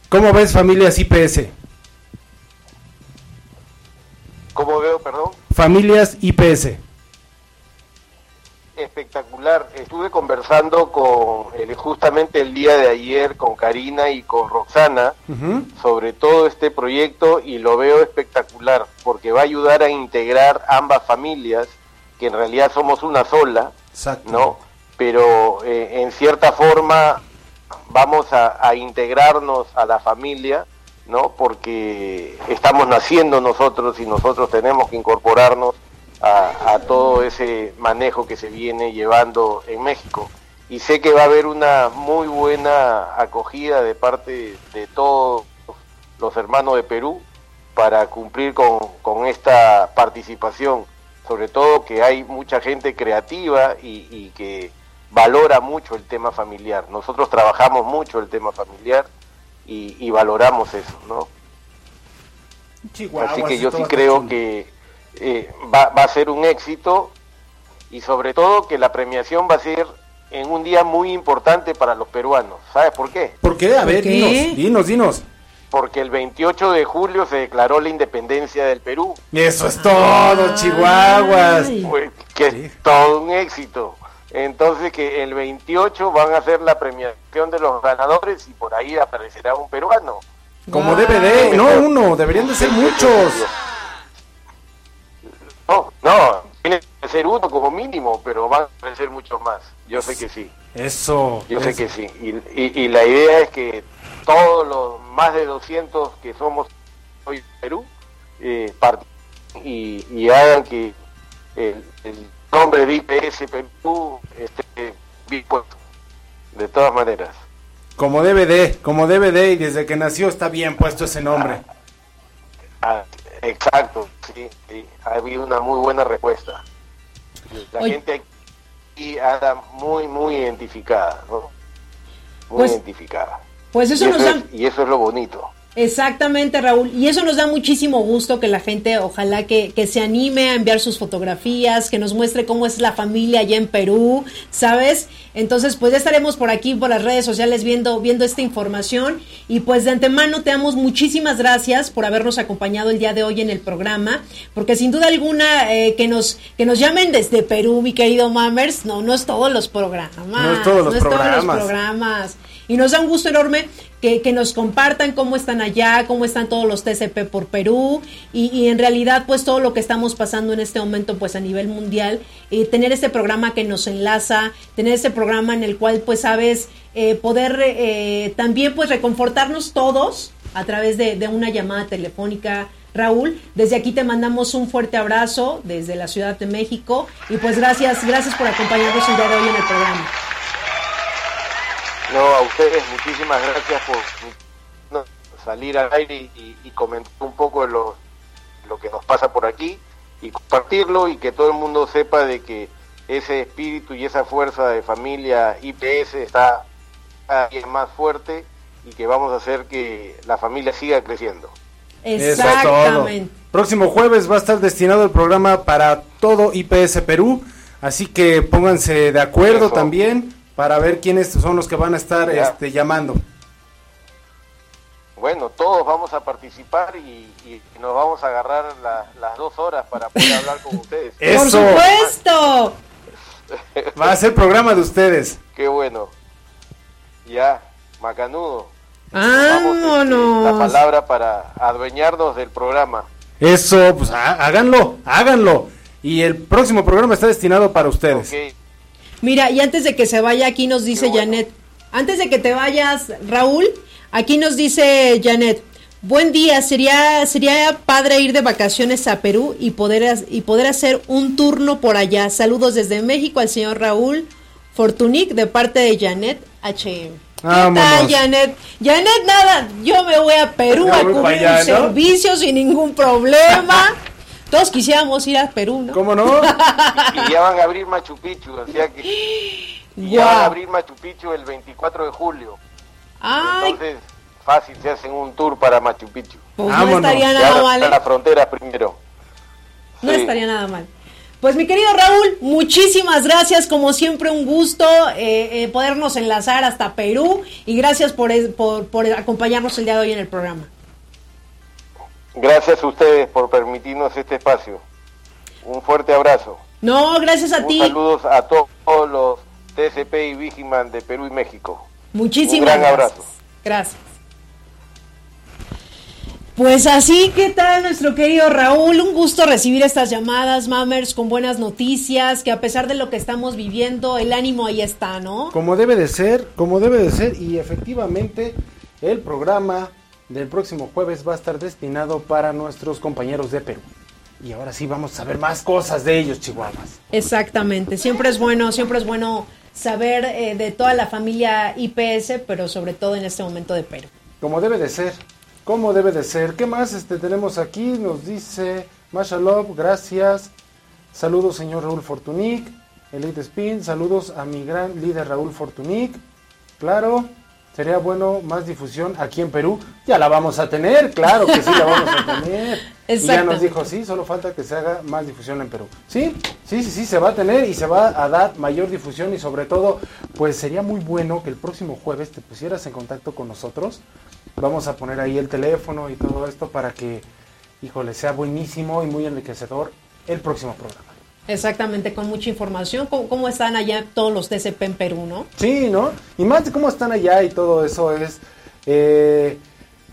¿Cómo ves familias IPS? ¿Cómo veo, perdón? Familias IPS. Espectacular. Estuve conversando con eh, justamente el día de ayer con Karina y con Roxana sobre todo este proyecto y lo veo espectacular porque va a ayudar a integrar ambas familias, que en realidad somos una sola, Exacto. ¿no? Pero eh, en cierta forma vamos a, a integrarnos a la familia, ¿no? Porque estamos naciendo nosotros y nosotros tenemos que incorporarnos a, a todo ese manejo que se viene llevando en México. Y sé que va a haber una muy buena acogida de parte de todos los hermanos de Perú para cumplir con, con esta participación. Sobre todo que hay mucha gente creativa y, y que valora mucho el tema familiar. Nosotros trabajamos mucho el tema familiar y, y valoramos eso, ¿no? Así que yo sí creo que eh, va, va a ser un éxito y sobre todo que la premiación va a ser en un día muy importante para los peruanos. ¿Sabes por qué? ¿Por qué? A ver, qué? dinos, dinos, dinos. Porque el 28 de julio se declaró la independencia del Perú, Eso es todo, Chihuahuas. Ay. pues, que es todo un éxito. Entonces que el 28 van a hacer la premiación de los ganadores y por ahí aparecerá un peruano. Como. DVD, no uno, deberían de ser muchos. No, no, tiene que ser uno como mínimo, pero van a aparecer muchos más. Yo sé que sí. Eso. Yo sé que sí. Y, y- y la idea es que todos los más de 200 que somos hoy en Perú eh, y, y hagan que el, el nombre de IPS Perú esté bien puesto. De todas maneras. Como DVD, como DVD y desde que nació está bien puesto ese nombre. Ah, exacto, sí, sí. Ha habido una muy buena respuesta. La Oye. gente aquí anda muy, muy identificada, ¿no? Muy Pues- identificada. Pues eso y, nos eso da... es, y eso es lo bonito. Exactamente, Raúl. Y eso nos da muchísimo gusto que la gente, ojalá que, que se anime a enviar sus fotografías, que nos muestre cómo es la familia allá en Perú, ¿sabes? Entonces, pues ya estaremos por aquí, por las redes sociales, viendo, viendo esta información. Y pues de antemano te damos muchísimas gracias por habernos acompañado el día de hoy en el programa, porque sin duda alguna eh, que, nos, que nos llamen desde Perú, mi querido Mammers, no, no es todos los programas. No es todos los programas. programas. Y nos da un gusto enorme que, que nos compartan cómo están allá, cómo están todos los TCP por Perú y, y en realidad pues todo lo que estamos pasando en este momento pues a nivel mundial y tener este programa que nos enlaza, tener este programa en el cual pues sabes eh, poder eh, también pues reconfortarnos todos a través de, de una llamada telefónica. Raúl, desde aquí te mandamos un fuerte abrazo desde la Ciudad de México y pues gracias, gracias por acompañarnos el día de hoy en el programa. No, a ustedes muchísimas gracias por no, salir al aire y, y comentar un poco de lo, lo que nos pasa por aquí y compartirlo y que todo el mundo sepa de que ese espíritu y esa fuerza de familia IPS está cada día más fuerte y que vamos a hacer que la familia siga creciendo. Eso es todo. Exactamente. Próximo jueves va a estar destinado el programa para todo IPS Perú, así que pónganse de acuerdo Eso. también para ver quiénes son los que van a estar Ya. este, llamando. Bueno, todos vamos a participar y, y nos vamos a agarrar la- las dos horas para poder hablar con ustedes. Por Eso supuesto. va a ser programa de ustedes. Qué bueno. Ya, macanudo. Vamos, este, la Vámonos. palabra para adueñarnos del programa. Eso, pues há- háganlo, háganlo. Y el próximo programa está destinado para ustedes. Ok. Mira, y antes de que se vaya, aquí nos dice bueno. Janet. Antes de que te vayas, Raúl, aquí nos dice Janet. Buen día, sería sería padre ir de vacaciones a Perú y poder y poder hacer un turno por allá. Saludos desde México al señor Raúl Fortunic de parte de Janet HM. ¿Qué Vámonos. tal, Janet? Janet, nada, yo me voy a Perú a cubrir allá, un ¿no? servicio sin ningún problema. Todos quisiéramos ir a Perú, ¿no? ¿Cómo no? Y ya van a abrir Machu Picchu, o sea que y ya van a abrir Machu Picchu el 24 de julio. Ay, Entonces, fácil, se hacen un tour para Machu Picchu. pues no estaría nada mal. ¿eh? la frontera primero. No Sí. estaría nada mal. Pues mi querido Raúl, muchísimas gracias, como siempre un gusto eh, eh, podernos enlazar hasta Perú y gracias por, por, por acompañarnos el día de hoy en el programa. Gracias a ustedes por permitirnos este espacio. Un fuerte abrazo. No, gracias a Un ti. saludos a to- todos los TCP y Vigiman de Perú y México. Muchísimas Un gran gracias. abrazo. Gracias. Pues así, ¿qué tal nuestro querido Raúl? Un gusto recibir estas llamadas, Mammers, con buenas noticias, que a pesar de lo que estamos viviendo, el ánimo ahí está, ¿no? Como debe de ser, como debe de ser, y efectivamente el programa del próximo jueves va a estar destinado para nuestros compañeros de Perú. Y ahora sí vamos a saber más cosas de ellos, Chihuahuas. Exactamente, siempre es bueno, siempre es bueno saber eh, de toda la familia IPS, pero sobre todo en este momento de Perú. Como debe de ser, como debe de ser. ¿Qué más este, tenemos aquí? Nos dice Mashalov, gracias. Saludos, señor Raúl Fortunic. Elite Spin, saludos a mi gran líder Raúl Fortunic. Claro, sería bueno más difusión aquí en Perú. Ya la vamos a tener, claro que sí la vamos a tener. Y ya nos dijo, sí, solo falta que se haga más difusión en Perú. Sí, sí, sí, sí, se va a tener y se va a dar mayor difusión y sobre todo, pues sería muy bueno que el próximo jueves te pusieras en contacto con nosotros. Vamos a poner ahí el teléfono y todo esto para que, híjole, sea buenísimo y muy enriquecedor el próximo programa. Exactamente, con mucha información, ¿cómo, cómo están allá todos los TCP en Perú, no? Sí, ¿no? Y más de cómo están allá y todo eso es eh,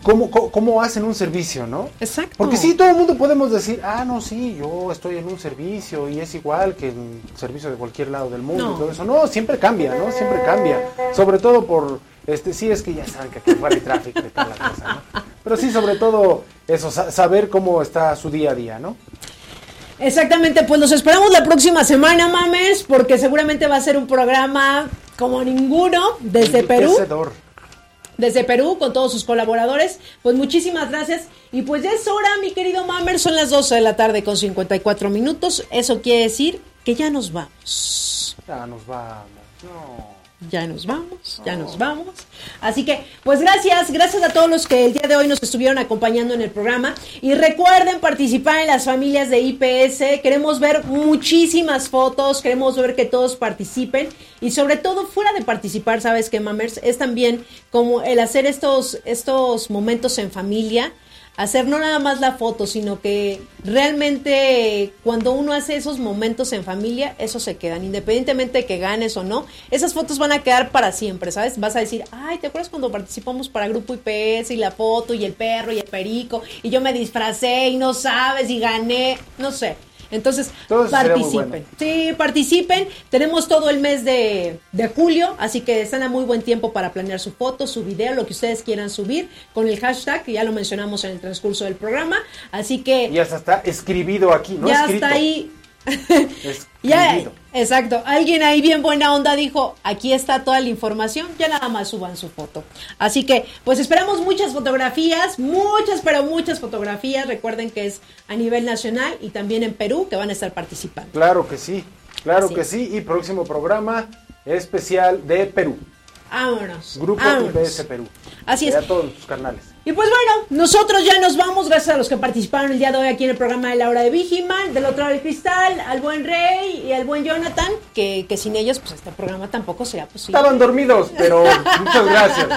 cómo, cómo, cómo hacen un servicio, ¿no? Exacto. Porque sí, todo el mundo podemos decir, ah, no, sí, yo estoy en un servicio y es igual que en servicio de cualquier lado del mundo No. y todo eso. No, siempre cambia, ¿no? Siempre cambia. Sobre todo por, este, sí, es que ya saben que aquí fuera hay tráfico y tal la cosa, ¿no? Pero sí, sobre todo eso, sa- saber cómo está su día a día, ¿no? Exactamente, pues los esperamos la próxima semana, mames, porque seguramente va a ser un programa como ninguno desde Perú. Desde Perú con todos sus colaboradores. Pues muchísimas gracias. Y pues ya es hora, mi querido Mamer, son las 12 de la tarde con 54 minutos. Eso quiere decir que ya nos vamos. Ya nos vamos. No. Ya nos vamos, ya nos vamos. Así que, pues gracias, gracias a todos los que el día de hoy nos estuvieron acompañando en el programa. Y recuerden participar en las familias de IPS. Queremos ver muchísimas fotos, queremos ver que todos participen. Y sobre todo, fuera de participar, ¿sabes qué, Mamers? Es también como el hacer estos, estos momentos en familia. Hacer no nada más la foto, sino que realmente cuando uno hace esos momentos en familia, esos se quedan, independientemente de que ganes o no, esas fotos van a quedar para siempre, ¿sabes? Vas a decir, ay, ¿te acuerdas cuando participamos para Grupo IPS y la foto y el perro y el perico y yo me disfracé y no sabes y gané, no sé. Entonces, participen. bueno. Sí, participen. Tenemos todo el mes de, de julio, así que están a muy buen tiempo para planear su foto, su video, lo que ustedes quieran subir con el hashtag, que ya lo mencionamos en el transcurso del programa. Así que Y hasta está escribido aquí, no ya escrito. está ahí. Ya, exacto. Alguien ahí bien buena onda dijo, aquí está toda la información, ya nada más suban su foto. Así que, pues esperamos muchas fotografías, muchas, pero muchas fotografías. Recuerden que es a nivel nacional y también en Perú que van a estar participando. Claro que sí, claro Así que sí. Y próximo programa especial de Perú. Vámonos. Grupo vámonos. IPS Perú. Así es. Ya todos sus canales. Y pues bueno, nosotros ya nos vamos, gracias a los que participaron el día de hoy aquí en el programa de la hora de Vigiman, del otro lado del cristal, al buen Rey y al buen Jonathan, que, que sin ellos pues este programa tampoco sería posible. Estaban dormidos, pero muchas gracias.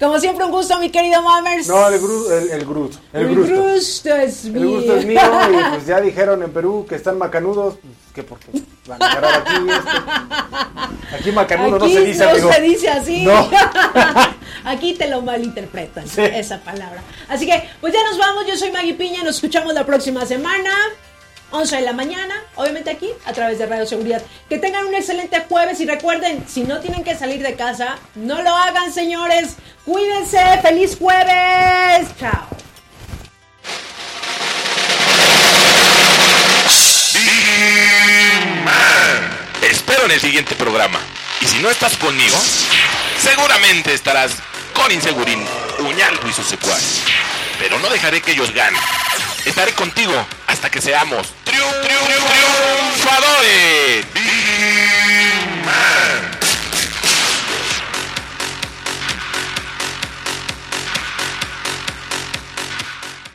Como siempre, un gusto, mi querido Mammers. No, el Gru, el, el Grut, el, El Grusto. es El mío. gusto es mío y pues ya dijeron en Perú que están macanudos, pues, que porque van a agarrar aquí este. Aquí macanudo no se dice, no amigo. se dice así. No. Aquí te lo malinterpretan, Sí. esa palabra. Así que, pues ya nos vamos. Yo soy Maggie Piña. Nos escuchamos la próxima semana. 11 de la mañana, obviamente aquí, a través de Radio Seguridad. Que tengan un excelente jueves y recuerden, si no tienen que salir de casa, no lo hagan, señores. Cuídense, feliz jueves. Chao. Te espero en el siguiente programa. Y si no estás conmigo, seguramente estarás con Insegurín, Uñaldo y sus secuaces. Pero no dejaré que ellos ganen. Estaré contigo hasta que seamos triunfadores.